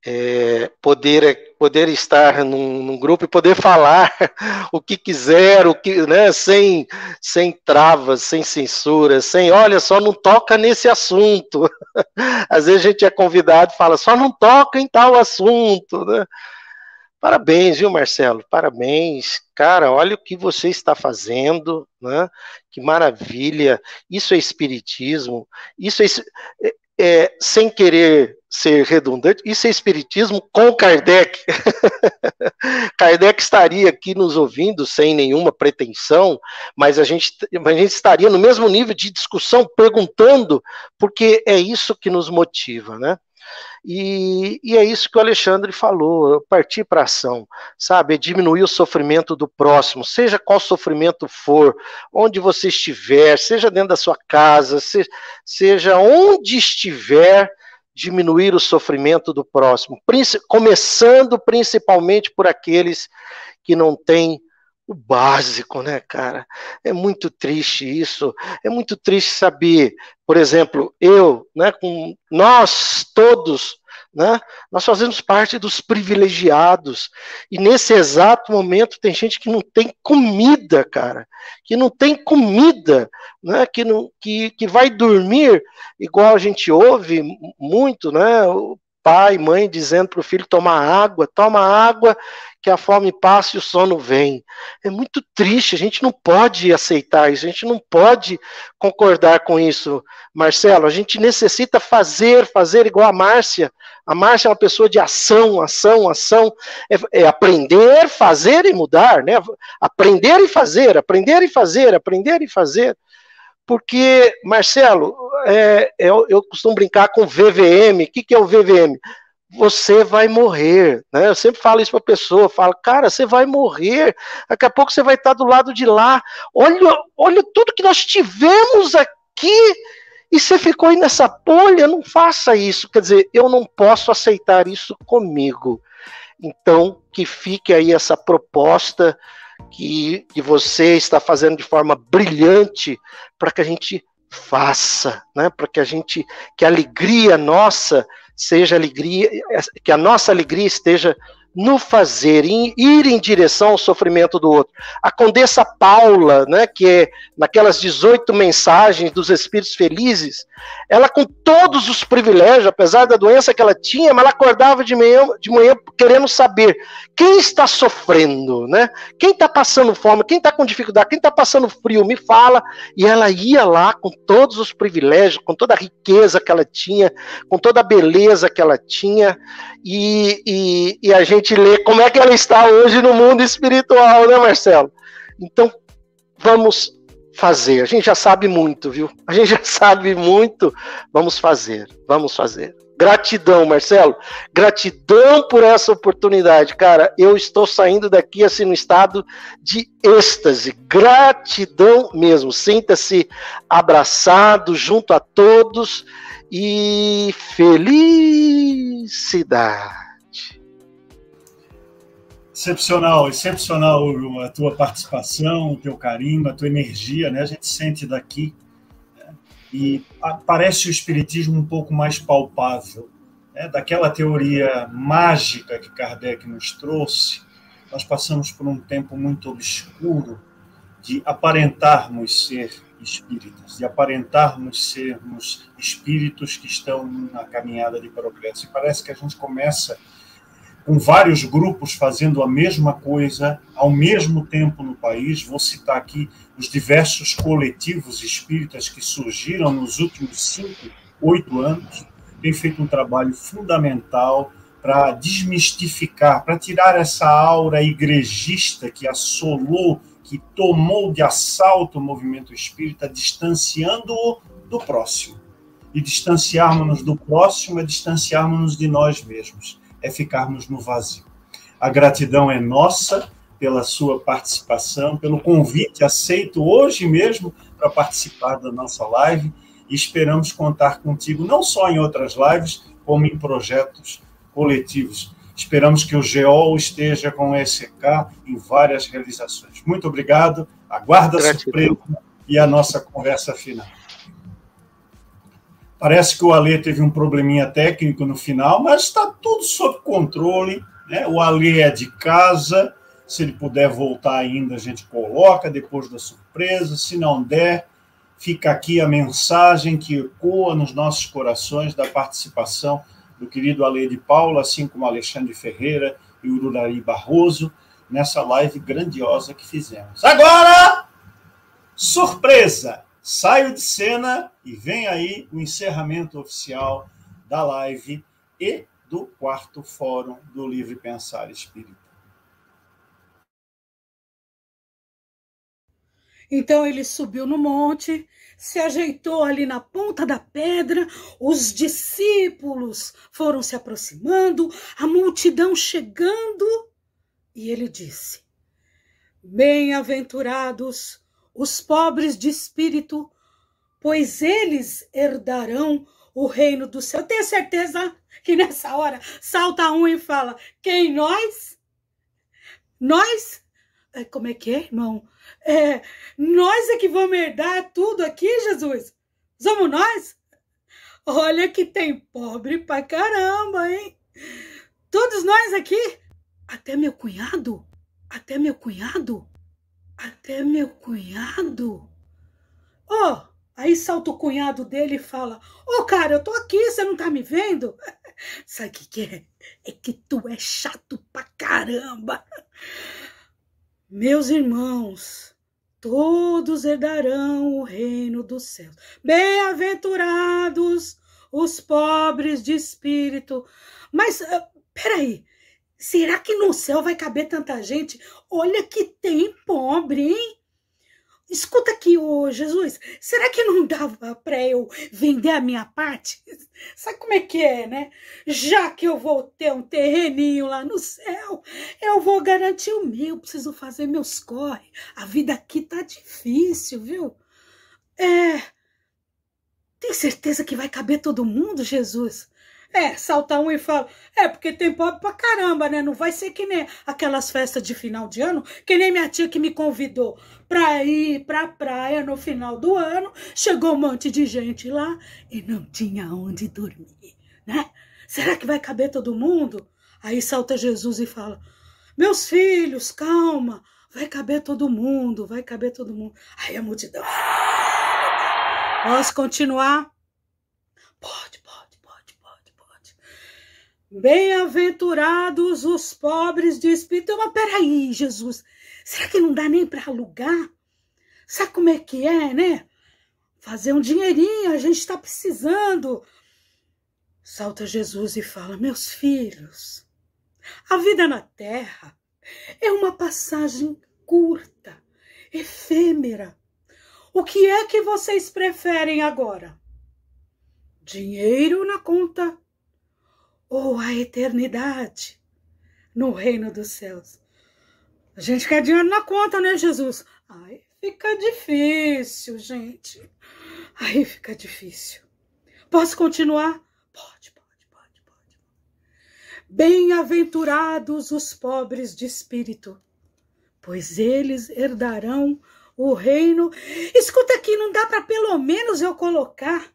É, poder poder estar num, num, grupo e poder falar o que quiser, o que, né, sem, sem travas, sem censura, sem, olha, só não toca nesse assunto. Às vezes a gente é convidado e fala, só não toca em tal assunto, né? Parabéns, viu, Marcelo? Parabéns. Cara, olha o que você está fazendo, né? Que maravilha. Isso é espiritismo. Isso é, é, é sem querer ser redundante, isso é espiritismo com Kardec. Kardec estaria aqui nos ouvindo sem nenhuma pretensão, mas a gente, a gente estaria no mesmo nível de discussão perguntando, porque é isso que nos motiva, né? E, e, é isso que o Alexandre falou, partir para ação, sabe? É diminuir o sofrimento do próximo, seja qual sofrimento for, onde você estiver, seja dentro da sua casa, seja, seja onde estiver, diminuir o sofrimento do próximo, começando principalmente por aqueles que não têm o básico, né, cara? É muito triste isso. É muito triste saber, por exemplo, eu, né, com nós todos, né, nós fazemos parte dos privilegiados. E nesse exato momento tem gente que não tem comida, cara, que não tem comida, né, que não que, que vai dormir igual a gente ouve muito, né, pai, mãe dizendo para o filho tomar água, toma água que a fome passa e o sono vem. É muito triste, a gente não pode aceitar isso, a gente não pode concordar com isso, Marcelo. A gente necessita fazer, fazer igual a Márcia. A Márcia é uma pessoa de ação, ação, ação. É, é aprender, fazer e mudar, né? Aprender e fazer, aprender e fazer, aprender e fazer. Porque, Marcelo, é, eu, eu costumo brincar com VVM. O que, que é o VVM? Você vai morrer, né? Eu sempre falo isso para a pessoa, falo, cara, você vai morrer. Daqui a pouco você vai estar do lado de lá. Olha, olha tudo que nós tivemos aqui e você ficou aí nessa bolha. Não faça isso. Quer dizer, eu não posso aceitar isso comigo. Então, que fique aí essa proposta que, que você está fazendo de forma brilhante para que a gente faça, né? Para que a gente, que a alegria nossa seja alegria, que a nossa alegria esteja no fazer, em ir em direção ao sofrimento do outro. A Condessa Paula, né, que é naquelas 18 mensagens dos Espíritos Felizes, ela com todos os privilégios, apesar da doença que ela tinha, mas ela acordava de manhã, de manhã querendo saber quem está sofrendo, né? Quem está passando fome, quem está com dificuldade, quem está passando frio, me fala. E ela ia lá com todos os privilégios, com toda a riqueza que ela tinha, com toda a beleza que ela tinha, e, e, e a gente lê como é que ela está hoje no mundo espiritual, né, Marcelo? Então, vamos fazer. A gente já sabe muito, viu? A gente já sabe muito. Vamos fazer, vamos fazer. Gratidão, Marcelo. Gratidão por essa oportunidade, cara. Eu estou saindo daqui assim no estado de êxtase. Gratidão mesmo. Sinta-se abraçado junto a todos e felicidade. Excepcional, excepcional a tua participação, o teu carinho, a tua energia, né? A gente sente daqui né? e parece o espiritismo um pouco mais palpável, né? Daquela teoria mágica que Kardec nos trouxe, nós passamos por um tempo muito obscuro de aparentarmos ser espíritas, de aparentarmos sermos espíritos que estão na caminhada de progresso. E parece que a gente começa com vários grupos fazendo a mesma coisa ao mesmo tempo no país. Vou citar aqui os diversos coletivos espíritas que surgiram nos últimos cinco, oito anos. Tem feito um trabalho fundamental para desmistificar, para tirar essa aura igrejista que assolou, que tomou de assalto o movimento espírita, distanciando-o do próximo. E distanciarmos-nos do próximo é distanciarmos-nos de nós mesmos é ficarmos no vazio. A gratidão é nossa pela sua participação, pelo convite aceito hoje mesmo para participar da nossa live e esperamos contar contigo não só em outras lives, como em projetos coletivos. Esperamos que o GEOL esteja com o SK em várias realizações. Muito obrigado, aguarda a surpresa e a nossa conversa final. Parece que o Alê teve um probleminha técnico no final, mas está tudo sob controle. Né? O Alê é de casa, se ele puder voltar ainda, a gente coloca depois da surpresa. Se não der, fica aqui a mensagem que ecoa nos nossos corações da participação do querido Ale de Paula, assim como Alexandre Ferreira e Ururari Barroso, nessa live grandiosa que fizemos. Agora, surpresa! Saio de cena e vem aí o encerramento oficial da live e do quarto fórum do Livre Pensar Espírita. Então ele subiu no monte, se ajeitou ali na ponta da pedra, os discípulos foram se aproximando, a multidão chegando, e ele disse: Bem-aventurados os pobres de espírito, pois eles herdarão o reino do céu. Eu tenho certeza que nessa hora salta um e fala: Quem nós? Nós? Como é que é, irmão? É, nós é que vamos herdar tudo aqui, Jesus? Somos nós? Olha que tem pobre pra caramba, hein? Todos nós aqui, até meu cunhado, até meu cunhado, até meu cunhado. Oh, aí salta o cunhado dele e fala: Ô, oh, cara, eu tô aqui, você não tá me vendo? Sabe o que, que é? É que tu é chato pra caramba. Meus irmãos, todos herdarão o reino dos céus. Bem-aventurados os pobres de espírito. Mas, uh, peraí, será que no céu vai caber tanta gente? Olha que tem pobre, hein? Escuta aqui, ô Jesus, será que não dava para eu vender a minha parte? Sabe como é que é, né? Já que eu vou ter um terreninho lá no céu, eu vou garantir o meu, preciso fazer meus corre. A vida aqui tá difícil, viu? É. Tem certeza que vai caber todo mundo, Jesus? É, salta um e fala, é, porque tem pobre pra caramba, né? Não vai ser que nem aquelas festas de final de ano, que nem minha tia que me convidou pra ir pra praia no final do ano. Chegou um monte de gente lá e não tinha onde dormir, né? Será que vai caber todo mundo? Aí salta Jesus e fala, meus filhos, calma, vai caber todo mundo, vai caber todo mundo. Aí a multidão, ah, posso continuar? Pode, Bem-aventurados os pobres de espírito. Mas peraí, Jesus, será que não dá nem para alugar? Sabe como é que é, né? Fazer um dinheirinho, a gente está precisando. Salta Jesus e fala: Meus filhos, a vida na terra é uma passagem curta, efêmera. O que é que vocês preferem agora? Dinheiro na conta ou a eternidade no reino dos céus. A gente quer dinheiro na conta, né, Jesus? Aí fica difícil, gente. Aí fica difícil. Posso continuar? Pode, pode, pode, pode. Bem-aventurados os pobres de espírito, pois eles herdarão o reino. Escuta aqui, não dá para pelo menos eu colocar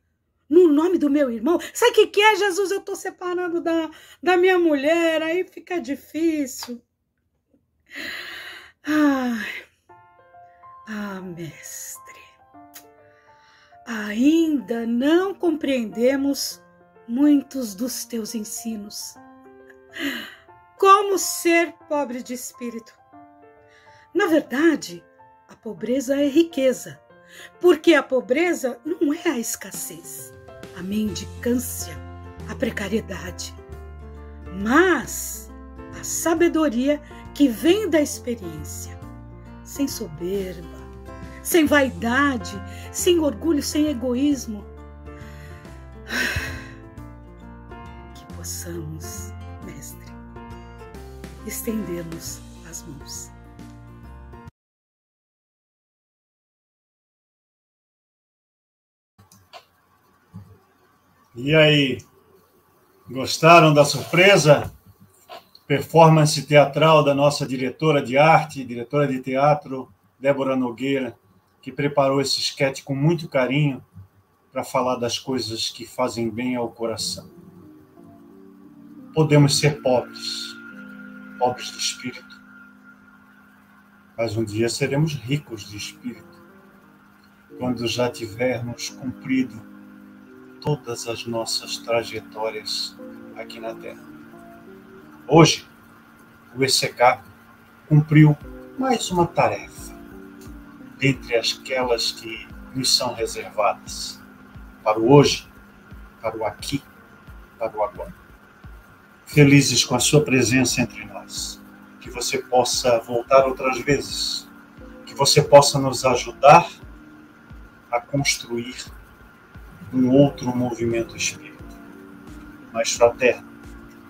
no nome do meu irmão. Sabe o que, que é, Jesus? Eu estou separando da, da minha mulher, aí fica difícil. Ai, ah, mestre, ainda não compreendemos muitos dos teus ensinos. Como ser pobre de espírito? Na verdade, a pobreza é riqueza, porque a pobreza não é a escassez a mendicância, a precariedade, mas a sabedoria que vem da experiência, sem soberba, sem vaidade, sem orgulho, sem egoísmo. Que possamos, Mestre, estendermos as mãos E aí, gostaram da surpresa? Performance teatral da nossa diretora de arte, diretora de teatro, Débora Nogueira, que preparou esse esquete com muito carinho para falar das coisas que fazem bem ao coração. Podemos ser pobres, pobres de espírito, mas um dia seremos ricos de espírito, quando já tivermos cumprido todas as nossas trajetórias aqui na Terra. Hoje, o ECK cumpriu mais uma tarefa, dentre aquelas que nos são reservadas, para o hoje, para o aqui, para o agora. Felizes com a sua presença entre nós, que você possa voltar outras vezes, que você possa nos ajudar a construir um outro movimento espírita, mais fraterno,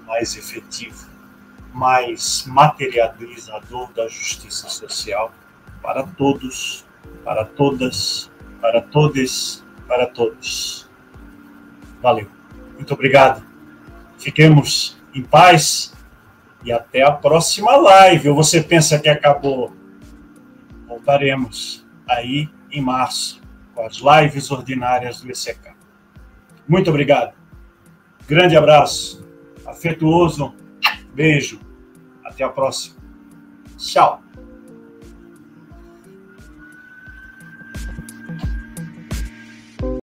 mais efetivo, mais materializador da justiça social para todos, para todas, para todos, para todos. Valeu. Muito obrigado. Fiquemos em paz e até a próxima live. Ou você pensa que acabou? Voltaremos aí em março as lives ordinárias do ECK. Muito obrigado. Grande abraço, afetuoso, beijo. Até a próxima. Tchau.